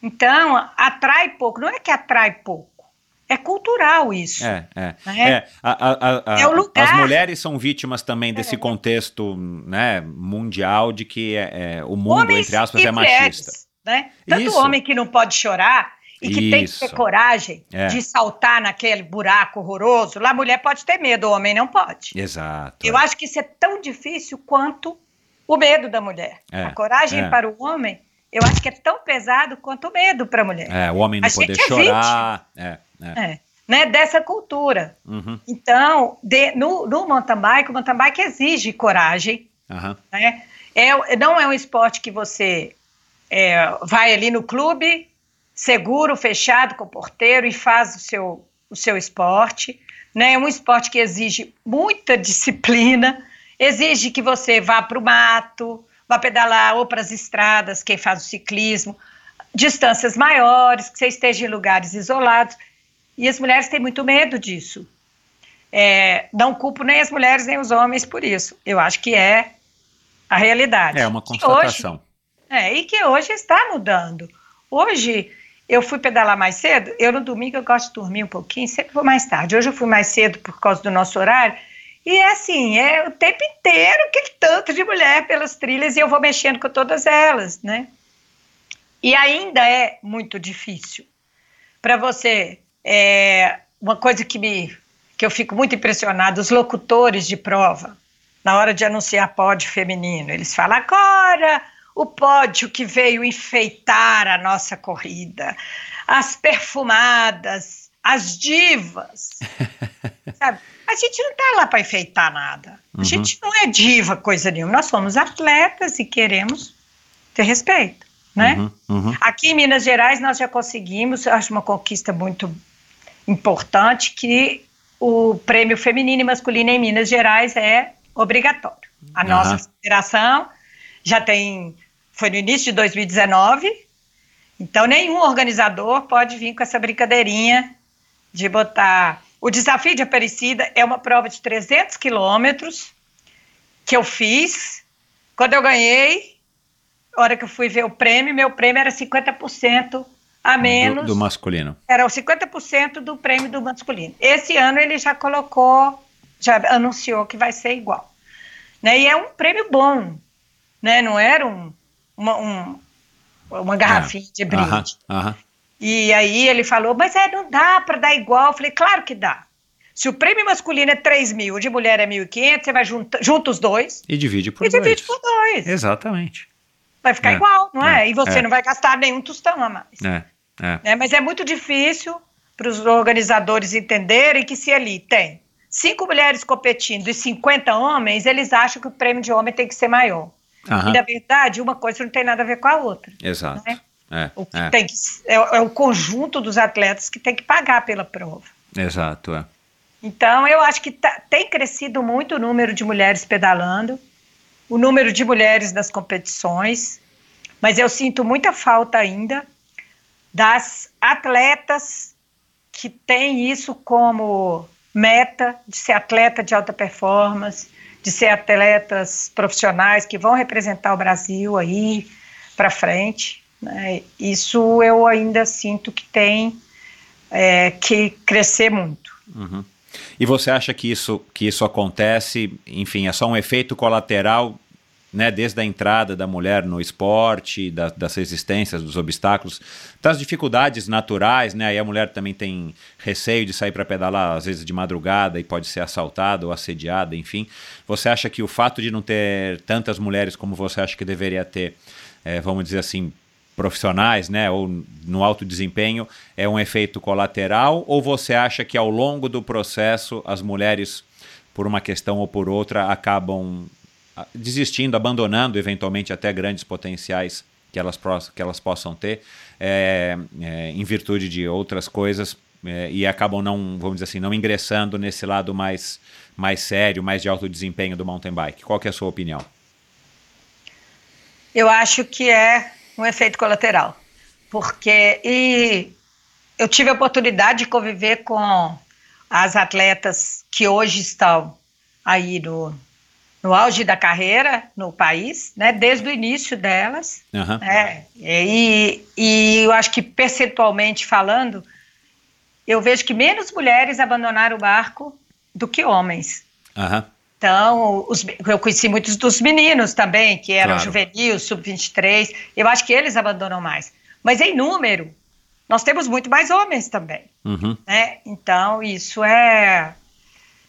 S1: Então, atrai pouco. Não é que atrai pouco. É cultural isso.
S2: É, é.
S1: É.
S2: É, a- a- a-
S1: É o lugar.
S2: As mulheres são vítimas também desse contexto né, mundial de que é, é, o mundo,
S1: Homens
S2: entre aspas, é
S1: mulheres,
S2: machista.
S1: Né? Tanto
S2: Isso.
S1: homem que não pode chorar e que tem que
S2: Isso.
S1: ter coragem
S2: É.
S1: de saltar naquele buraco horroroso. Lá a mulher pode ter medo, o homem não pode.
S2: Exato.
S1: Eu acho que isso é tão difícil quanto o medo da mulher.
S2: É,
S1: A coragem
S2: é.
S1: para o homem, eu acho que é tão pesado quanto o medo para a mulher.
S2: É, o homem não
S1: A
S2: poder
S1: é
S2: chorar. É, é.
S1: É, né? Dessa cultura.
S2: Uhum,
S1: Então, de- no, no mountain bike, o mountain bike exige coragem,
S2: aham.
S1: né? É, não é um esporte que você é, vai ali no clube, seguro, fechado com o porteiro e faz o seu, o seu esporte. Né? É um esporte que exige muita disciplina, exige que você vá para o mato, vá pedalar ou para as estradas, quem faz o ciclismo, distâncias maiores, que você esteja em lugares isolados. E as mulheres têm muito medo disso. É, não culpo nem as mulheres nem os homens por isso. Eu acho que é a realidade.
S2: É uma
S1: Que hoje-
S2: constatação.
S1: é, e que hoje está mudando. Hoje eu fui pedalar mais cedo, eu no domingo eu gosto de dormir um pouquinho, sempre vou mais tarde. Hoje eu fui mais cedo por causa do nosso horário. E é assim, é o tempo inteiro aquele tanto de mulher pelas trilhas e eu vou mexendo com todas elas, né? E ainda é muito difícil. Para você, é, uma coisa que me que eu fico muito impressionada, os locutores de prova, na hora de anunciar pódio feminino, eles falam agora o pódio que veio enfeitar a nossa corrida, as perfumadas, as divas, sabe? A gente não está lá para enfeitar nada. A
S2: Uhum.
S1: gente não é diva coisa nenhuma. Nós somos atletas e queremos ter respeito, né?
S2: Uhum, uhum.
S1: Aqui em Minas Gerais nós já conseguimos, eu acho uma conquista muito importante, que o prêmio feminino e masculino em Minas Gerais é obrigatório. A nossa federação já tem, foi no início de 2019, então nenhum organizador pode vir com essa brincadeirinha de botar. O desafio de Aparecida é uma prova de 300 quilômetros que eu fiz. Quando eu ganhei, a hora que eu fui ver o prêmio, meu prêmio era 50% a menos.
S2: Do, do masculino.
S1: Era o 50% do prêmio do masculino. Esse ano ele já colocou, já anunciou que vai ser igual. Né? E é um prêmio bom, né? não era um, uma, um- uma garrafinha de brinde.
S2: Aham, aham.
S1: E aí ele falou, mas é, não dá para dar igual. Eu falei, claro que dá. Se o prêmio masculino é 3 mil, o de mulher é 1.500, você vai junta, junta os dois
S2: E divide por
S1: e
S2: dois.
S1: divide por dois.
S2: Exatamente.
S1: Vai ficar
S2: É,
S1: igual, não é?
S2: é,
S1: E você
S2: é.
S1: não vai gastar nenhum tostão a mais.
S2: É, é.
S1: né? Mas é muito difícil para os organizadores entenderem que se ali tem cinco mulheres competindo e 50 homens, eles acham que o prêmio de homem tem que ser maior.
S2: Aham.
S1: E, na verdade, uma coisa não tem nada a ver com a outra.
S2: Exato.
S1: né?
S2: É,
S1: O
S2: é.
S1: tem que, é, é o conjunto dos atletas que tem que pagar pela prova.
S2: Exato, é.
S1: Então, eu acho que tá- tem crescido muito o número de mulheres pedalando, o número de mulheres nas competições, mas eu sinto muita falta ainda das atletas que têm isso como meta de ser atleta de alta performance, de ser atletas profissionais que vão representar o Brasil aí para frente. né? Isso eu ainda sinto que tem é, que crescer muito.
S2: Uhum. E você acha que isso, que isso acontece, enfim, é só um efeito colateral, né, desde a entrada da mulher no esporte, da- das resistências, dos obstáculos, das dificuldades naturais, né? Aí a mulher também tem receio de sair para pedalar, às vezes de madrugada, e pode ser assaltada ou assediada, enfim. Você acha que o fato de não ter tantas mulheres como você acha que deveria ter, eh, vamos dizer assim, profissionais, né, ou no alto desempenho, é um efeito colateral? Ou você acha que ao longo do processo as mulheres, por uma questão ou por outra, acabam desistindo, abandonando eventualmente até grandes potenciais que elas, que elas possam ter, é, é, em virtude de outras coisas, é, e acabam não, vamos dizer assim, não ingressando nesse lado mais, mais sério, mais de alto desempenho do mountain bike? Qual que é a sua opinião?
S1: Eu acho que é um efeito colateral. Porque, e eu tive a oportunidade de conviver com as atletas que hoje estão aí no, no auge da carreira no país, né, desde o início delas.
S2: Aham.
S1: né, e, e eu acho que percentualmente falando, eu vejo que menos mulheres abandonaram o barco do que homens.
S2: Aham.
S1: Então, os- eu conheci muitos dos meninos também, que eram
S2: Claro.
S1: juvenil, sub-23. Eu acho que eles abandonam mais. Mas em número, nós temos muito mais homens também.
S2: Uhum.
S1: Né? Então, isso é,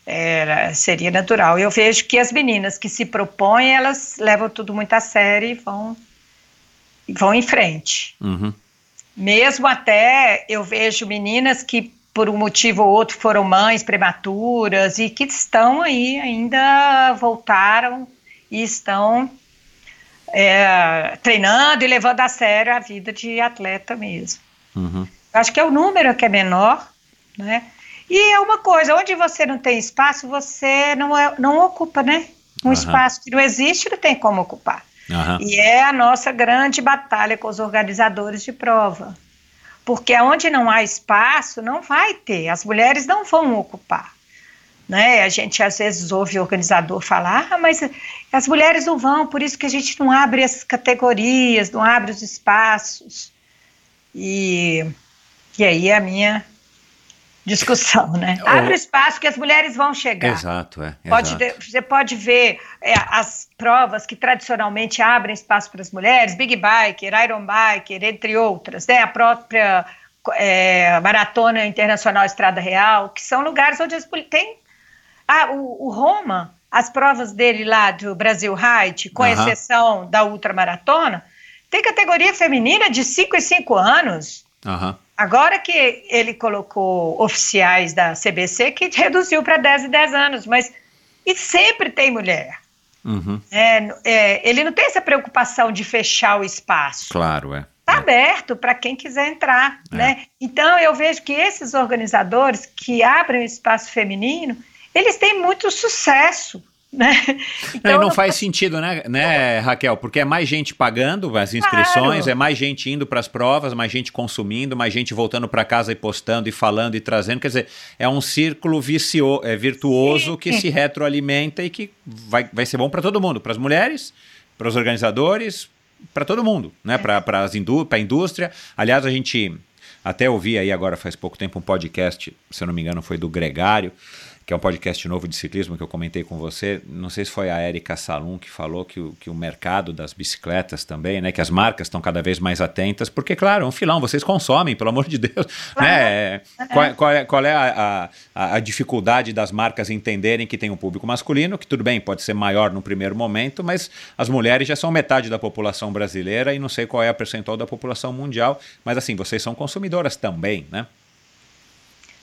S1: é- seria natural. Eu vejo que as meninas que se propõem, elas levam tudo muito a sério e vão, vão em frente.
S2: Uhum.
S1: Mesmo até eu vejo meninas que, por um motivo ou outro, foram mães prematuras e que estão aí, ainda voltaram e estão é, treinando e levando a sério a vida de atleta mesmo.
S2: Uhum.
S1: Acho que é o número que é menor, né? E é uma coisa, onde você não tem espaço, você não, é, não ocupa, né? Um
S2: Aham.
S1: espaço que não existe, não tem como ocupar.
S2: Aham.
S1: E é a nossa grande batalha com os organizadores de prova. Porque onde não há espaço, não vai ter, as mulheres não vão ocupar. Né? A gente às vezes ouve o organizador falar, ah, mas as mulheres não vão, por isso que a gente não abre as categorias, não abre os espaços. E, e aí é a minha discussão, né?
S2: Oh.
S1: Abre o espaço que as mulheres vão chegar.
S2: Exato, é.
S1: Pode
S2: exato.
S1: você pode ver é, as provas que tradicionalmente abrem espaço para as mulheres, Big Biker, Iron Biker, entre outras, né? a própria é, Maratona Internacional Estrada Real, que são lugares onde as mulheres têm. Ah, o, o Roma, as provas dele lá do Brasil Height, com
S2: Aham.
S1: exceção da ultramaratona, tem categoria feminina de 5 e 5 anos.
S2: Aham.
S1: Agora que ele colocou oficiais da CBC, que reduziu para 10 e 10 anos, mas e sempre tem mulher.
S2: Uhum.
S1: É, é, ele não tem essa preocupação de fechar o espaço.
S2: Claro, é.
S1: Está aberto para quem quiser entrar.
S2: É.
S1: Né? Então, eu vejo que esses organizadores que abrem o espaço feminino, eles têm muito sucesso. Né?
S2: Não, e não
S1: não
S2: faz sentido, né, né, Raquel? Porque é mais gente pagando as inscrições,
S1: Claro.
S2: é mais gente indo para as provas, mais gente consumindo, mais gente voltando para casa e postando e falando e trazendo. Quer dizer, é um círculo vicio, é, virtuoso
S1: Sim.
S2: que se retroalimenta e que vai, vai ser bom para todo mundo, para as mulheres, para os organizadores, para todo mundo, né? Para indú a indústria. Aliás, a gente até ouvi aí agora faz pouco tempo um podcast, se eu não me engano, foi do Gregário que é um podcast novo de ciclismo que eu comentei com você. Não sei se foi a Erika Salum que falou que o, que o mercado das bicicletas também, né? Que as marcas estão cada vez mais atentas, porque, claro, é um filão, vocês consomem, pelo amor de Deus. Né? Qual, qual é, qual é a, a, a dificuldade das marcas entenderem que tem um público masculino, que tudo bem, pode ser maior no primeiro momento, mas as mulheres já são metade da população brasileira e não sei qual é a percentual da população mundial, mas assim, vocês são consumidoras também, né?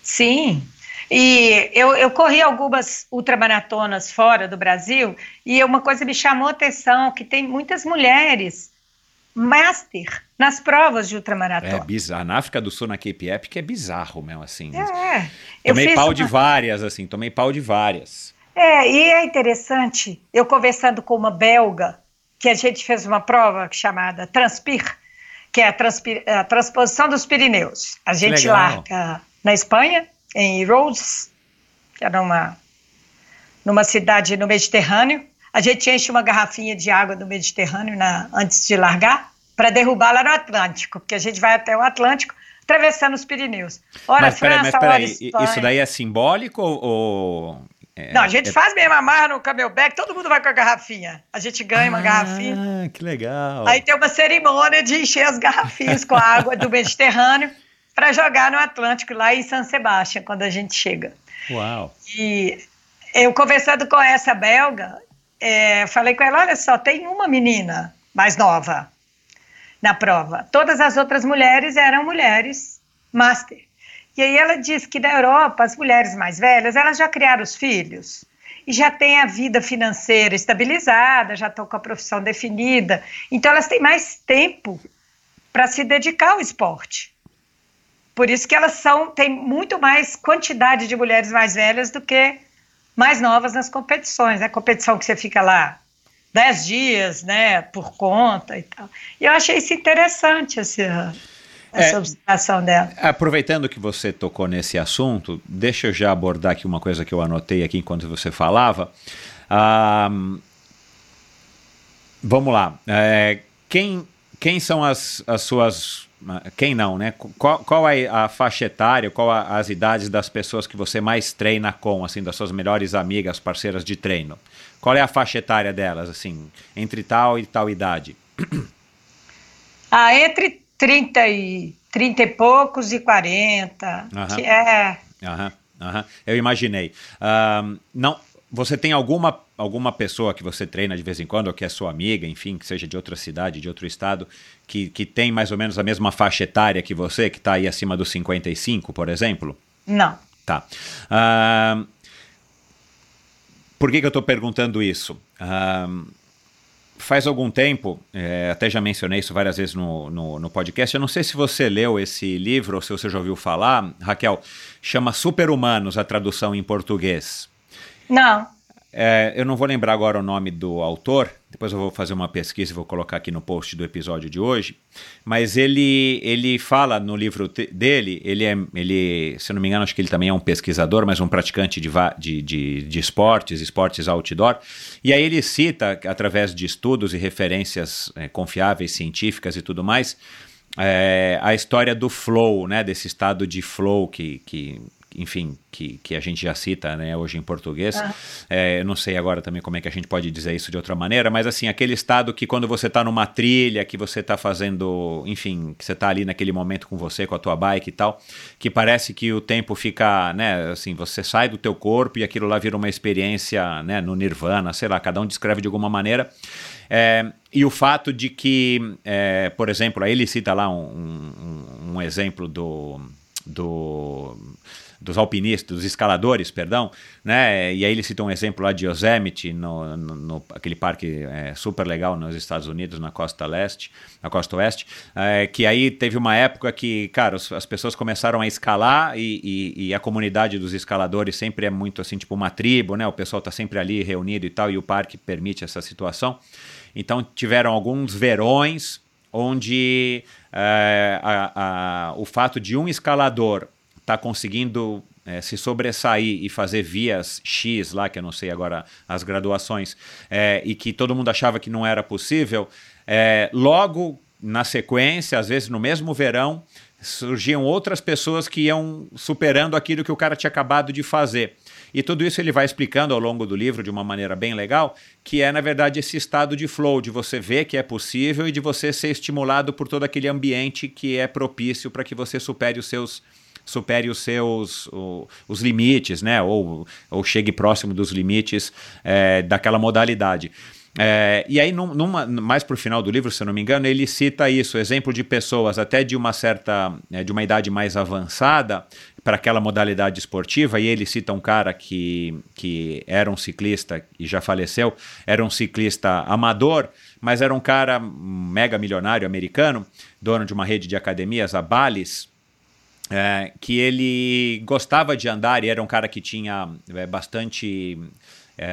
S1: Sim. E eu, eu corri algumas ultramaratonas fora do Brasil e uma coisa me chamou a atenção, que tem muitas mulheres master nas provas de
S2: É
S1: ultramaratona.
S2: bizarro. Na África do Sul, na Cape Epic, é bizarro mesmo, assim.
S1: É, eu
S2: Tomei pau
S1: uma-
S2: de várias, assim, tomei pau de várias.
S1: É, e é interessante, eu conversando com uma belga, que a gente fez uma prova chamada Transpir, que é a, transpi- a transposição dos Pirineus. A gente larga na Espanha, em Rhodes, que é numa, numa cidade no Mediterrâneo. A gente enche uma garrafinha de água do Mediterrâneo na- antes de largar, para derrubar lá no Atlântico, porque a gente vai até o Atlântico, atravessando os Pirineus. Ora
S2: mas peraí,
S1: França,
S2: mas
S1: ora
S2: peraí,
S1: Espanha.
S2: isso daí é simbólico ou... é-
S1: Não, a gente
S2: é-
S1: faz mesmo amarra no camelback, todo mundo vai com a garrafinha. A gente ganha uma garrafinha.
S2: Ah, que legal.
S1: Aí tem uma cerimônia de encher as garrafinhas com a água do Mediterrâneo para jogar no Atlântico, lá em San Sebastião, quando a gente chega.
S2: Uau.
S1: E eu conversando com essa belga, é, falei com ela: olha só, tem uma menina mais nova na prova. Todas as outras mulheres eram mulheres master. E aí ela disse que na Europa, as mulheres mais velhas, elas já criaram os filhos e já têm a vida financeira estabilizada, já estão com a profissão definida. Então elas têm mais tempo para se dedicar ao esporte. Por isso que elas são têm muito mais quantidade de mulheres mais velhas do que mais novas nas competições. A competição que você fica lá dez dias, né, por conta e tal. E eu achei isso interessante, assim, essa é, observação dela.
S2: Aproveitando que você tocou nesse assunto, deixa eu já abordar aqui uma coisa que eu anotei aqui enquanto você falava. Ah, vamos lá. É, quem, quem são as, as suas. Quem não, né? Qual, qual é a faixa etária, qual a, as idades das pessoas que você mais treina com, assim, das suas melhores amigas, parceiras de treino? Qual é a faixa etária delas, assim, entre tal e tal idade?
S1: Ah, entre 30 e, 30 e poucos e 40, que é...
S2: Aham, aham. Eu imaginei. não, você tem alguma, alguma pessoa que você treina de vez em quando, ou que é sua amiga, enfim, que seja de outra cidade, de outro estado, que, que tem mais ou menos a mesma faixa etária que você, que está aí acima dos 55, por exemplo?
S1: Não.
S2: Tá. Uh, por que, que eu estou perguntando isso? Uh, faz algum tempo, é, até já mencionei isso várias vezes no, no, no, podcast. Eu não sei se você leu esse livro ou se você já ouviu falar, Raquel. Chama Super-Humanos, a tradução em português.
S1: Não.
S2: É, eu não vou lembrar agora o nome do autor, depois eu vou fazer uma pesquisa e vou colocar aqui no post do episódio de hoje. Mas ele, ele fala no livro dele, ele é, ele, se não me engano, acho que ele também é um pesquisador, mas um praticante de, de, de, de esportes, esportes outdoor. E aí ele cita, através de estudos e referências é, confiáveis, científicas e tudo mais, é, a história do flow, né, desse estado de flow que, que enfim, que, que a gente já cita né, hoje em português. Ah. É, eu não sei agora também como é que a gente pode dizer isso de outra maneira, mas assim, aquele estado que quando você está numa trilha, que você está fazendo, enfim, que você está ali naquele momento com você, com a tua bike e tal, que parece que o tempo fica, né, assim, você sai do teu corpo e aquilo lá vira uma experiência, né, no nirvana, sei lá, cada um descreve de alguma maneira. É, e o fato de que, é, por exemplo, aí ele cita lá um, um, um exemplo do, do dos alpinistas, dos escaladores, perdão, né? E aí ele cita um exemplo lá de Yosemite, no, no, no aquele parque é, super legal nos Estados Unidos, na costa leste, na costa oeste, é, que aí teve uma época que, cara, as pessoas começaram a escalar e, e, e, a comunidade dos escaladores sempre é muito assim, tipo uma tribo, né? O pessoal tá sempre ali reunido e tal, e o parque permite essa situação. Então tiveram alguns verões onde é, a, a, o fato de um escalador está conseguindo é, se sobressair e fazer vias X lá, que eu não sei agora as graduações, é, e que todo mundo achava que não era possível, é, logo na sequência, às vezes no mesmo verão, surgiam outras pessoas que iam superando aquilo que o cara tinha acabado de fazer. E tudo isso ele vai explicando ao longo do livro de uma maneira bem legal, que é, na verdade, esse estado de flow, de você ver que é possível e de você ser estimulado por todo aquele ambiente que é propício para que você supere os seus supere os seus o, os limites, né? Ou, ou chegue próximo dos limites é, daquela modalidade. É, e aí, num, numa, mais para o final do livro, se eu não me engano, ele cita isso, exemplo de pessoas até de uma certa, é, de uma idade mais avançada para aquela modalidade esportiva, e ele cita um cara que, que era um ciclista e já faleceu, era um ciclista amador, mas era um cara mega milionário americano, dono de uma rede de academias, a Balis, é, que ele gostava de andar e era um cara que tinha é, bastante é,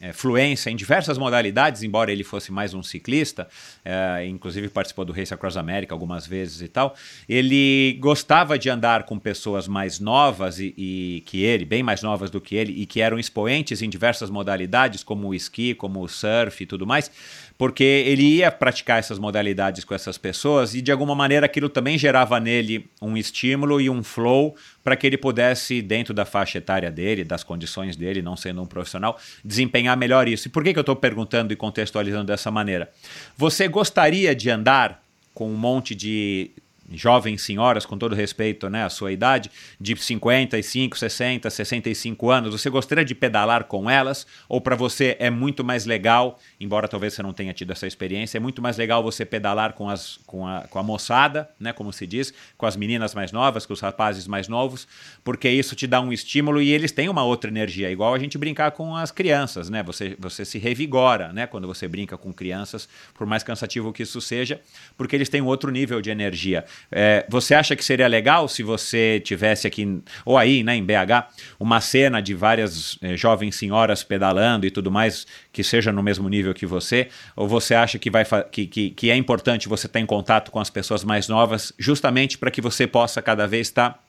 S2: é, fluência em diversas modalidades, embora ele fosse mais um ciclista, é, inclusive participou do Race Across America algumas vezes e tal. Ele gostava de andar com pessoas mais novas e, e, que ele, bem mais novas do que ele, e que eram expoentes em diversas modalidades, como o esqui, como o surf e tudo mais porque ele ia praticar essas modalidades com essas pessoas e de alguma maneira aquilo também gerava nele um estímulo e um flow para que ele pudesse, dentro da faixa etária dele, das condições dele, não sendo um profissional, desempenhar melhor isso. E por que, que eu estou perguntando e contextualizando dessa maneira? Você gostaria de andar com um monte de jovens senhoras, com todo respeito né, à sua idade, de 55, 60, 65 anos, você gostaria de pedalar com elas? Ou para você é muito mais legal, embora talvez você não tenha tido essa experiência, é muito mais legal você pedalar com, as, com, a, com a moçada, né, como se diz, com as meninas mais novas, com os rapazes mais novos, porque isso te dá um estímulo e eles têm uma outra energia, igual a gente brincar com as crianças, né? Você, você se revigora né, quando você brinca com crianças, por mais cansativo que isso seja, porque eles têm um outro nível de energia. É, você acha que seria legal se você tivesse aqui, ou aí, né, em BH, uma cena de várias é, jovens senhoras pedalando e tudo mais, que seja no mesmo nível que você? Ou você acha que, vai que, que, que é importante você estar em contato com as pessoas mais novas, justamente para que você possa cada vez estar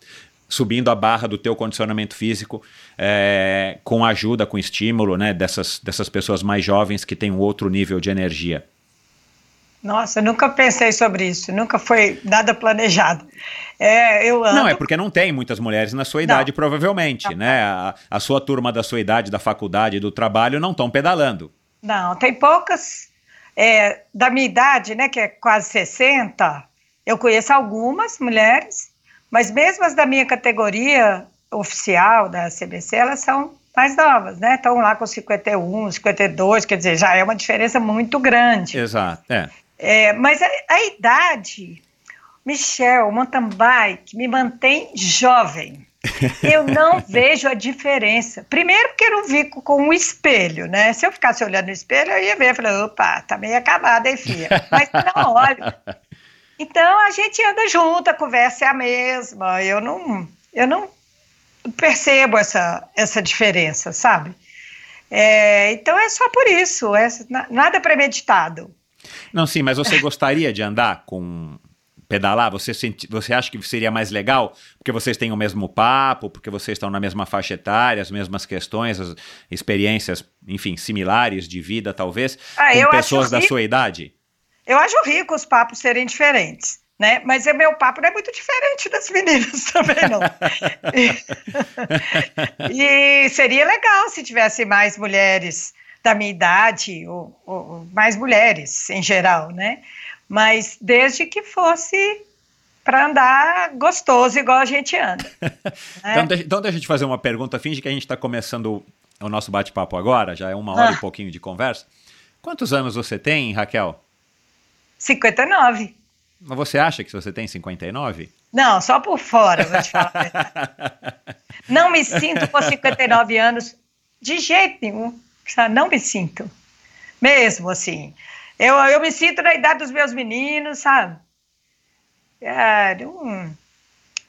S2: subindo a barra do teu condicionamento físico é, com ajuda, com estímulo né, dessas, dessas pessoas mais jovens que têm um outro nível de energia?
S1: Nossa, nunca pensei sobre isso, nunca foi nada planejado. É, eu ando...
S2: Não, é porque não tem muitas mulheres na sua idade, não. provavelmente, não. né? A, a, sua turma da sua idade, da faculdade, do trabalho, não estão pedalando.
S1: Não, tem poucas. É, da minha idade, né, que é quase 60, eu conheço algumas mulheres, mas mesmo as da minha categoria oficial da CBC, elas são mais novas, né? Estão lá com 51, 52, quer dizer, já é uma diferença muito grande.
S2: Exato, é.
S1: É mas a, a idade, Michel, mountain bike, me mantém jovem. Eu não vejo a diferença. Primeiro porque eu não fico com um espelho, né? Se eu ficasse olhando no espelho, eu ia ver, falei, opa, tá meio acabada, hein, filha? Mas não olho. Então a gente anda junto, a conversa é a mesma. Eu não, eu não percebo essa, essa diferença, sabe? É, então é só por isso, é, nada premeditado.
S2: Não, sim, mas você gostaria de andar com pedalar? Você, senti, você acha que seria mais legal porque vocês têm o mesmo papo, porque vocês estão na mesma faixa etária, as mesmas questões, as experiências, enfim, similares de vida, talvez, ah, com pessoas da sua idade?
S1: Eu acho rico os papos serem diferentes. Né? Mas o meu papo não é muito diferente das meninas também, não. e, e, seria legal se tivesse mais mulheres da minha idade, ou, ou, mais mulheres em geral, né? Mas desde que fosse para andar gostoso, igual a gente anda. né?
S2: então, deixa, então, deixa eu te fazer uma pergunta. Finge que a gente está começando o nosso bate-papo agora, já é uma hora ah. e pouquinho de conversa. Quantos anos você tem, Raquel?
S1: 59.
S2: Mas você acha que você tem 59?
S1: Não, só por fora, vou te falar. não me sinto com 59 anos de jeito nenhum. Não me sinto. Mesmo assim. Eu, eu me sinto na idade dos meus meninos, sabe? É, não,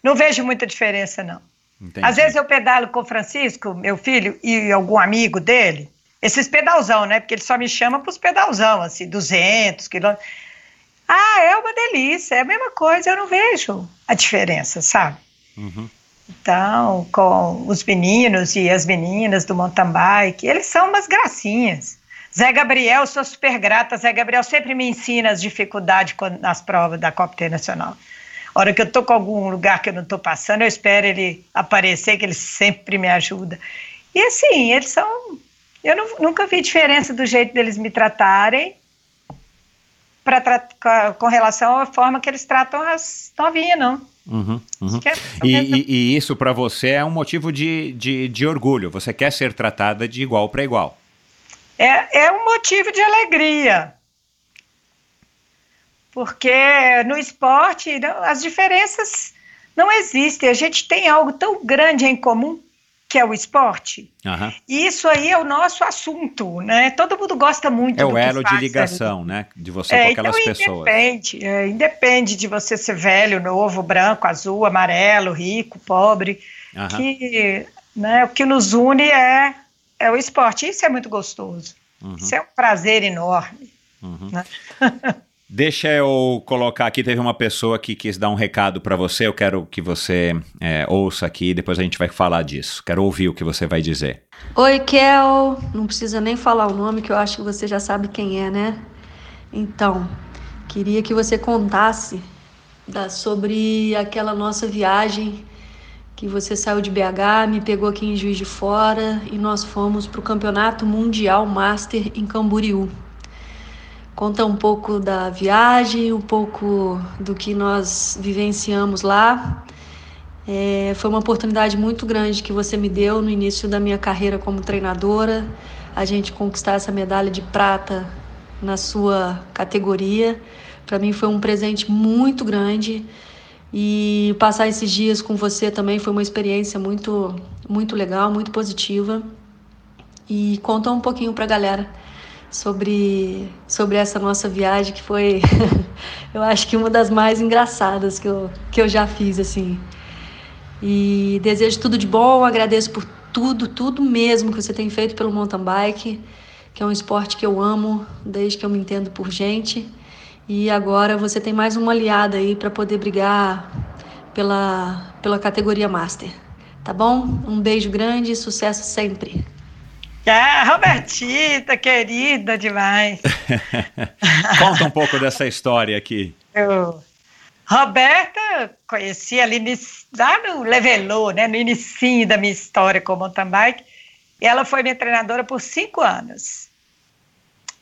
S1: não vejo muita diferença, não. Entendi. Às vezes eu pedalo com o Francisco, meu filho, e algum amigo dele. Esses pedalzão, né? Porque ele só me chama para os pedalzão, assim, 200 quilômetros. Ah, é uma delícia, é a mesma coisa, eu não vejo a diferença, sabe? Uhum. Então, com os meninos e as meninas do mountain bike, eles são umas gracinhas. Zé Gabriel, sou super grata. Zé Gabriel sempre me ensina as dificuldades nas provas da Copa Internacional. A hora que eu estou com algum lugar que eu não estou passando, eu espero ele aparecer, que ele sempre me ajuda. E assim, eles são. Eu não, nunca vi diferença do jeito deles me tratarem pra, com relação à forma que eles tratam as novinhas, não.
S2: Uhum, uhum. E, e, e, isso para você é um motivo de, de, de, orgulho. Você quer ser tratada de igual para igual.
S1: É, é um motivo de alegria. Porque no esporte as diferenças não existem. A gente tem algo tão grande em comum que é o esporte. Uhum. Isso aí é o nosso assunto, né? Todo mundo gosta muito.
S2: É o elo de ligação, ali. né? De você é, com aquelas então, pessoas.
S1: Independe, é, independe de você ser velho, novo, branco, azul, amarelo, rico, pobre. Uhum. Que, né, o que nos une é, é o esporte. Isso é muito gostoso. Uhum. Isso é um prazer enorme. Uhum. Né?
S2: Deixa eu colocar aqui, teve uma pessoa que quis dar um recado para você, eu quero que você é, ouça aqui, depois a gente vai falar disso. Quero ouvir o que você vai dizer.
S3: Oi, Kel, não precisa nem falar o nome, que eu acho que você já sabe quem é, né? Então, queria que você contasse da, sobre aquela nossa viagem que você saiu de BH, me pegou aqui em Juiz de Fora e nós fomos para o Campeonato Mundial Master em Camboriú. Conta um pouco da viagem, um pouco do que nós vivenciamos lá. É, foi uma oportunidade muito grande que você me deu no início da minha carreira como treinadora, a gente conquistar essa medalha de prata na sua categoria. Para mim foi um presente muito grande e passar esses dias com você também foi uma experiência muito, muito legal, muito positiva. E conta um pouquinho para a galera sobre, sobre essa nossa viagem, que foi, eu acho que uma das mais engraçadas que eu, que eu já fiz, assim. E desejo tudo de bom, agradeço por tudo, tudo mesmo que você tem feito pelo mountain bike, que é um esporte que eu amo desde que eu me entendo por gente. E agora você tem mais uma aliada aí para poder brigar pela, pela categoria Master. Tá bom? Um beijo grande e sucesso sempre.
S1: Ah, Robertita, querida demais.
S2: Conta um pouco dessa história aqui.
S1: Eu, Roberta, conheci ali lá no Levelô, né, no início da minha história com mountain bike. E ela foi minha treinadora por cinco anos.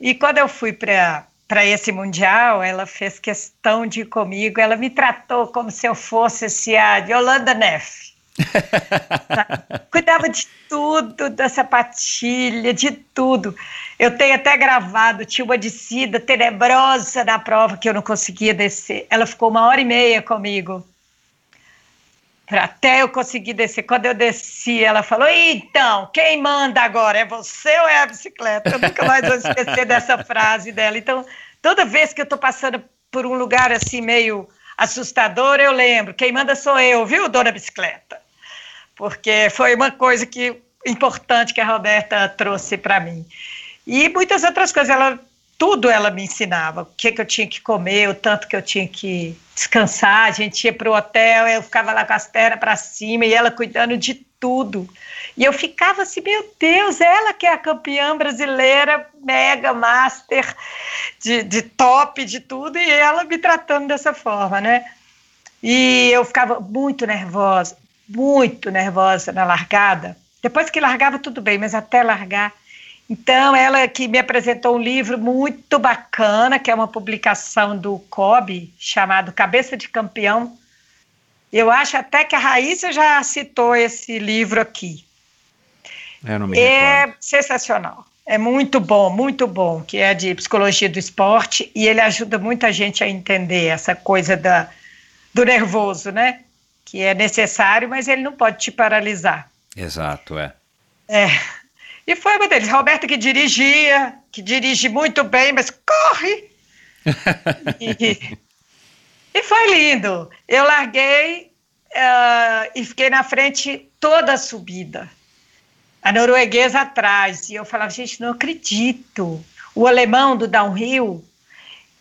S1: E quando eu fui para para esse mundial, ela fez questão de ir comigo. Ela me tratou como se eu fosse assim, a Yolanda Neff. Cuidava de tudo, da sapatilha, de tudo. Eu tenho até gravado, tinha uma descida tenebrosa na prova que eu não conseguia descer. Ela ficou uma hora e meia comigo. Até eu conseguir descer. Quando eu desci, ela falou: então, quem manda agora? É você ou é a bicicleta? Eu nunca mais vou esquecer dessa frase dela. Então, toda vez que eu estou passando por um lugar assim meio assustador, eu lembro: quem manda sou eu, viu, dona bicicleta? Porque foi uma coisa que importante que a Roberta trouxe para mim. E muitas outras coisas, ela tudo ela me ensinava, o que, que eu tinha que comer, o tanto que eu tinha que descansar, a gente ia para o hotel, eu ficava lá com as pernas para cima e ela cuidando de tudo. E eu ficava assim, meu Deus, ela que é a campeã brasileira, mega master, de, de top, de tudo, e ela me tratando dessa forma, né? E eu ficava muito nervosa, muito nervosa na largada. Depois que largava, tudo bem, mas até largar. Então, ela que me apresentou um livro muito bacana, que é uma publicação do COB, chamado Cabeça de Campeão. Eu acho até que a Raíssa já citou esse livro aqui.
S2: Eu não me
S1: é
S2: recordo.
S1: sensacional. É muito bom, muito bom, que é de psicologia do esporte e ele ajuda muita gente a entender essa coisa da, do nervoso, né? Que é necessário, mas ele não pode te paralisar.
S2: Exato, é.
S1: É. E foi uma deles. Roberto que dirigia, que dirige muito bem, mas corre! e, e, foi lindo. Eu larguei uh, e fiquei na frente toda a subida. A norueguesa atrás. E eu falava, gente, não acredito. O alemão do downhill,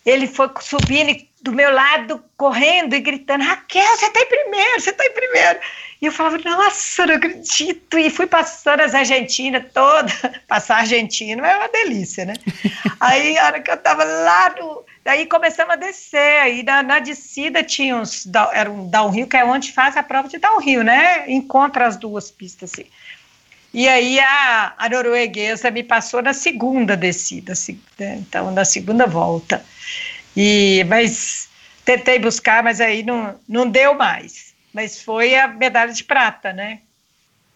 S1: ele foi subindo e do meu lado, correndo e gritando: Raquel, você está em primeiro, você está em primeiro. E eu falava: Nossa, não acredito. E fui passando as Argentinas toda. Passar Argentina é uma delícia, né? aí, a hora que eu estava lá no. Daí começamos a descer. Aí na, na descida tinha uns. Era um downhill, que é onde faz a prova de downhill, né? Encontra as duas pistas assim. E aí a, a norueguesa me passou na segunda descida, assim, né? então na segunda volta. E, mas tentei buscar, mas aí não, não deu mais. Mas foi a medalha de prata, né?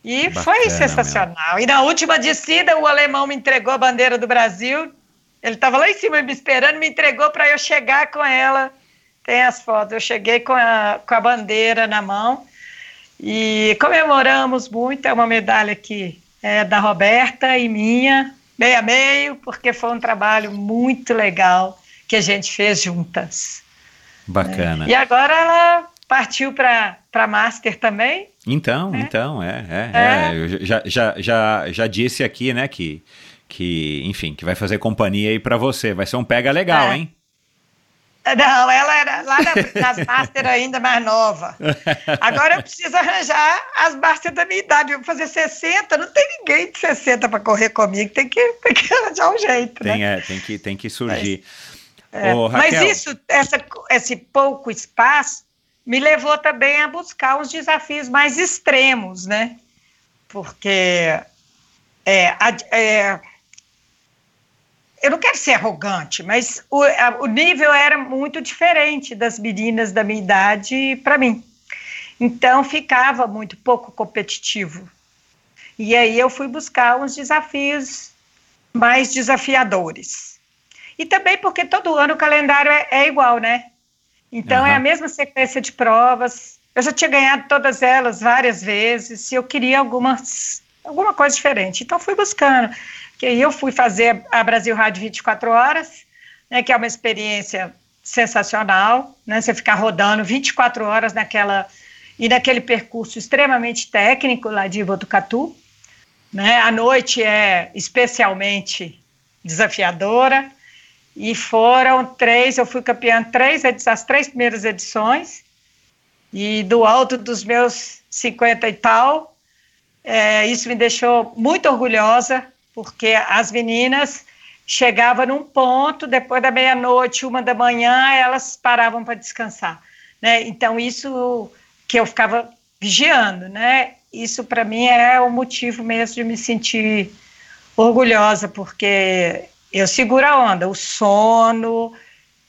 S1: E Bacana, foi sensacional. Meu. E na última descida, o alemão me entregou a bandeira do Brasil. Ele estava lá em cima me esperando, me entregou para eu chegar com ela. Tem as fotos. Eu cheguei com a, com a bandeira na mão e comemoramos muito. É uma medalha que é da Roberta e minha, meio a meio, porque foi um trabalho muito legal que a gente fez juntas.
S2: Bacana.
S1: E agora ela partiu para Master também.
S2: Então,
S1: é.
S2: então, é, é, é. Eu já, já, já, já disse aqui, né, que, que, enfim, que vai fazer companhia aí para você. Vai ser um pega legal,
S1: É.
S2: hein?
S1: Não, ela era lá na- nas Master ainda mais nova. Agora eu preciso arranjar as Master da minha idade. Eu vou fazer 60, não tem ninguém de 60 para correr comigo. Tem que, tem que arranjar um jeito, né?
S2: Tem, é, tem, que, tem que surgir.
S1: É,
S2: Ô,
S1: Mas isso, essa, esse pouco espaço me levou também a buscar uns desafios mais extremos, né? Porque é, a- é, eu não quero ser arrogante, mas o, a- o nível era muito diferente das meninas da minha idade para mim. Então ficava muito pouco competitivo. E aí eu fui buscar uns desafios mais desafiadores. E também porque todo ano o calendário é, é igual, né? Então é
S2: Aham.
S1: a mesma sequência de provas. Eu já tinha ganhado todas elas várias vezes. E eu queria algumas alguma coisa diferente. Então fui buscando. Que aí eu fui fazer a Brasil Rádio 24 horas, né, que é uma experiência sensacional, né? Você ficar rodando 24 horas naquela e naquele percurso extremamente técnico lá de Botucatu, né? A noite é especialmente desafiadora e foram três, eu fui campeã três as três primeiras edições e do alto dos meus 50 e tal, é, isso me deixou muito orgulhosa porque as meninas chegava num ponto, depois da meia-noite, uma da manhã, elas paravam para descansar. Né? Então, isso que eu ficava vigiando, né? Isso para mim é o motivo mesmo de me sentir orgulhosa, porque eu seguro a onda, o sono,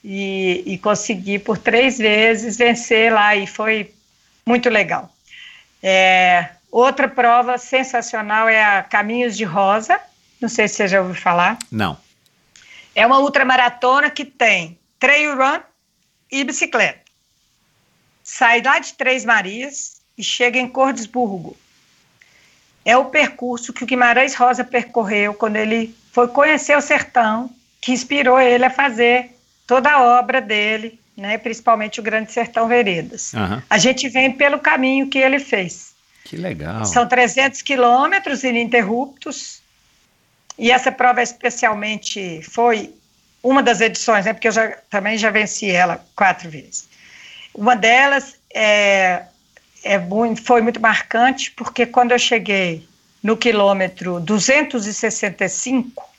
S1: e, e consegui por três vezes vencer lá, e foi muito legal. É, outra prova sensacional é a Caminhos de Rosa, não sei se você já ouviu falar.
S2: Não.
S1: É uma ultramaratona que tem trail run e bicicleta. Sai lá de Três Marias e chega em Cordesburgo. É o percurso que o Guimarães Rosa percorreu quando ele foi conhecer o sertão, que inspirou ele a fazer toda a obra dele, né, principalmente o Grande Sertão Veredas. Uhum. A gente vem pelo caminho que ele fez.
S2: Que legal.
S1: São 300 quilômetros ininterruptos, e essa prova especialmente foi uma das edições, né, porque eu já, também já venci ela quatro vezes. Uma delas é, é muito, foi muito marcante, porque quando eu cheguei no quilômetro 265,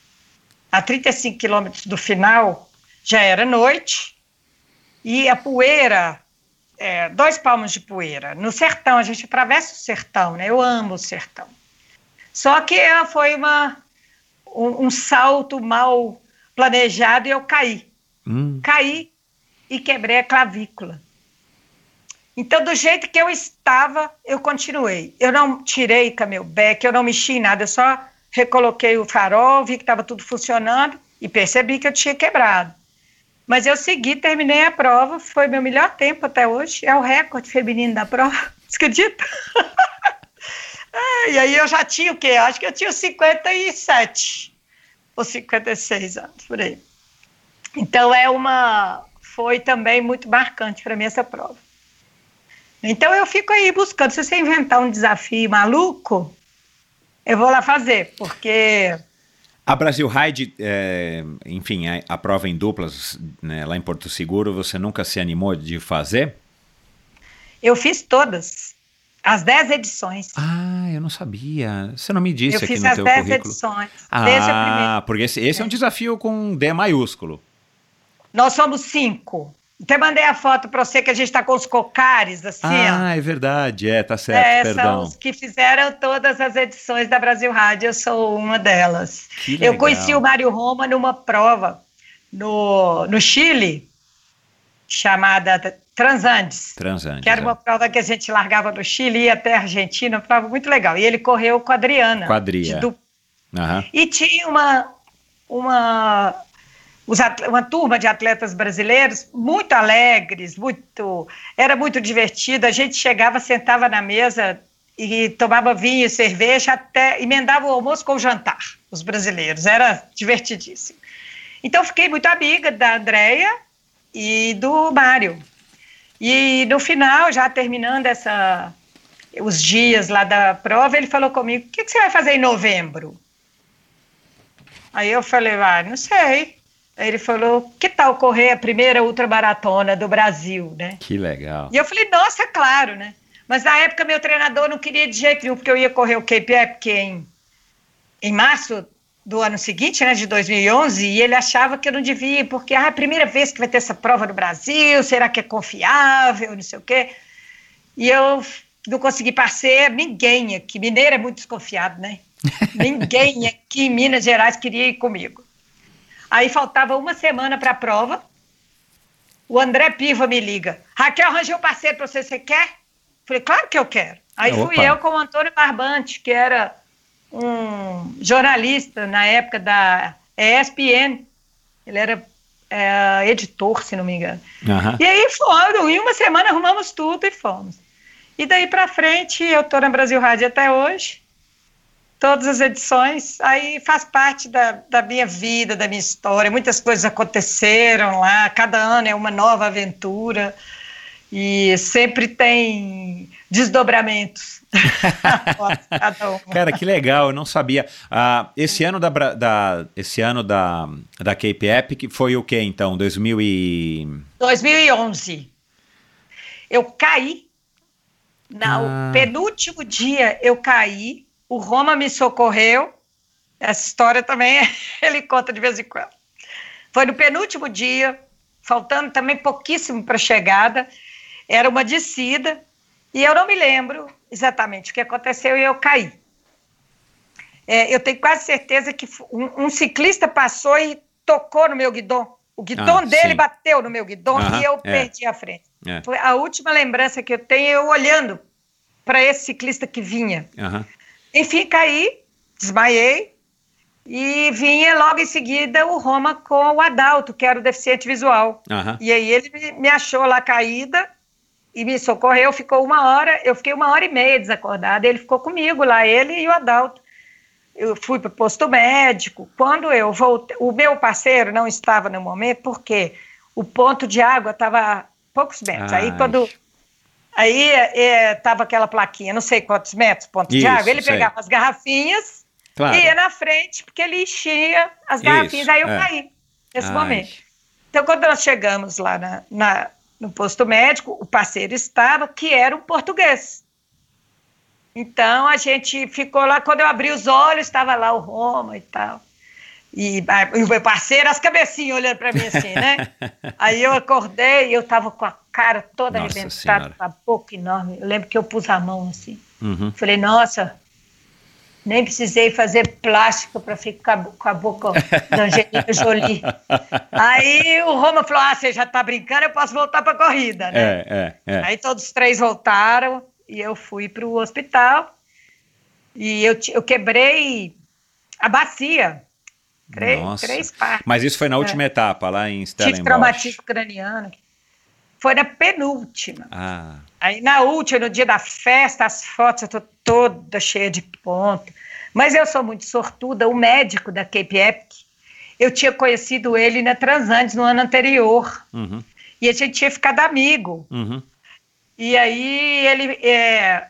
S1: a 35 quilômetros do final, já era noite, e a poeira, é, dois palmos de poeira. No sertão, a gente atravessa o sertão, né? Eu amo o sertão. Só que foi uma um, um salto mal planejado e eu caí. Hum. Caí e quebrei a clavícula. Então, do jeito que eu estava, eu continuei. Eu não tirei camelback, eu não mexi em nada, eu só recoloquei o farol, vi que estava tudo funcionando e percebi que eu tinha quebrado. Mas eu segui, terminei a prova, foi meu melhor tempo até hoje, é o recorde feminino da prova, você acredita? Ah, e aí eu já tinha o quê? Acho que eu tinha 57 ou 56 anos, por aí. Então é uma. Foi também muito marcante para mim essa prova. Então eu fico aí buscando. Se você inventar um desafio maluco, eu vou lá fazer, porque.
S2: A Brasil Ride, é, enfim, a, a, prova em duplas né, lá em Porto Seguro, você nunca se animou de fazer?
S1: Eu fiz todas. As 10 edições.
S2: Ah, eu não sabia. Você não me disse
S1: eu
S2: aqui
S1: no teu currículo. Eu fiz as 10 edições.
S2: Ah, porque esse, esse é. é um desafio com D maiúsculo.
S1: Nós somos cinco. Até mandei a foto para você que a gente está com os cocares, assim.
S2: Ah,
S1: ó.
S2: é verdade, é, tá certo, é, perdão.
S1: São os que fizeram todas as edições da Brasil Rádio, eu sou uma delas.
S2: Que legal.
S1: Eu conheci o Mário Roma numa prova no, no Chile, chamada Transandes.
S2: Transandes.
S1: Que era uma é. prova que a gente largava do Chile e ia até a Argentina, uma prova muito legal. E ele correu com a Adriana.
S2: Com a Adria.
S1: Uhum. E tinha uma, uma, uma turma de atletas brasileiros muito alegres, muito, era muito divertido. A gente chegava, sentava na mesa e tomava vinho cerveja até emendava o almoço com o jantar, os brasileiros. Era divertidíssimo. Então fiquei muito amiga da Andrea e do Mário. E no final, já terminando essa, os dias lá da prova, ele falou comigo: o que, que você vai fazer em novembro? Aí eu falei: ah, não sei. Ele falou: que tal correr a primeira ultramaratona do Brasil, né?
S2: Que legal.
S1: E eu falei: nossa, claro, né? Mas na época meu treinador não queria de jeito nenhum, porque eu ia correr o KPI, porque em, em março do ano seguinte, né, de 2011, e ele achava que eu não devia, porque ah, é a primeira vez que vai ter essa prova no Brasil, será que é confiável, não sei o quê. E eu não consegui parceiro, ninguém aqui, mineiro é muito desconfiado, né? ninguém aqui em Minas Gerais queria ir comigo. Aí faltava uma semana para a prova, o André Piva me liga, Raquel, arranjei um parceiro para você, você quer? Falei, claro que eu quero. Aí Opa. fui eu com o Antônio Barbante, que era um jornalista na época da ESPN, ele era é, editor, se não me engano. Uhum. E aí foram, em uma semana arrumamos tudo e fomos. E daí para frente, eu estou na Brasil Rádio até hoje. Todas as edições. Aí faz parte da, da minha vida, da minha história. Muitas coisas aconteceram lá, cada ano é uma nova aventura e sempre tem desdobramentos.
S2: Cara, que legal, eu não sabia. Ah, esse ano da, da, esse ano da, da Cape Epic foi o que então? 2000 e...
S1: 2011. Eu caí, no ah. penúltimo dia eu caí, o Roma me socorreu, essa história também ele conta de vez em quando. Foi no penúltimo dia, faltando também pouquíssimo para a chegada, era uma descida e eu não me lembro exatamente o que aconteceu e eu caí. É, eu tenho quase certeza que um, um, ciclista passou e tocou no meu guidão. O guidão ah, dele sim. bateu no meu guidão e eu é. perdi a frente. É. Foi a última lembrança que eu tenho eu olhando para esse ciclista que vinha. Enfim, caí, desmaiei e vinha logo em seguida o Roma com o Adalto, que era o deficiente visual. E aí ele me achou lá caída e me socorreu, ficou uma hora, eu fiquei uma hora e meia desacordada, ele ficou comigo lá, ele e o Adalto. Eu fui para o posto médico, quando eu voltei, o meu parceiro não estava no momento, porque o ponto de água estava a poucos metros, Ai. aí quando... Aí estava é, aquela plaquinha, não sei quantos metros, ponto Isso, de água, ele sei. pegava as garrafinhas claro. e ia na frente, porque ele enchia as garrafinhas, Isso, aí eu é. caí nesse Ai. momento. Então, quando nós chegamos lá na, na no posto médico, o parceiro estava, que era um português. Então a gente ficou lá, quando eu abri os olhos, estava lá o Roma e tal. E, e o meu parceiro, as cabecinhas olhando para mim assim, né? Aí eu acordei e eu estava com a cara toda nossa arrebentada, com a boca enorme. Eu lembro que eu pus a mão assim. Uhum. Falei, nossa, nem precisei fazer plástica para ficar com a boca da Angelina Jolie. Aí o Roma falou: Ah, você já está brincando, eu posso voltar para a corrida, né? É, é, é. Aí todos os três voltaram e eu fui para o hospital. E eu, eu quebrei a bacia. Três, Nossa. três partes.
S2: Mas isso foi na última é. etapa, lá em Stellenbosch.
S1: Tive traumatismo craniano. Foi na penúltima. Ah. Aí na última, no dia da festa, as fotos, eu tô toda cheia de ponto. Mas eu sou muito sortuda, o médico da Cape Epic, eu tinha conhecido ele na Transandes no ano anterior. Uhum. E a gente tinha ficado amigo. Uhum. E aí ele, é,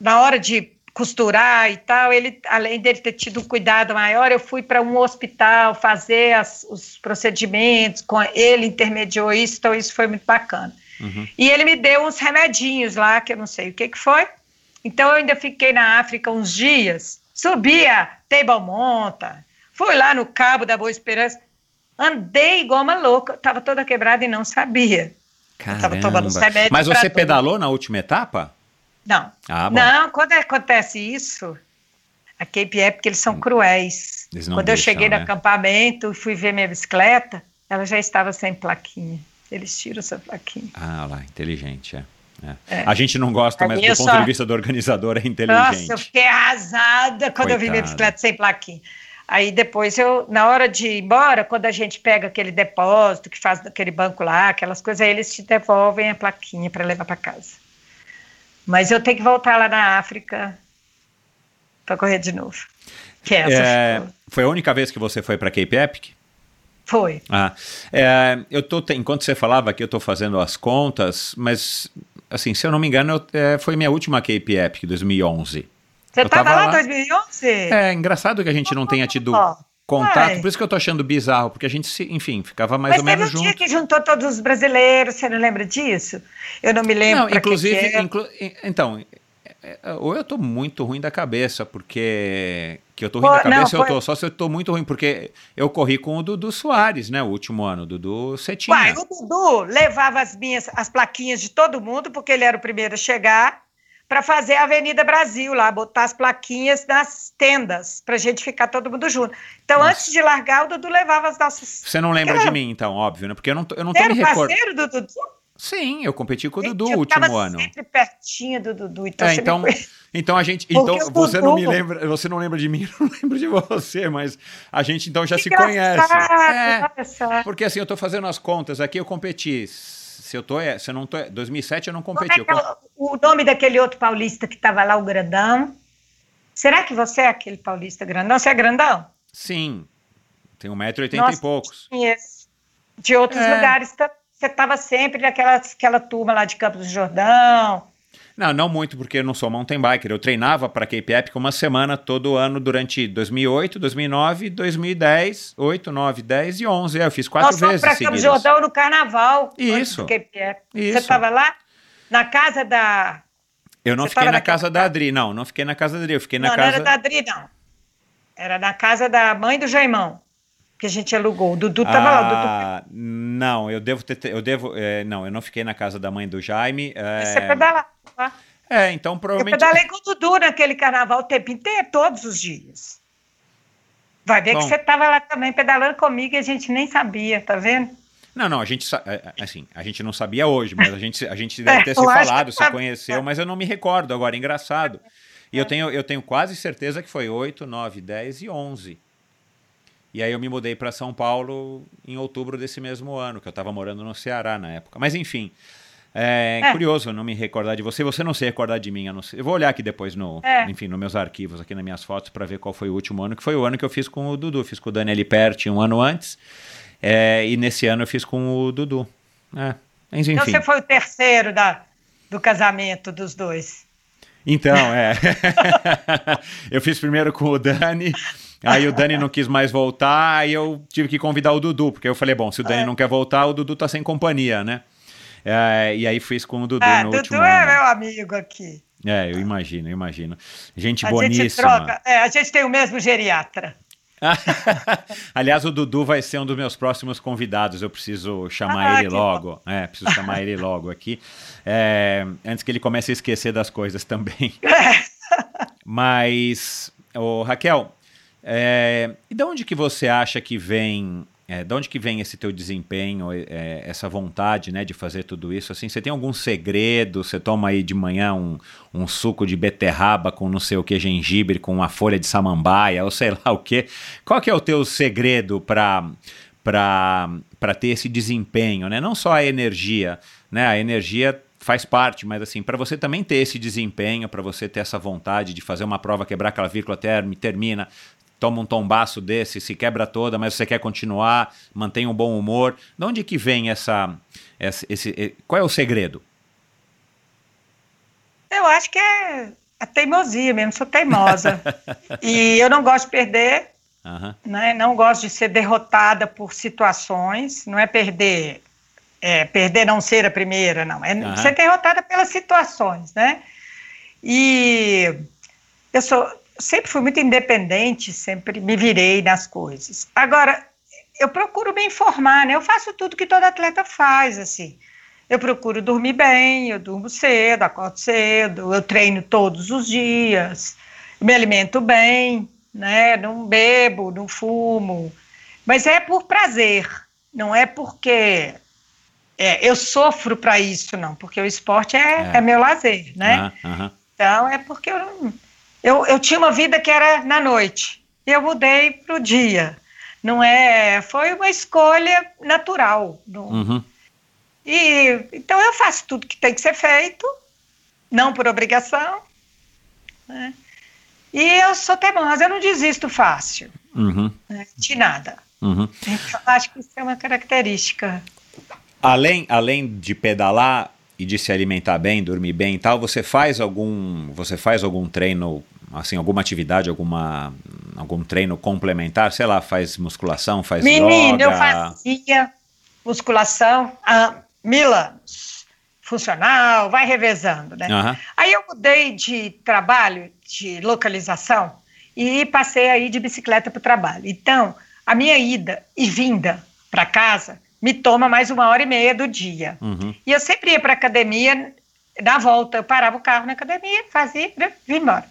S1: na hora de costurar e tal, ele, além dele ter tido um cuidado maior, eu fui para um hospital fazer as, os procedimentos, com ele intermediou isso, então isso foi muito bacana. Uhum. E ele me deu uns remedinhos lá, que eu não sei o que, que foi. Então eu ainda fiquei na África uns dias, subia Table Monta, fui lá no Cabo da Boa Esperança, andei igual uma louca, estava toda quebrada e não sabia.
S2: Caramba. Mas você pedalou na última etapa?
S1: Não. Ah, não, quando acontece isso, a Cape Epic, eles são hum. cruéis. Eles quando deixam, eu cheguei né? no acampamento e fui ver minha bicicleta, ela já estava sem plaquinha. Eles tiram essa plaquinha.
S2: Ah, lá, inteligente, é. É. É. A gente não gosta, mas do ponto só... de vista do organizador é inteligente.
S1: Nossa, eu fiquei arrasada quando Coitada. eu vi minha bicicleta sem plaquinha. Aí depois eu, na hora de ir embora, quando a gente pega aquele depósito que faz aquele banco lá, aquelas coisas, aí eles te devolvem a plaquinha para levar para casa. Mas eu tenho que voltar lá na África para correr de novo.
S2: Que é essa é, foi a única vez que você foi para Cape Epic?
S1: Foi.
S2: Ah, é, eu tô, enquanto você falava aqui, eu estou fazendo as contas, mas, assim, se eu não me engano, eu, é, foi minha última Cape Epic, 2011.
S1: Você estava lá em 2011?
S2: É, engraçado que a gente não tenha tido contato, por isso que eu tô achando bizarro, porque a gente, se, enfim, ficava mais
S1: Mas
S2: ou menos junto.
S1: Mas dia que juntou todos os brasileiros, você não lembra disso? Eu não me lembro. Não,
S2: inclusive, que que inclu, então, é, é, ou eu tô muito ruim da cabeça, porque que eu tô ruim Pô, da cabeça, não, eu tô só se eu tô muito ruim, porque eu corri com o Dudu Soares, né, o último ano, o Dudu Cetinha. Uai,
S1: o Dudu levava as minhas, as plaquinhas de todo mundo, porque ele era o primeiro a chegar, para fazer a Avenida Brasil lá, botar as plaquinhas nas tendas, para a gente ficar todo mundo junto. Então, Nossa. antes de largar, o Dudu levava as nossas...
S2: Você não lembra de mim, então, óbvio, né? Porque eu não, eu não tô me recordando. parceiro
S1: do Dudu?
S2: Sim, eu competi com o Dudu no último ano.
S1: sempre pertinho do Dudu,
S2: então, é, então, então a gente, então você não me lembra, você não lembra de mim, eu não lembro de você, mas a gente então já que se conhece. É, porque assim, eu tô fazendo as contas aqui, eu competi se eu tô, é, se eu não tô, 2007 é, eu não competi. É
S1: o nome daquele outro paulista que estava lá, o grandão? Será que você é aquele paulista grandão? Você é grandão?
S2: Sim. Tem 1,80m e poucos.
S1: Conheço. De outros
S2: É.
S1: lugares, você estava sempre naquela aquela turma lá de Campos do Jordão.
S2: Não, não muito, porque eu não sou mountain biker. Eu treinava para Cape Epic uma semana todo ano durante 2008, 2009, 2010, 8, 9, 10 e 11. É, eu fiz quatro
S1: Nós fomos
S2: vezes
S1: para Campos do
S2: seguidas.
S1: Jordão no carnaval.
S2: Isso.
S1: antes do KPF. Você
S2: Isso.
S1: estava lá? Na casa da.
S2: Eu não
S1: Você
S2: fiquei na casa da Adri, não. Não fiquei na casa da Adri, eu fiquei na
S1: não,
S2: casa...
S1: não era da Adri, não. Era na casa da mãe do Jaimão, que a gente alugou. O Dudu estava lá. O Dudu
S2: Ah, não, eu devo ter... Eu devo... é, não, eu não fiquei na casa da mãe do Jaime. É,
S1: Você pedalava.
S2: É então
S1: Eu
S2: provavelmente...
S1: pedalei com o Dudu naquele carnaval o tempo inteiro, todos os dias. Vai ver
S2: Bom.
S1: que você estava lá também pedalando comigo e a gente nem sabia, tá vendo?
S2: Não, não, a gente, é, é, assim, a gente não sabia hoje, mas a gente, a gente deve
S1: É,
S2: ter se
S1: eu
S2: falado, se conheceu, mas eu não me recordo agora, engraçado. E eu tenho, eu tenho quase certeza que foi 8, 9, 10 e 11. E aí eu me mudei para São Paulo em outubro desse mesmo ano, que eu estava morando no Ceará na época. Mas enfim, é,
S1: É.
S2: curioso eu não me recordar de você, você não se recordar de mim. Eu, não sei- eu vou olhar aqui depois, no,
S1: É.
S2: enfim, nos meus arquivos, aqui nas minhas fotos, para ver qual foi o último ano, que foi o ano que eu fiz com o Dudu. Fiz com o Daniel Perti um ano antes. É, e nesse ano eu fiz com o Dudu. É, mas enfim.
S1: Então você foi o terceiro da, do casamento dos dois.
S2: Então, é. eu fiz primeiro com o Dani, aí o Dani não quis mais voltar, aí eu tive que convidar o Dudu, porque eu falei, bom, se o Dani não quer voltar, o Dudu tá sem companhia, né? É, e aí fiz com o Dudu
S1: ah,
S2: no
S1: Dudu
S2: último
S1: é
S2: ano.
S1: meu amigo aqui.
S2: É, eu imagino, eu imagino. Gente
S1: A
S2: boníssima.
S1: gente troca. É, a gente tem o mesmo geriatra.
S2: Aliás, o Dudu vai ser um dos meus próximos convidados. Eu preciso chamar
S1: Ah,
S2: ele logo. É, preciso chamar ele logo aqui. É, antes que ele comece a esquecer das coisas também. Mas, ô, Raquel, é, e de onde que você acha que vem, é, de onde que vem esse teu desempenho, é, essa vontade, né, de fazer tudo isso? Assim, você tem algum segredo? Você toma aí de manhã um, um suco de beterraba com não sei o que, gengibre, com uma folha de samambaia, ou sei lá o que. Qual que é o teu segredo para para ter esse desempenho, né? Não só a energia, né? A energia faz parte, mas assim, para você também ter esse desempenho, para você ter essa vontade de fazer uma prova, quebrar aquela vírgula term, termina, toma um tombaço desse, se quebra toda, mas você quer continuar, mantém um bom humor. De onde que vem essa, essa esse, qual é o segredo?
S1: Eu acho que é a teimosia mesmo, sou teimosa. e eu não gosto de perder,
S2: Aham.
S1: né? não gosto de ser derrotada por situações, não é perder, é, perder não ser a primeira, não, é
S2: Aham.
S1: ser derrotada pelas situações, né? E eu sou, sempre fui muito independente, sempre me virei nas coisas. Agora, eu procuro me informar, né? Eu faço tudo que todo atleta faz, assim. Eu procuro dormir bem, eu durmo cedo, acordo cedo, eu treino todos os dias, me alimento bem, né? Não bebo, não fumo, mas é por prazer, não é porque é, eu sofro para isso, não, porque o esporte é,
S2: É.
S1: é meu lazer, né?
S2: Aham.
S1: Então é porque eu, não- eu, eu tinha uma vida que era na noite, e eu mudei para o dia. Não é, foi uma escolha natural. não-
S2: Uhum.
S1: E então eu faço tudo que tem que ser feito, não por obrigação. né? E eu sou teimosa, eu não desisto fácil
S2: Uhum.
S1: né, de nada.
S2: Uhum.
S1: Então, acho que isso é uma característica.
S2: Além, além de pedalar e de se alimentar bem, dormir bem e tal, você faz algum, você faz algum treino, assim, alguma atividade, alguma, algum treino complementar? Sei lá, faz musculação, faz
S1: Menino, eu fazia musculação há mil anos. Funcional, vai revezando, né?
S2: Aham.
S1: Aí eu mudei de trabalho, de localização, e passei aí de bicicleta para o trabalho. Então, a minha ida e vinda para casa me toma mais uma hora e meia do dia.
S2: Uhum.
S1: E eu sempre ia para academia, na volta, eu parava o carro na academia, fazia, né, vim embora.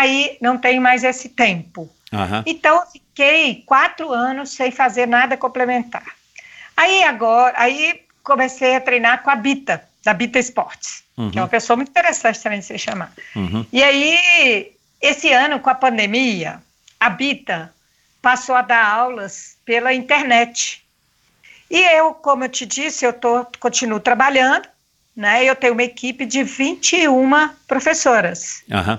S1: Aí não tenho mais esse tempo.
S2: Aham.
S1: Então, fiquei quatro anos sem fazer nada complementar. Aí agora, aí comecei a treinar com a Bita, da Bita Esportes, que é uma pessoa muito interessante também de se chamar.
S2: Uhum.
S1: E aí, esse ano, com a pandemia, a Bita passou a dar aulas pela internet. E eu, como eu te disse, eu tô, continuo trabalhando, né? Eu tenho uma equipe de 21 professoras.
S2: Aham.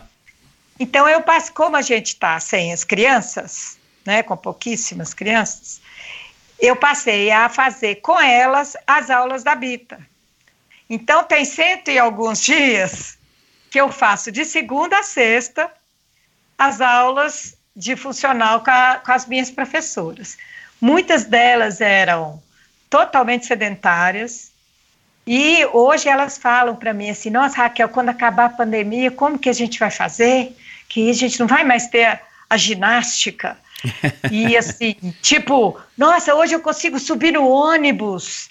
S1: Então eu passo, como a gente está sem as crianças, né, com pouquíssimas crianças, eu passei a fazer com elas as aulas da Bita. Então tem cento e alguns dias que eu faço de segunda a sexta as aulas de funcional com, a, com as minhas professoras. Muitas delas eram totalmente sedentárias, e hoje elas falam para mim assim: nossa, Raquel, quando acabar a pandemia, como que a gente vai fazer? Que a gente não vai mais ter a, a ginástica. e assim, tipo, nossa, hoje eu consigo subir no ônibus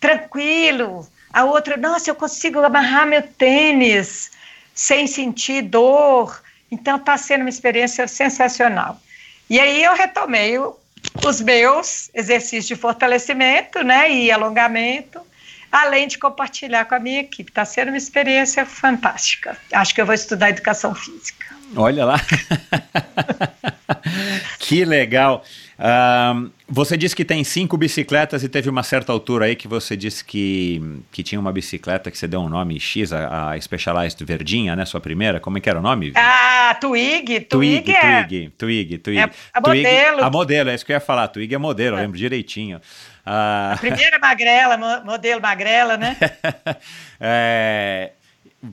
S1: tranquilo. A outra, nossa, eu consigo amarrar meu tênis sem sentir dor. Então está sendo uma experiência sensacional. E aí eu retomei os meus exercícios de fortalecimento, né, e alongamento além de compartilhar com a minha equipe. Está sendo uma experiência fantástica. Acho que eu vou estudar educação física.
S2: Olha lá. que legal. Uh, você disse que tem cinco bicicletas e teve uma certa altura aí que você disse que, que tinha uma bicicleta que você deu um nome X, a, a Specialized Verdinha, né? Sua primeira. Como é que era o nome?
S1: Ah, Twig. Twig,
S2: Twig,
S1: é,
S2: Twig, Twig, Twig.
S1: É a modelo.
S2: a modelo, é isso que eu ia falar. Twig é modelo, é. eu lembro direitinho.
S1: Ah. A primeira magrela, modelo magrela, né?
S2: é,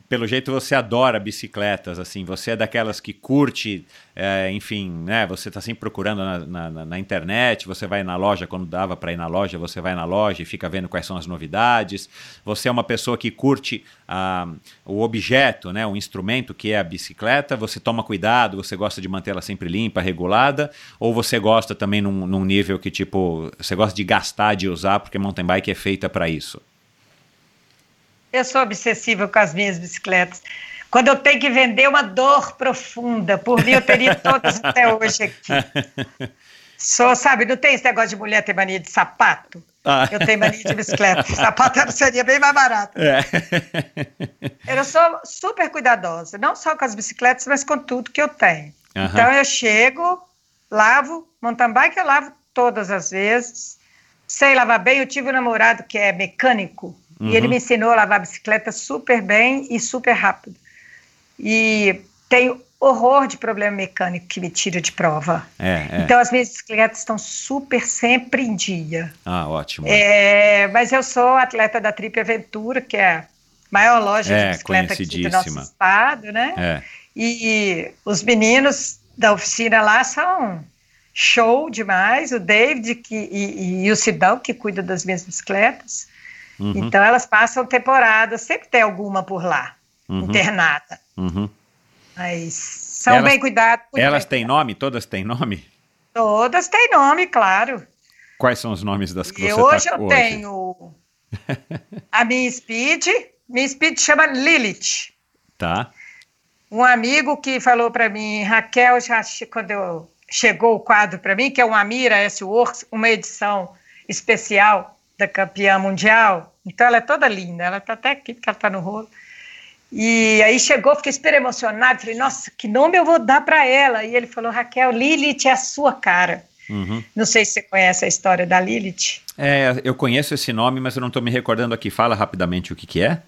S2: pelo jeito você adora bicicletas, assim, você é daquelas que curte, é, enfim, né? Você está sempre procurando na, na, na, internet, você vai na loja quando dava para ir na loja, você vai na loja e fica vendo quais são as novidades. Você é uma pessoa que curte ah, o objeto, né? O instrumento que é a bicicleta. Você toma cuidado, você gosta de mantê-la sempre limpa, regulada, ou você gosta também num, num nível que tipo você gosta de gastar, de usar, porque mountain bike é feita para isso.
S1: Eu sou obsessiva com as minhas bicicletas. Quando eu tenho que vender uma dor profunda, por mim eu teria todas até hoje aqui. Sou, sabe, não tem esse negócio de mulher ter mania de sapato? Ah. Eu tenho mania de bicicleta. sapato seria bem mais barato. É. Eu sou super cuidadosa, não só com as bicicletas, mas com tudo que eu tenho. Uhum. Então eu chego, lavo, mountain bike eu lavo todas as vezes. Sei lavar bem, eu tive um namorado que é mecânico, Uhum. E ele me ensinou a lavar bicicleta super bem e super rápido. E tenho horror de problema mecânico que me tira de prova. É, é. Então as minhas bicicletas estão super sempre em dia.
S2: Ah, ótimo.
S1: É, mas eu sou atleta da Trip Aventura, que é a maior loja de é, bicicleta aqui do nosso estado, né? É. E os meninos da oficina lá são show demais. O David que, e, e o Sidão, que cuida das minhas bicicletas. Uhum. Então elas passam temporada, sempre tem alguma por lá, uhum. internada. Uhum. Mas são elas, bem cuidadas.
S2: Elas têm nome? Todas têm nome?
S1: Todas têm nome, claro.
S2: Quais são os nomes das que
S1: e
S2: você
S1: hoje tá eu hoje? tenho a minha Speed, minha Speed chama Lilith.
S2: Tá.
S1: Um amigo que falou para mim, Raquel, já quando eu, chegou o quadro para mim, que é uma Mira S-Works, uma edição especial da campeã mundial. Então ela é toda linda, ela está até aqui porque ela está no rolo. E aí chegou, fiquei super emocionado, falei, nossa, que nome eu vou dar para ela? E ele falou, Raquel, Lilith é a sua cara. Uhum. Não sei se você conhece a história da Lilith.
S2: É, eu conheço esse nome, mas eu não estou me recordando aqui. Fala rapidamente o que, que é.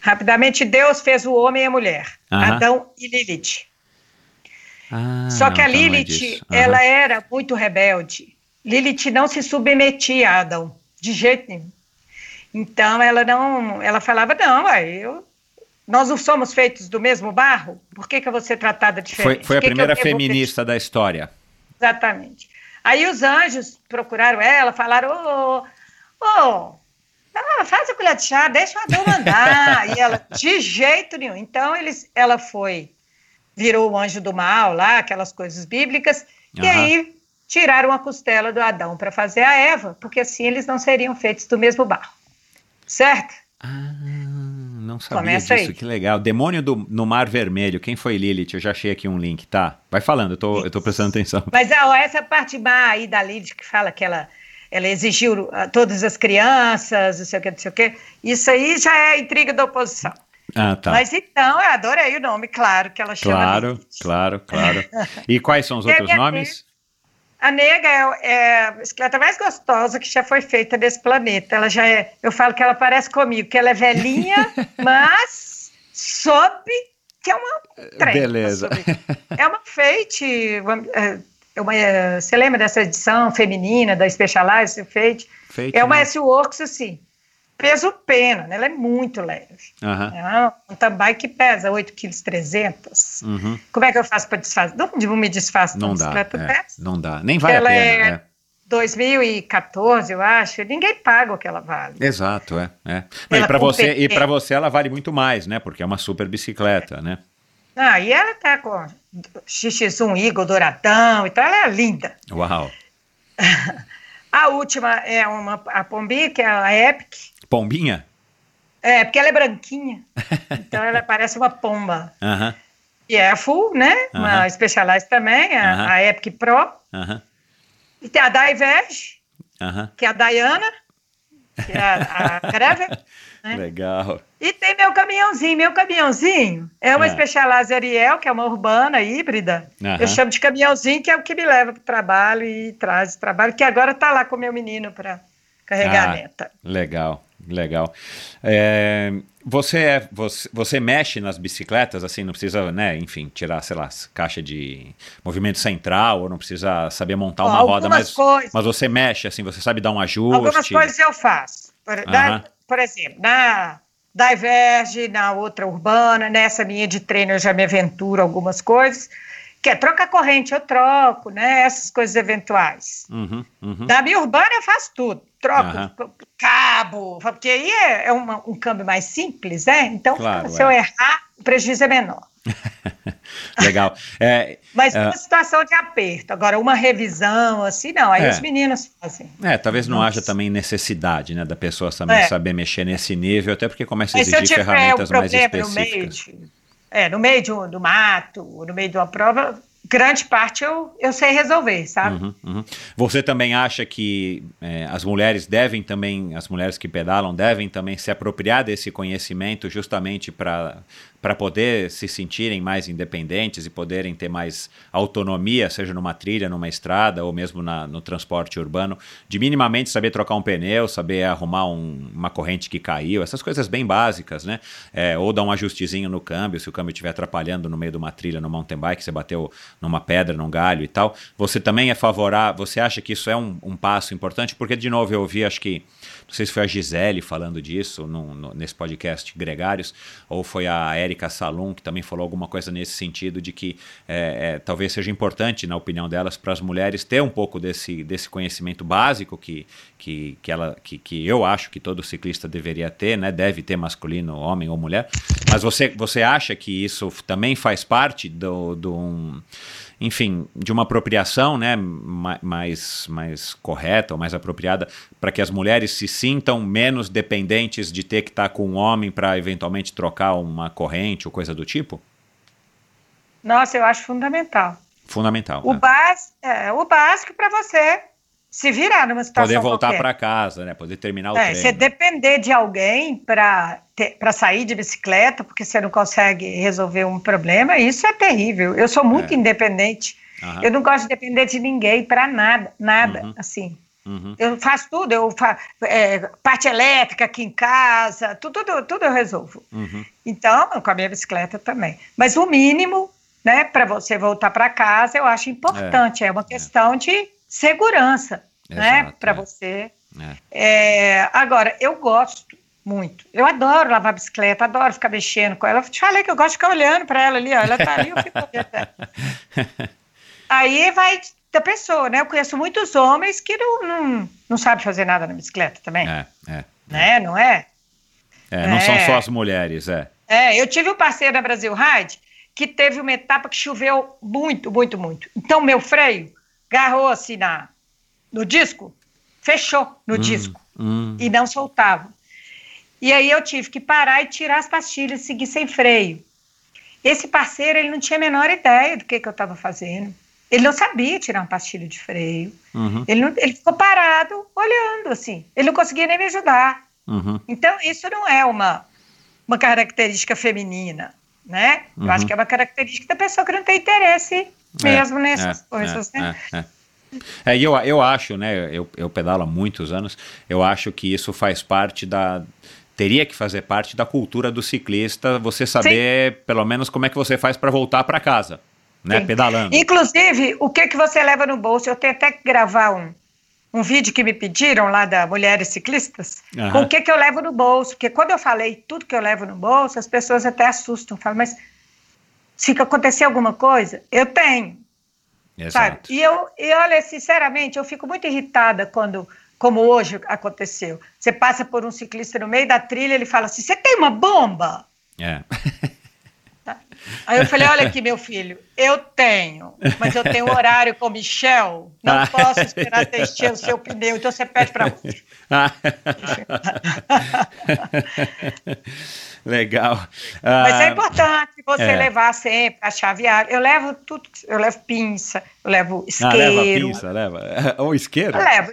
S1: Rapidamente, Deus fez o homem e a mulher, uhum. Adão e Lilith. Ah, Só que a é Lilith, uhum. ela era muito rebelde. Lilith não se submetia a Adão de jeito nenhum. Então ela não, ela falava não, eu, nós não somos feitos do mesmo barro. Por que que eu vou ser tratada diferente?
S2: Foi, foi a primeira feminista da história.
S1: Exatamente. Aí os anjos procuraram ela, falaram, ô, ô, oh, faz a colher de chá, deixa o Adão mandar. e ela, de jeito nenhum. Então eles, ela foi, virou o anjo do mal lá, aquelas coisas bíblicas, uhum. e aí tiraram a costela do Adão para fazer a Eva, porque assim eles não seriam feitos do mesmo barro. Certo?
S2: Ah, não sabia Começa disso, aí. que legal. Demônio do, no Mar Vermelho, quem foi Lilith? Eu já achei aqui um link, tá? Vai falando, eu tô, eu tô prestando atenção.
S1: Mas ó, essa parte má aí da Lilith que fala que ela, ela exigiu a todas as crianças, não sei o que, não sei o que, isso aí já é intriga da oposição.
S2: Ah, tá.
S1: Mas então, eu adorei o nome, claro, que ela chama
S2: Claro,
S1: Lilith.
S2: claro, claro. E quais são os outros nomes?
S1: A nega é, é, a bicicleta mais gostosa que já foi feita nesse planeta. Ela já é, eu falo que ela parece comigo, que ela é velhinha, mas sobe que é uma trem.
S2: Beleza.
S1: É uma uma- é, é uma, é, você lembra dessa edição feminina da Specialized? Fate, É uma
S2: né?
S1: S-Works, assim, peso pena, né? ela é muito leve.
S2: Aham.
S1: É uma mountain bike que pesa 8,3 kg.
S2: Uhum.
S1: Como é que eu faço para desfazer? De onde eu me desfaço
S2: Não dá.
S1: bicicleta?
S2: é, não dá. Nem vale
S1: Ela
S2: a pena.
S1: é-
S2: é.
S1: 2014, eu acho, ninguém paga o que ela vale.
S2: Exato, é. é. Não, e para você, e para você ela vale muito mais, né? Porque é uma super bicicleta, né?
S1: Ah, e ela tá com XX1 Eagle douradão, então ela é linda.
S2: Uau.
S1: A última é uma, a Pombi, que é a Epic.
S2: Pombinha?
S1: É, porque ela é branquinha. Então ela parece uma pomba.
S2: Aham,
S1: E é a Full, né? Uma
S2: Aham.
S1: Specialized também, a,
S2: Aham.
S1: a Epic Pro. E tem a Diverge, que é a Diana, que é a, a Gravel. né?
S2: Legal.
S1: E tem meu caminhãozinho. Meu caminhãozinho é uma
S2: Ah.
S1: Specialized Ariel, que é uma urbana híbrida. Eu chamo de caminhãozinho, que é o que me leva para o trabalho e traz o trabalho, que agora está lá com o meu menino para carregar
S2: Ah.
S1: a neta.
S2: Legal, legal. É, você, é, você, você mexe nas bicicletas, assim, não precisa, né, enfim, tirar, sei lá, caixa de movimento central, ou não precisa saber montar uma roda, mas,
S1: coisas.
S2: mas você mexe, assim, você sabe dar um ajuste.
S1: Algumas coisas eu faço. Por,
S2: Aham.
S1: na- por exemplo, na Diverge, na outra urbana, nessa minha de treino eu já me aventuro algumas coisas. Que é trocar corrente, eu troco, né? Essas coisas eventuais.
S2: Uhum, uhum.
S1: Na minha urbana eu faço tudo. Troco
S2: Aham.
S1: cabo, porque aí é, é uma- um câmbio mais simples, né? Então,
S2: Claro,
S1: se
S2: é.
S1: eu errar, o prejuízo é menor.
S2: Legal. É,
S1: Mas
S2: É.
S1: uma situação de aperto. Agora, uma revisão, assim, não. Aí
S2: É.
S1: os meninos fazem.
S2: é, talvez não
S1: Nossa.
S2: haja também necessidade, né, da pessoa também saber mexer nesse nível, até porque começa a exigir
S1: um
S2: ferramentas mais
S1: meio,
S2: específicas.
S1: É, no meio de um- do mato, no meio de uma prova, grande parte eu, eu sei resolver, sabe?
S2: Uhum, uhum. Você também acha que é, as mulheres devem também, as mulheres que pedalam devem também se apropriar desse conhecimento justamente para para poder se sentirem mais independentes e poderem ter mais autonomia, seja numa trilha, numa estrada ou mesmo na- no transporte urbano, de minimamente saber trocar um pneu, saber arrumar um- uma corrente que caiu, essas coisas bem básicas, né? É, ou dar um ajustezinho no câmbio, se o câmbio estiver atrapalhando no meio de uma trilha no mountain bike, você bateu numa pedra, num galho e tal. Você também é favorável, você acha que isso é um, um passo importante? Porque, de novo, eu ouvi, acho que, não sei se foi a Gisele falando disso no- nesse podcast Gregários, ou foi a Érica Salum, que também falou alguma coisa nesse sentido, de que é, é, talvez seja importante, na opinião delas, para as mulheres ter um pouco desse, desse conhecimento básico que, que, que, ela, que, que eu acho que todo ciclista deveria ter, né? deve ter masculino, homem ou mulher. Mas você, você acha que isso também faz parte do, do um, enfim, de uma apropriação né, ma- mais, mais correta ou mais apropriada para que as mulheres se sintam menos dependentes de ter que estar com um homem para eventualmente trocar uma corrente ou coisa do tipo?
S1: Nossa, eu acho fundamental.
S2: Fundamental.
S1: O,
S2: né?
S1: bás- é, o básico para você se virar numa situação
S2: Poder voltar para casa, né? Poder terminar o
S1: É,
S2: treino.
S1: você depender de alguém para sair de bicicleta, porque você não consegue resolver um problema, isso é terrível. Eu sou muito
S2: É.
S1: independente.
S2: Aham.
S1: Eu não gosto de depender de ninguém para nada, nada,
S2: Uhum.
S1: assim.
S2: Uhum.
S1: Eu faço tudo, eu faço parte elétrica aqui em casa, tudo, tudo, tudo eu resolvo.
S2: Uhum.
S1: Então, com a minha bicicleta também. Mas o mínimo, né, para você voltar para casa, eu acho importante. É, uma questão de segurança, né, para
S2: é.
S1: você.
S2: É.
S1: É, agora, eu gosto muito. Eu adoro lavar bicicleta, adoro ficar mexendo com ela. Eu te falei que eu gosto de ficar olhando para ela ali, ó. Ela tá ali, eu fico olhando. Aí vai da pessoa, né? Eu conheço muitos homens que não, não, não sabem fazer nada na bicicleta também,
S2: É, é.
S1: né? Não é?
S2: É, não são
S1: É.
S2: só as mulheres, é.
S1: É, eu tive um parceiro na Brasil Ride que teve uma etapa que choveu muito, muito, muito. Então, meu freio agarrou assim na, no disco, fechou no disco
S2: Hum,
S1: e não soltava. E aí eu tive que parar e tirar as pastilhas e seguir sem freio. Esse parceiro, ele não tinha a menor ideia do que, que eu estava fazendo. Ele não sabia tirar uma pastilha de freio.
S2: uhum,
S1: Ele, não- ele ficou parado, olhando assim. Ele não conseguia nem me ajudar.
S2: uhum.
S1: Então, isso não é uma, uma característica feminina, né? Eu
S2: Uhum.
S1: acho que é uma característica da pessoa que não tem interesse mesmo nessas
S2: é,
S1: coisas,
S2: é,
S1: né?
S2: É, é. É, eu, eu acho, né? Eu, eu pedalo há muitos anos, eu acho que isso faz parte da. teria que fazer parte da cultura do ciclista, você saber Sim. pelo menos como é que você faz para voltar para casa, né? Sim. Pedalando.
S1: Inclusive, o que, que você leva no bolso? Eu tenho até que gravar um, um vídeo que me pediram lá da Mulheres Ciclistas, uhum. com o que, que eu levo no bolso. Porque quando eu falei tudo que eu levo no bolso, as pessoas até assustam, falam, mas se acontecer alguma coisa, eu tenho. Exato. Sabe? E eu, e olha, sinceramente, eu fico muito irritada quando como hoje aconteceu. Você passa por um ciclista no meio da trilha, ele fala assim: Você tem uma bomba? É. Tá? Aí eu falei: Olha aqui, meu filho, eu tenho, mas eu tenho horário com o Michel, não ah. posso esperar você encher o seu pneu, então você pede para outro.
S2: Legal.
S1: Mas é ah, importante você é. levar sempre a chavear. Eu levo tudo, eu levo pinça, eu levo isqueiro. Ah, leva
S2: pinça, leva. Ou isqueiro?
S1: Eu levo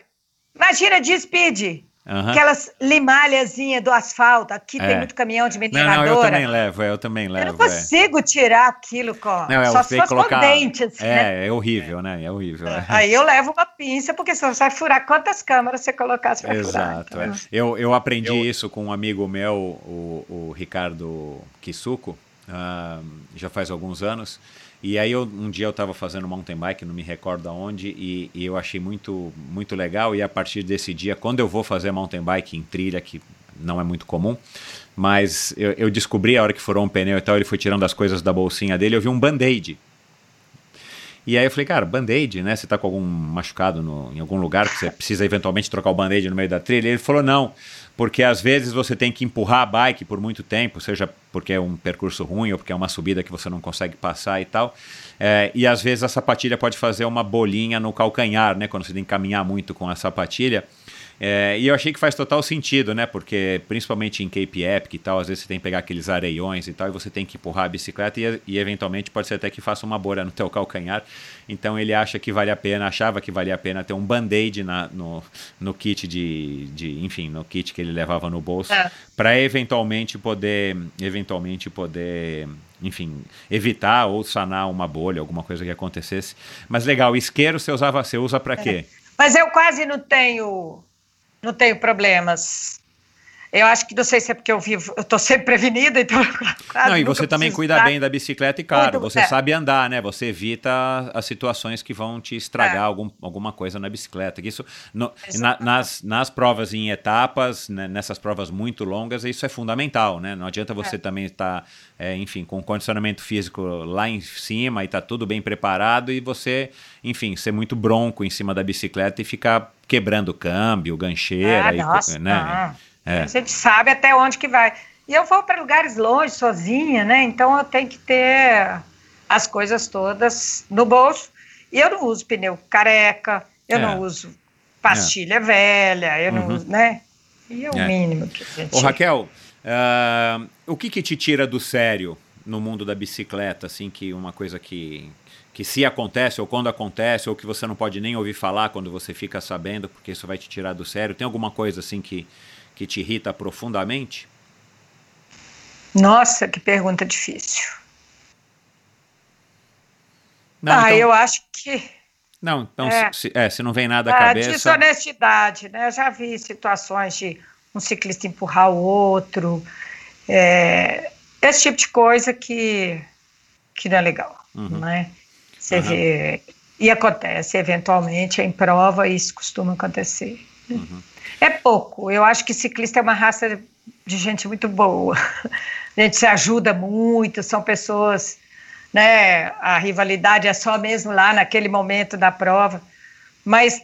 S1: Imagina de speed. Uhum. Aquelas limalhazinhas do asfalto. Aqui é. tem muito caminhão de mineradora. Não, não,
S2: eu também levo, eu também levo.
S1: Eu não consigo é. tirar aquilo com, não, é, só se fosse colocar... com dentes.
S2: É, né? é horrível, né? É horrível. É.
S1: Aí eu levo uma pinça, porque senão você vai furar quantas câmeras você colocasse para furar.
S2: Exato. Então, é. eu, eu aprendi eu... isso com um amigo meu, o, o Ricardo Kisuko, uh, já faz alguns anos. E aí eu, um dia eu estava fazendo mountain bike, não me recordo aonde, e, e, eu achei muito, muito legal. E a partir desse dia, quando eu vou fazer mountain bike em trilha, que não é muito comum, mas eu, eu descobri a hora que furou um pneu e tal, ele foi tirando as coisas da bolsinha dele, eu vi um band-aid. E aí eu falei, cara, band-aid, né? Você tá com algum machucado no, em algum lugar que você precisa eventualmente trocar o band-aid no meio da trilha? E ele falou, não, porque às vezes você tem que empurrar a bike por muito tempo, seja porque é um percurso ruim ou porque é uma subida que você não consegue passar e tal. É, e às vezes a sapatilha pode fazer uma bolinha no calcanhar, né? Quando você tem que caminhar muito com a sapatilha. É, e eu achei que faz total sentido, né? Porque principalmente em Cape Epic e tal, às vezes você tem que pegar aqueles areiões e tal, e você tem que empurrar a bicicleta e, e eventualmente pode ser até que faça uma bolha no teu calcanhar. Então ele acha que vale a pena, achava que valia a pena ter um band-aid no, no kit de, de, enfim, no kit que ele levava no bolso, é. para eventualmente poder, eventualmente poder enfim, evitar ou sanar uma bolha, alguma coisa que acontecesse. Mas legal, isqueiro você usava, você usa para quê?
S1: É. Mas eu quase não tenho não tenho problemas. Eu acho que não sei se é porque eu vivo, eu tô sempre prevenida, então.
S2: Não, e você também cuida estar. bem da bicicleta e, claro, você é. sabe andar, né? Você evita as situações que vão te estragar é. algum, alguma coisa na bicicleta. Isso, no, na, nas, nas provas em etapas, né, nessas provas muito longas, isso é fundamental, né? Não adianta você é. também estar, é, enfim, com condicionamento físico lá em cima e tá tudo bem preparado e você, enfim, ser muito bronco em cima da bicicleta e ficar quebrando câmbio, gancheira,
S1: é, nossa, né? É. A gente sabe até onde que vai. E eu vou para lugares longe, sozinha, né? Então eu tenho que ter as coisas todas no bolso. E eu não uso pneu careca, eu é. não uso pastilha é. velha, eu uhum. não uso, né? E é o é. mínimo que a gente...
S2: Ô, Raquel, uh, o que que te tira do sério no mundo da bicicleta, assim, que uma coisa que que se acontece ou quando acontece ou que você não pode nem ouvir falar quando você fica sabendo, porque isso vai te tirar do sério. Tem alguma coisa assim que, que te irrita profundamente?
S1: Nossa, que pergunta difícil. Não, ah, então... eu acho que.
S2: Não, então é, se, é, se não vem nada à a cabeça.
S1: Desonestidade, né? Eu já vi situações de um ciclista empurrar o outro. É, esse tipo de coisa que, que não é legal, uhum. né? Você uhum. vê. E acontece, eventualmente, em prova, isso costuma acontecer. Uhum. É pouco. Eu acho que ciclista é uma raça de gente muito boa. A gente se ajuda muito, são pessoas. Né, a rivalidade é só mesmo lá naquele momento da prova. Mas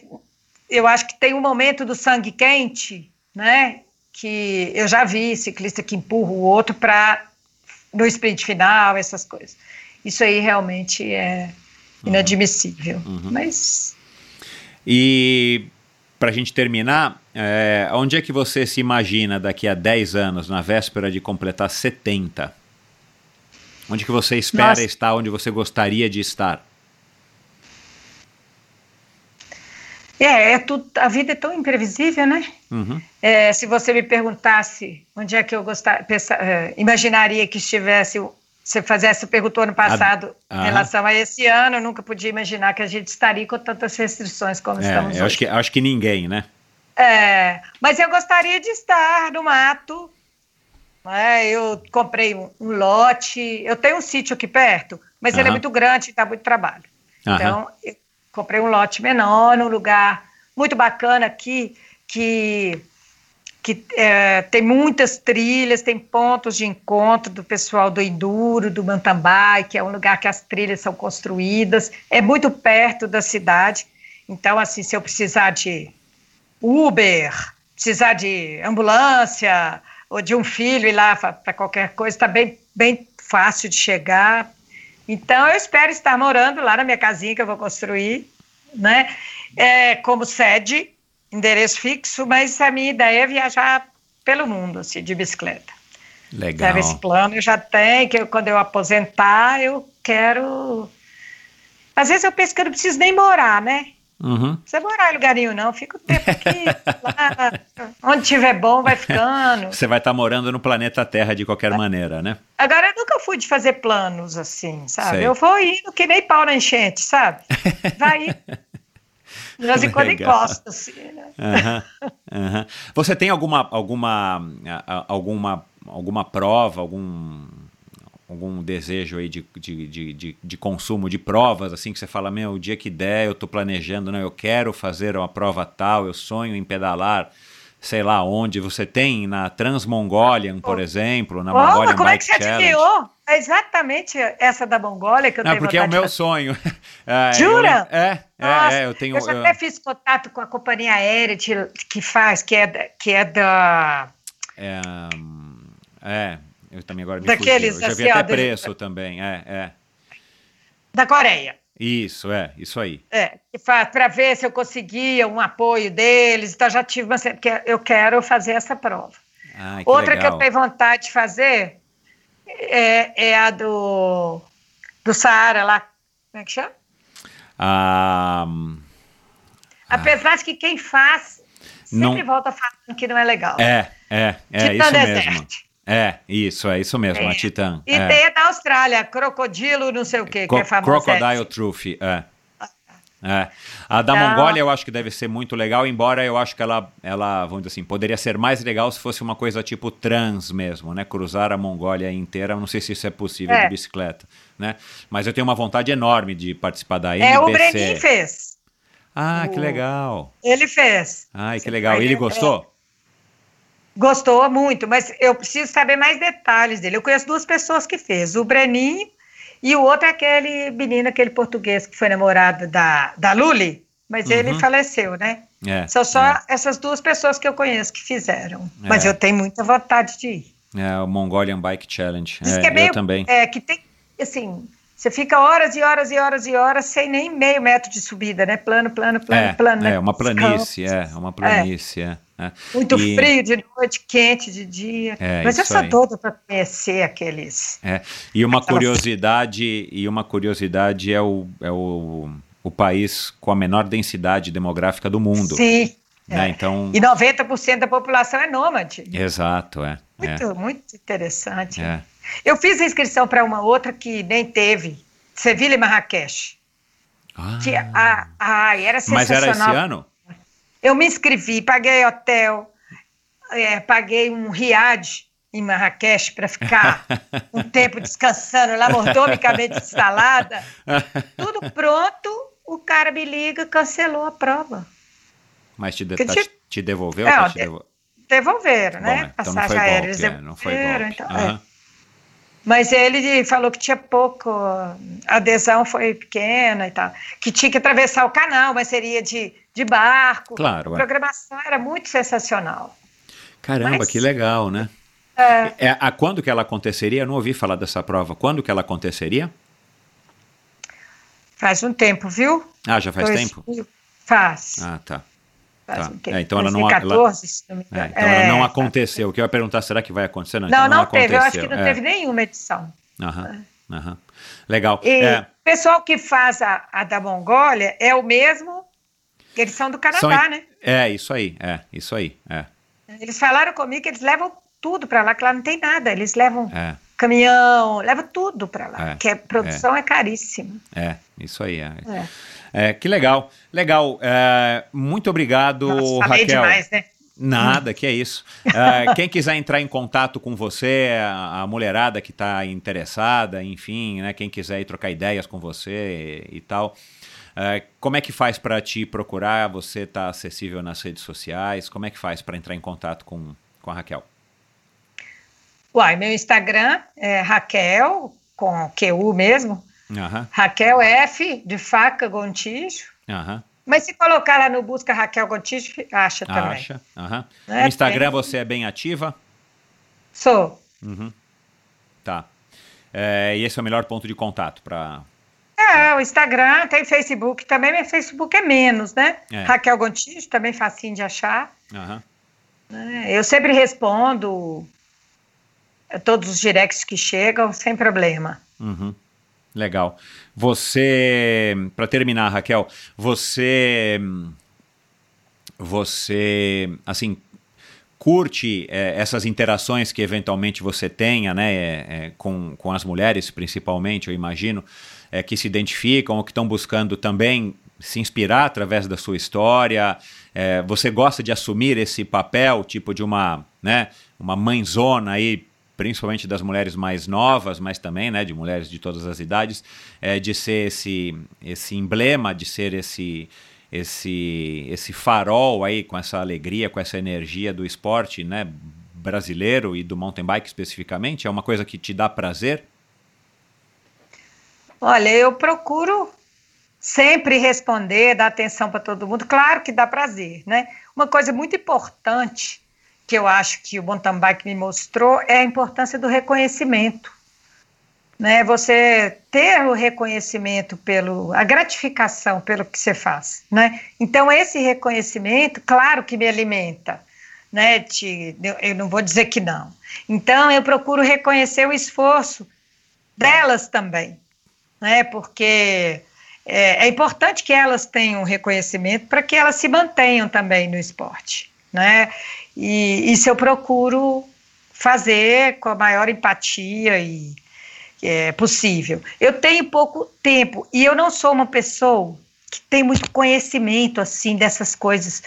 S1: eu acho que tem um momento do sangue quente, né? Que eu já vi ciclista que empurra o outro para no sprint final, essas coisas. Isso aí realmente é, inadmissível. Uhum. Mas.
S2: E para a gente terminar, é, onde é que você se imagina daqui a 10 anos, na véspera de completar 70? Onde que você espera Nossa. estar, onde você gostaria de estar?
S1: É, é tudo, a vida é tão imprevisível, né? Uhum. É, se você me perguntasse onde é que eu gostar, pensar, é, imaginaria que estivesse você fizesse perguntou ano passado a, em relação a esse ano, eu nunca podia imaginar que a gente estaria com tantas restrições como é, estamos
S2: eu hoje. Acho que, acho que ninguém, né?
S1: É, mas eu gostaria de estar no mato, É, eu comprei um, um, lote. Eu tenho um sítio aqui perto, mas ele é muito grande e dá muito trabalho. Então, eu comprei um lote menor, num lugar muito bacana aqui, que, que é, tem muitas trilhas, tem pontos de encontro do pessoal do Enduro, do mountain que é um lugar que as trilhas são construídas. É muito perto da cidade. Então, assim, se eu precisar de Uber, precisar de ambulância ou de um filho ir lá para qualquer coisa, está bem, bem fácil de chegar. Então, eu espero estar morando lá na minha casinha que eu vou construir, né? É, como sede, endereço fixo, mas a minha ideia é viajar pelo mundo, assim, de bicicleta.
S2: Legal.
S1: Sabe, esse plano eu já tenho, que eu, quando eu aposentar, eu quero... Às vezes eu penso que eu não preciso nem morar, né?
S2: Uhum.
S1: Não precisa morar em lugar nenhum, não. Fica o tempo aqui, lá, onde tiver bom, vai ficando.
S2: Você vai estar tá morando no planeta Terra de qualquer maneira, né?
S1: Agora, eu nunca fui de fazer planos assim, sabe? Sei. Eu vou indo que nem pau na enchente, sabe? Vai indo. De vez em quando encosta, assim, né?
S2: Uhum, uhum. Você tem alguma, alguma, alguma, alguma prova, algum algum desejo aí de, de, de, de, de consumo de provas, assim, que você fala, meu, o dia que der, eu estou planejando, não, eu quero fazer uma prova tal, eu sonho em pedalar, sei lá onde, você tem na Transmongolian, por exemplo, na
S1: Opa,
S2: Mongolian
S1: como
S2: Bike
S1: é que você
S2: Challenge.
S1: adivinhou? É exatamente essa da Mongólia que eu
S2: não,
S1: tenho
S2: porque é o meu
S1: fazer.
S2: sonho. é,
S1: Jura?
S2: Eu, é,
S1: Nossa,
S2: é, é, eu tenho...
S1: Eu já
S2: eu...
S1: até fiz contato com a companhia aérea de, que faz, que é, da, que é da...
S2: É, é, eu também agora me
S1: Daqueles,
S2: fugiu. Eu já vi
S1: assim,
S2: até
S1: ó,
S2: preço também, é, é.
S1: Da Coreia.
S2: Isso, é, isso aí.
S1: É, para ver se eu conseguia um apoio deles. Então, já tive uma. Eu quero fazer essa prova.
S2: Ai, que
S1: Outra
S2: legal.
S1: que eu tenho vontade de fazer é, é a do, do Saara lá. Como é que chama?
S2: Ah,
S1: Apesar de que quem faz sempre
S2: Não-
S1: volta falando que não é legal.
S2: é, é, é
S1: Titã
S2: isso
S1: Desert.
S2: mesmo. É, isso, é isso mesmo,
S1: É.
S2: a Titã.
S1: E
S2: é.
S1: tem a da Austrália, Crocodilo, não sei o quê, que
S2: Co-
S1: é famosa.
S2: Crocodile Trophy, é. É. A da
S1: Então-
S2: Mongólia eu acho que deve ser muito legal, embora eu acho que ela, ela, vamos dizer assim, poderia ser mais legal se fosse uma coisa tipo trans mesmo, né? Cruzar a Mongólia inteira, não sei se isso é possível
S1: É.
S2: de bicicleta, né? Mas eu tenho uma vontade enorme de participar da
S1: É, o
S2: NBC.
S1: Brenin fez.
S2: Ah, que
S1: O-
S2: legal.
S1: Ele fez.
S2: Ai, que legal. Ele gostou?
S1: Gostou muito, mas eu preciso saber mais detalhes dele. Eu conheço duas pessoas que fez, o Breninho e o outro é aquele menino, aquele português que foi namorado da, da Luli, mas ele
S2: Uhum.
S1: faleceu, né?
S2: É.
S1: São só
S2: é.
S1: essas duas pessoas que eu conheço que fizeram.
S2: É.
S1: Mas eu tenho muita vontade de ir.
S2: É, o Mongolian Bike Challenge.
S1: Diz
S2: É,
S1: que é meio,
S2: eu também.
S1: É, que tem, assim, você fica horas e horas e horas e horas sem nem meio metro de subida, né? Plano, plano, plano,
S2: É,
S1: plano. né?
S2: é uma planície, é, uma planície, é. É.
S1: Muito
S2: E-
S1: frio de noite, quente de dia.
S2: É,
S1: Mas eu
S2: aí.
S1: doida para conhecer aqueles.
S2: É, e uma
S1: Aquelas-
S2: curiosidade, e uma curiosidade é o, é o, o país com a menor densidade demográfica do mundo.
S1: Sim.
S2: né?
S1: é.
S2: Então,
S1: E 90% da população é nômade.
S2: exato, é.
S1: Muito, muito interessante.
S2: é, é.
S1: Eu fiz a inscrição para uma outra que nem teve, Sevilha e Marrakech.
S2: Ah,
S1: Que, a, ai, era
S2: mas era esse
S1: sensacional.
S2: ano?
S1: Eu me inscrevi, paguei hotel, é, paguei um riad em Marrakech para ficar um tempo descansando lá, mordomicamente instalada. Tudo pronto, o cara me liga, cancelou a prova.
S2: Mas te, de- tá-
S1: tipo-
S2: te devolveu?
S1: Não,
S2: tá te
S1: de-
S2: devo-
S1: Devolveram,
S2: Bom,
S1: né?
S2: então não
S1: Passagem
S2: foi
S1: aérea,
S2: golpe,
S1: eles
S2: é, não foi golpe.
S1: então, é. Mas ele falou que tinha pouco, a adesão foi pequena e tal. Que tinha que atravessar o canal, mas seria de, de barco.
S2: Claro,
S1: A
S2: é.
S1: programação era muito sensacional.
S2: Caramba,
S1: Mas-
S2: que legal, né?
S1: É,
S2: É, a quando que ela aconteceria? Eu não ouvi falar dessa prova. Quando que ela aconteceria?
S1: faz um tempo, viu?
S2: Ah, já faz
S1: Dois
S2: tempo?
S1: mil- Faz.
S2: Ah, tá. Tá.
S1: um.
S2: É, então ela não-
S1: 2014, se não me
S2: É, então ela não
S1: É,
S2: aconteceu. O que eu ia perguntar, será que vai acontecer? Não,
S1: Não,
S2: então
S1: não,
S2: não,
S1: teve. Eu acho que não
S2: É.
S1: teve nenhuma edição.
S2: Aham, aham. Legal.
S1: E
S2: É,
S1: o pessoal que faz a, a da Mongólia é o mesmo. Eles são do Canadá,
S2: são-
S1: né?
S2: é, isso aí, é, isso aí, é,
S1: Eles falaram comigo que eles levam tudo para lá, que lá não tem nada. Eles levam
S2: é,
S1: caminhão, levam tudo para lá,
S2: É,
S1: que a produção é, caríssima.
S2: é, isso aí. É.
S1: É.
S2: Que legal, legal. é, muito obrigado,
S1: Nossa,
S2: Raquel.
S1: demais, né?
S2: Nada, que é isso. Uh, quem quiser entrar em contato com você, a, a mulherada que está interessada, enfim, né, quem quiser ir trocar ideias com você e, e tal, uh, como é que faz para te procurar? Você está acessível nas redes sociais? Como é que faz para entrar em contato com, com a Raquel?
S1: Uai, meu Instagram é Raquel, com QU mesmo.
S2: Uhum.
S1: Raquel F, de faca Gontijo.
S2: Uhum.
S1: Mas se colocar lá no Busca Raquel Gontijo, acha também.
S2: Acha. Uhum.
S1: Né?
S2: No Instagram
S1: Tem-
S2: você é bem ativa?
S1: Sou.
S2: Uhum. Tá. É, e esse é o melhor ponto de contato para.
S1: É, o Instagram, tem Facebook também, mas Facebook é menos, né?
S2: É.
S1: Raquel Gontijo, também facinho de achar.
S2: Uhum.
S1: Eu sempre respondo a todos os directs que chegam, sem problema.
S2: Uhum. Legal. Você, para terminar, Raquel, você, você, assim, curte é, essas interações que eventualmente você tenha, né, é, é, com, com as mulheres, principalmente, eu imagino, é, que se identificam ou que estão buscando também se inspirar através da sua história. É, você gosta de assumir esse papel, tipo de uma, né, uma mãezona aí, principalmente das mulheres mais novas, mas também, né, de mulheres de todas as idades, é, de ser esse, esse emblema, de ser esse esse esse farol aí com essa alegria, com essa energia do esporte, né, brasileiro e do mountain bike especificamente, é uma coisa que te dá prazer?
S1: Olha, eu procuro sempre responder, dar atenção para todo mundo. Claro que dá prazer, né? Uma coisa muito importante que eu acho que o mountain bike me mostrou é a importância do reconhecimento. Né? Você ter o reconhecimento pelo a gratificação pelo que você faz, né? Então esse reconhecimento, claro que me alimenta, né? Te, eu, não vou dizer que não. Então eu procuro reconhecer o esforço delas também, né? Porque é, é importante que elas tenham reconhecimento para que elas se mantenham também no esporte, né? E isso eu procuro fazer com a maior empatia e é, possível. Eu tenho pouco tempo e eu não sou uma pessoa que tem muito conhecimento assim dessas coisas.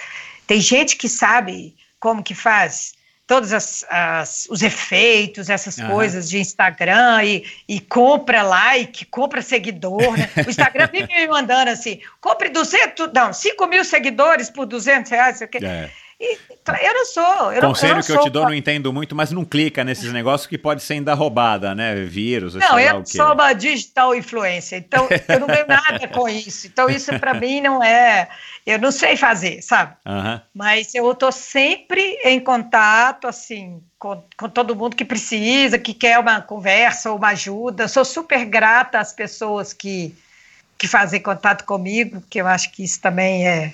S1: Tem gente que sabe como que faz todos as, as, os efeitos, essas
S2: Aham.
S1: coisas de Instagram e, e compra like, compra seguidor. Né? O Instagram vive me mandando assim, compre 200, não, 5 mil seguidores por 200 reais. sei o quê.
S2: É.
S1: E, eu não sou. Eu não-
S2: Conselho
S1: eu não
S2: que eu te dou, não entendo muito, mas não clica nesses negócios que pode ser ainda roubada, né? Vírus,
S1: Não, eu sou uma digital influencer, então eu não ganho nada com isso. Então isso para mim não é, eu não sei fazer, sabe? Mas eu estou sempre em contato, assim, com, com todo mundo que precisa, que quer uma conversa ou uma ajuda. Sou super grata às pessoas que, que fazem contato comigo, porque eu acho que isso também é,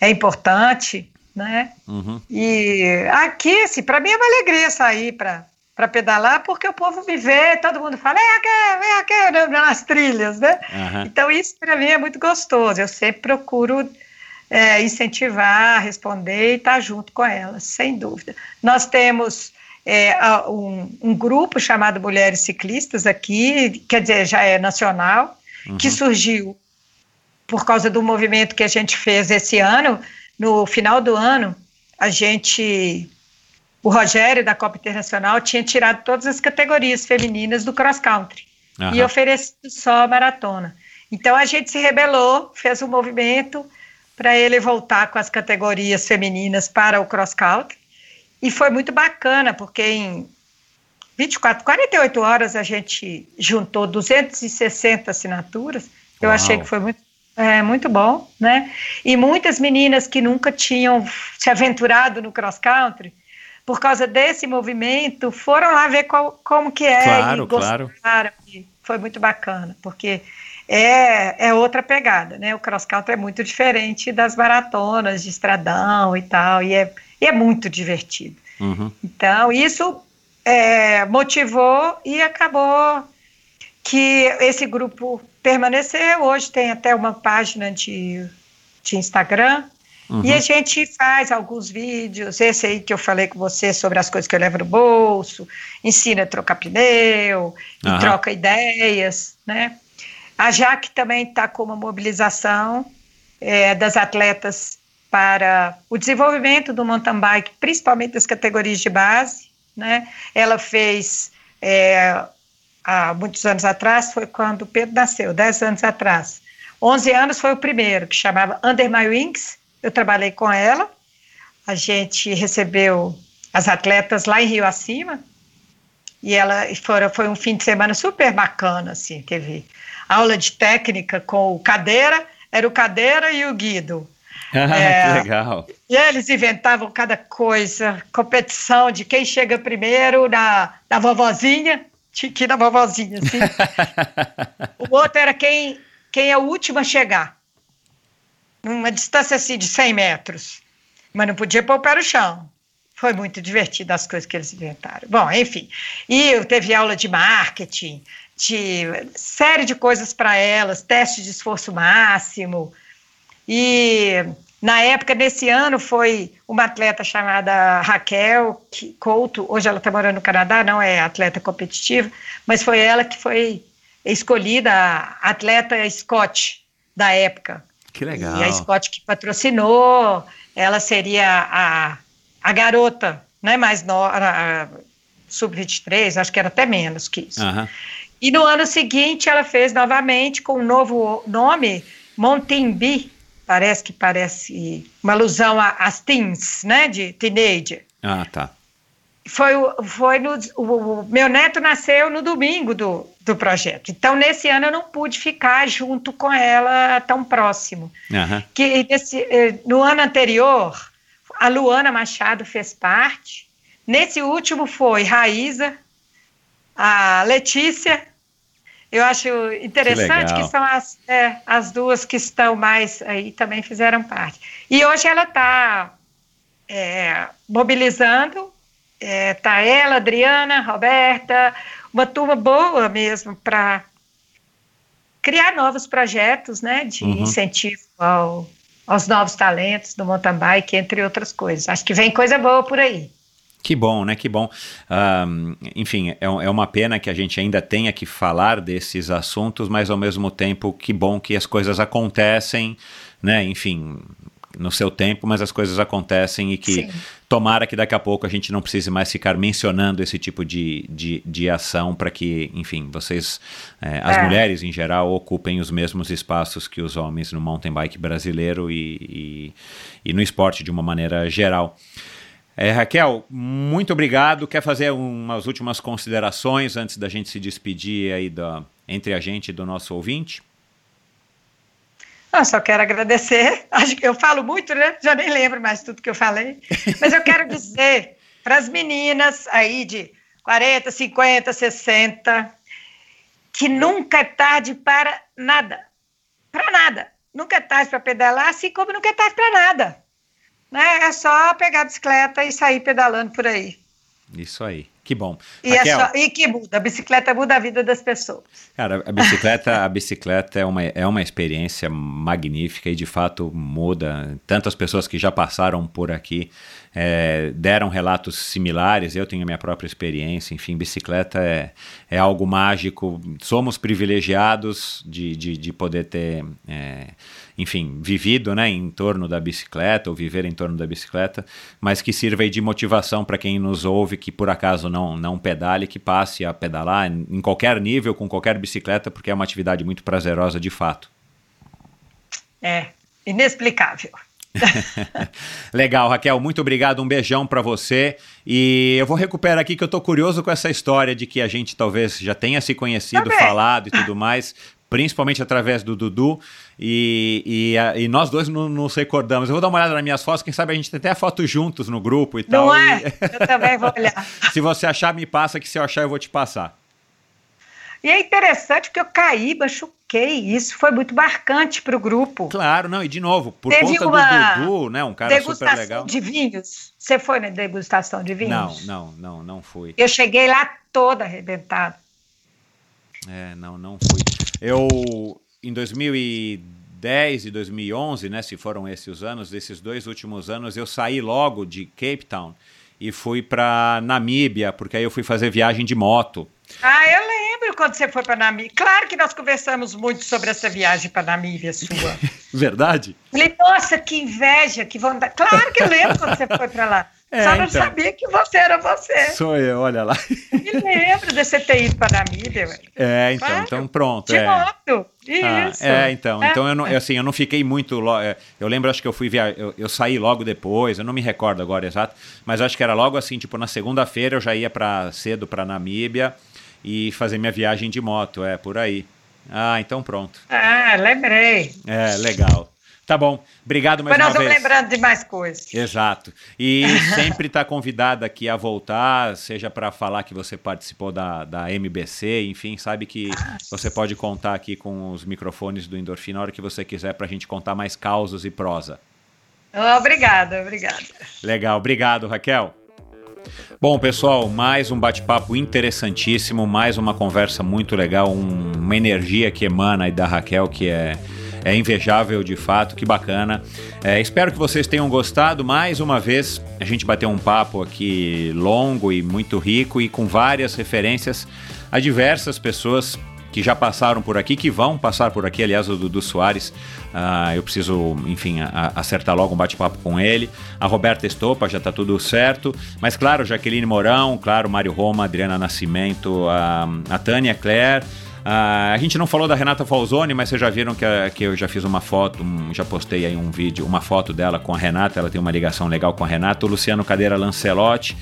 S1: é importante, né?
S2: Uhum.
S1: E aqui, assim, para mim é uma alegria sair para para pedalar, porque o povo me vê, todo mundo fala, vem aqui, vem aqui, nas trilhas, né?
S2: Aham.
S1: Então isso para mim é muito gostoso. Eu sempre procuro é, incentivar, responder e estar junto com elas, sem dúvida. Nós temos é, um, um grupo chamado Mulheres Ciclistas aqui, quer dizer, já é nacional, que surgiu por causa do movimento que a gente fez esse ano. No final do ano, a gente, o Rogério da Copa Internacional tinha tirado todas as categorias femininas do cross country e
S2: Aham.
S1: oferecido só a maratona. Então a gente se rebelou, fez um movimento para ele voltar com as categorias femininas para o cross country e foi muito bacana porque em 24, 48 horas a gente juntou 260 assinaturas. Eu
S2: Uau.
S1: achei que foi muito, é, muito bom, né? E muitas meninas que nunca tinham se aventurado no cross country, por causa desse movimento, foram lá ver qual- como que é
S2: Claro,
S1: e gostaram. e Foi muito bacana, porque é, é outra pegada, né? O cross country é muito diferente das maratonas de estradão e tal, e é, e é muito divertido.
S2: Uhum.
S1: Então, isso é, motivou e acabou que esse grupo permaneceu. Hoje tem até uma página de, de Instagram.
S2: Uhum.
S1: E a gente faz alguns vídeos, esse aí que eu falei com você sobre as coisas que eu levo no bolso, ensina a trocar pneu, e
S2: Aham.
S1: troca ideias, né? A Jaque também está com uma mobilização é, das atletas para o desenvolvimento do mountain bike, principalmente das categorias de base. Né? Ela fez, é, há muitos anos atrás, foi quando o Pedro nasceu, 10 anos atrás. 11 anos foi o primeiro, que chamava Under My Wings. Eu trabalhei com ela. A gente recebeu as atletas lá em Rio Acima. E ela foi, foi um fim de semana super bacana, assim, teve aula de técnica com o Cadeira, era o Cadeira e o Guido.
S2: Ah, é, que legal.
S1: E eles inventavam cada coisa, competição de quem chega primeiro na, na vovozinha, tiqui na vovozinha, assim. o outro era quem, quem é o último a chegar, numa distância assim de 100 metros, mas não podia pôr o pé no chão. Foi muito divertido as coisas que eles inventaram. Bom, enfim. E eu teve aula de marketing, de série de coisas para elas, teste de esforço máximo. E na época, nesse ano, foi uma atleta chamada Raquel Couto, hoje ela está morando no Canadá, não é atleta competitiva, mas foi ela que foi escolhida a atleta Scott da época.
S2: Que legal.
S1: E a Scott que patrocinou, ela seria a a garota, né, mais nova, sub-23, acho que era até menos que isso.
S2: Uhum.
S1: E no ano seguinte ela fez novamente com um novo nome, Montembi, parece que parece uma alusão às teens, né, de teenager.
S2: Ah, tá.
S1: Foi, foi no, o, o, meu neto nasceu no domingo do, do projeto. Então, nesse ano eu não pude ficar junto com ela tão próximo.
S2: Uhum.
S1: Que nesse, no ano anterior, a Luana Machado fez parte. Nesse último foi Raíza, a Letícia. Eu acho interessante que, que são as, é, as duas que estão mais aí também fizeram parte. E hoje ela está é, mobilizando, está é, ela, Adriana, Roberta, uma turma boa mesmo para criar novos projetos né, de uhum. incentivo ao, aos novos talentos do mountain bike, entre outras coisas. Acho que vem coisa boa por aí.
S2: Que bom, né? Que bom. Um, enfim, é, é, uma pena que a gente ainda tenha que falar desses assuntos, mas ao mesmo tempo, que bom que as coisas acontecem, né? Enfim, no seu tempo, mas as coisas acontecem e que Sim. tomara que daqui a pouco a gente não precise mais ficar mencionando esse tipo de, de, de ação para que, enfim, vocês, é, as é. mulheres em geral, ocupem os mesmos espaços que os homens no mountain bike brasileiro e, e, e no esporte de uma maneira geral. É, Raquel, muito obrigado. Quer fazer umas últimas considerações antes da gente se despedir aí da, entre a gente e do nosso ouvinte?
S1: Eu só quero agradecer. Acho que eu falo muito, né? Já nem lembro mais tudo que eu falei. Mas eu quero dizer para as meninas aí de 40, 50, 60, que nunca é tarde para nada. Para nada. Nunca é tarde para pedalar, assim como nunca é tarde para nada. Né? É só pegar a bicicleta e sair pedalando por aí.
S2: Isso aí. Que bom.
S1: E, é Raquel, é só, e que muda, a bicicleta muda a vida das pessoas.
S2: Cara, a bicicleta, a bicicleta é uma, é uma experiência magnífica e de fato muda. Tantas pessoas que já passaram por aqui é, deram relatos similares, eu tenho a minha própria experiência, enfim, bicicleta é, é algo mágico. Somos privilegiados de, de, de poder ter. É, enfim, vivido né, em torno da bicicleta, ou viver em torno da bicicleta, mas que sirva de motivação para quem nos ouve, que por acaso não, não pedale, que passe a pedalar em qualquer nível, com qualquer bicicleta, porque é uma atividade muito prazerosa de fato.
S1: É, inexplicável.
S2: Legal, Raquel, muito obrigado, um beijão para você. E eu vou recuperar aqui que eu tô curioso com essa história de que a gente talvez já tenha se conhecido, falado e tudo mais, principalmente através do Dudu, e, e, e nós dois não nos recordamos. Eu vou dar uma olhada nas minhas fotos, quem sabe a gente tem até foto juntos no grupo e
S1: não
S2: tal.
S1: Não é? E... Eu também vou olhar.
S2: se você achar, me passa, que se eu achar, eu vou te passar.
S1: E é interessante porque eu caí, machuquei. Isso foi muito marcante para o grupo.
S2: Claro, não, e de novo, por Teve conta do Dudu, né? Um cara super legal.
S1: de vinhos. Você foi na degustação de vinhos?
S2: Não, não, não, não fui.
S1: Eu cheguei lá toda arrebentada.
S2: É, não, não fui. Eu, em 2010 e 2011, né, se foram esses os anos, desses dois últimos anos, eu saí logo de Cape Town e fui para Namíbia, porque aí eu fui fazer viagem de moto.
S1: Ah, eu lembro quando você foi para Namíbia. Claro que nós conversamos muito sobre essa viagem para Namíbia sua.
S2: Verdade?
S1: Falei, nossa, que inveja, que vontade. Claro que eu lembro quando você foi para lá.
S2: É,
S1: Só não
S2: então.
S1: sabia que você era você.
S2: Sou eu, olha lá.
S1: Me lembro de você ter ido para Namíbia. ué.
S2: É, então,
S1: Claro.
S2: então pronto.
S1: De
S2: é.
S1: moto.
S2: Ah,
S1: Isso.
S2: é, então.
S1: É.
S2: Então eu não, eu, assim, eu não fiquei muito. lo- é, Eu lembro, acho que eu fui via, eu, eu saí logo depois, eu não me recordo agora exato, mas acho que era logo assim, tipo, na segunda-feira eu já ia para cedo para Namíbia e fazer minha viagem de moto, é, por aí. Ah, então pronto.
S1: Ah, lembrei.
S2: É, legal. Tá bom. Obrigado mais
S1: Mas nós
S2: uma
S1: vamos
S2: vez.
S1: lembrando de mais coisas.
S2: Exato. E sempre está convidada aqui a voltar, seja para falar que você participou da, da MBC, enfim, sabe que você pode contar aqui com os microfones do Endorfina a hora que você quiser para a gente contar mais causos e prosa.
S1: Obrigada, obrigada.
S2: Legal, obrigado, Raquel. Bom, pessoal, mais um bate-papo interessantíssimo, mais uma conversa muito legal, um- uma energia que emana aí da Raquel que é, é invejável de fato, que bacana. É, espero que vocês tenham gostado. Mais uma vez, a gente bateu um papo aqui longo e muito rico e com várias referências a diversas pessoas que já passaram por aqui, que vão passar por aqui, aliás, o Dudu Soares, ah, eu preciso, enfim, a- a- acertar logo um bate-papo com ele. A Roberta Estopa, já tá tudo certo. Mas, claro, Jaqueline Mourão, claro, Mário Roma, Adriana Nascimento, a, a Tânia Claire. Ah, a gente não falou da Renata Falzoni, mas vocês já viram que, a- que eu já fiz uma foto, um- já postei aí um vídeo, uma foto dela com a Renata, ela tem uma ligação legal com a Renata. O Luciano Cadeira Lancelotti,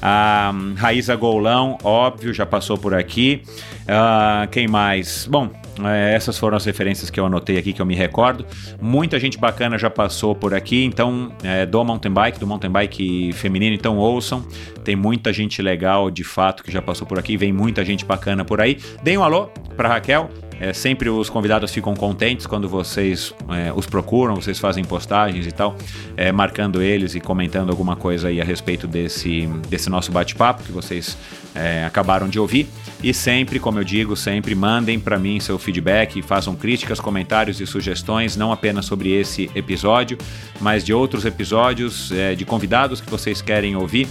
S2: a Raíza Goulão, óbvio, já passou por aqui. Ah, quem mais? Bom, é, essas foram as referências que eu anotei aqui que eu me recordo. Muita gente bacana já passou por aqui, então é, do mountain bike, do mountain bike feminino, então ouçam. Tem muita gente legal de fato que já passou por aqui, vem muita gente bacana por aí. Deem um alô para Raquel. É, sempre os convidados ficam contentes quando vocês é, os procuram, vocês fazem postagens e tal, é, marcando eles e comentando alguma coisa aí a respeito desse, desse nosso bate-papo que vocês é, acabaram de ouvir. E sempre, como eu digo, sempre mandem para mim seu feedback, façam críticas, comentários e sugestões, não apenas sobre esse episódio, mas de outros episódios, é, de convidados que vocês querem ouvir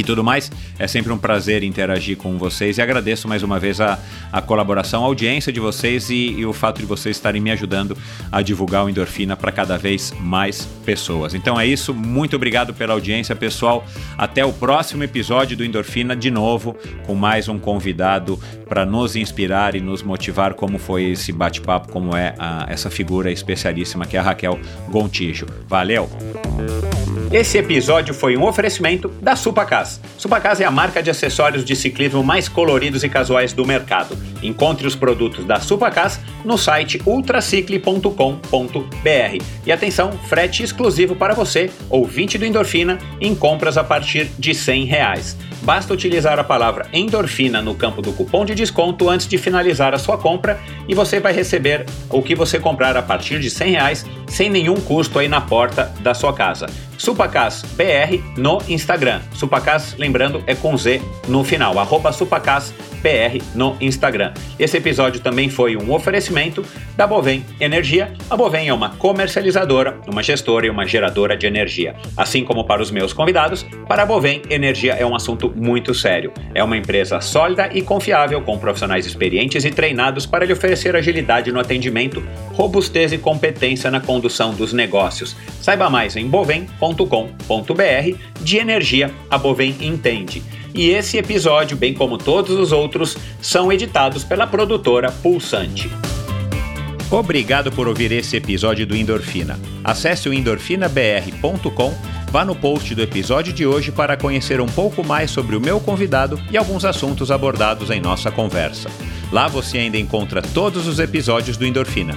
S2: e tudo mais. É sempre um prazer interagir com vocês e agradeço mais uma vez a, a colaboração, a audiência de vocês e, e o fato de vocês estarem me ajudando a divulgar o Endorfina para cada vez mais pessoas. Então é isso, muito obrigado pela audiência, pessoal. Até o próximo episódio do Endorfina, de novo, com mais um convidado para nos inspirar e nos motivar, como foi esse bate-papo, como é a- essa figura especialíssima que é a Raquel Gontijo. Valeu! Esse episódio foi um oferecimento da Supacas. É a marca de acessórios de ciclismo mais coloridos e casuais do mercado. Encontre os produtos da Supacas no site ultracicle.com.br. E atenção, frete exclusivo para você, ouvinte do Endorfina, em compras a partir de 100 reais. Basta utilizar a palavra endorfina no campo do cupom de desconto antes de finalizar a sua compra e você vai receber o que você comprar a partir de 100 reais sem nenhum custo aí na porta da sua casa. Supacas BR no Instagram. Supacas, lembrando, é com Z no final. Arroba Supacas BR no Instagram. Esse episódio também foi um oferecimento da Bovem Energia. A Bovem é uma comercializadora, uma gestora e uma geradora de energia. Assim como para os meus convidados, para a Bovem, energia é um assunto muito sério. É uma empresa sólida e confiável, com profissionais experientes e treinados para lhe oferecer agilidade no atendimento, robustez e competência na condução dos negócios. Saiba mais em bovem.com.br. De energia, a Bovem entende. E esse episódio, bem como todos os outros, são editados pela produtora Pulsante. Obrigado por ouvir esse episódio do Endorfina. Acesse o endorfinabr.com, vá no post do episódio de hoje para conhecer um pouco mais sobre o meu convidado e alguns assuntos abordados em nossa conversa. Lá você ainda encontra todos os episódios do Endorfina.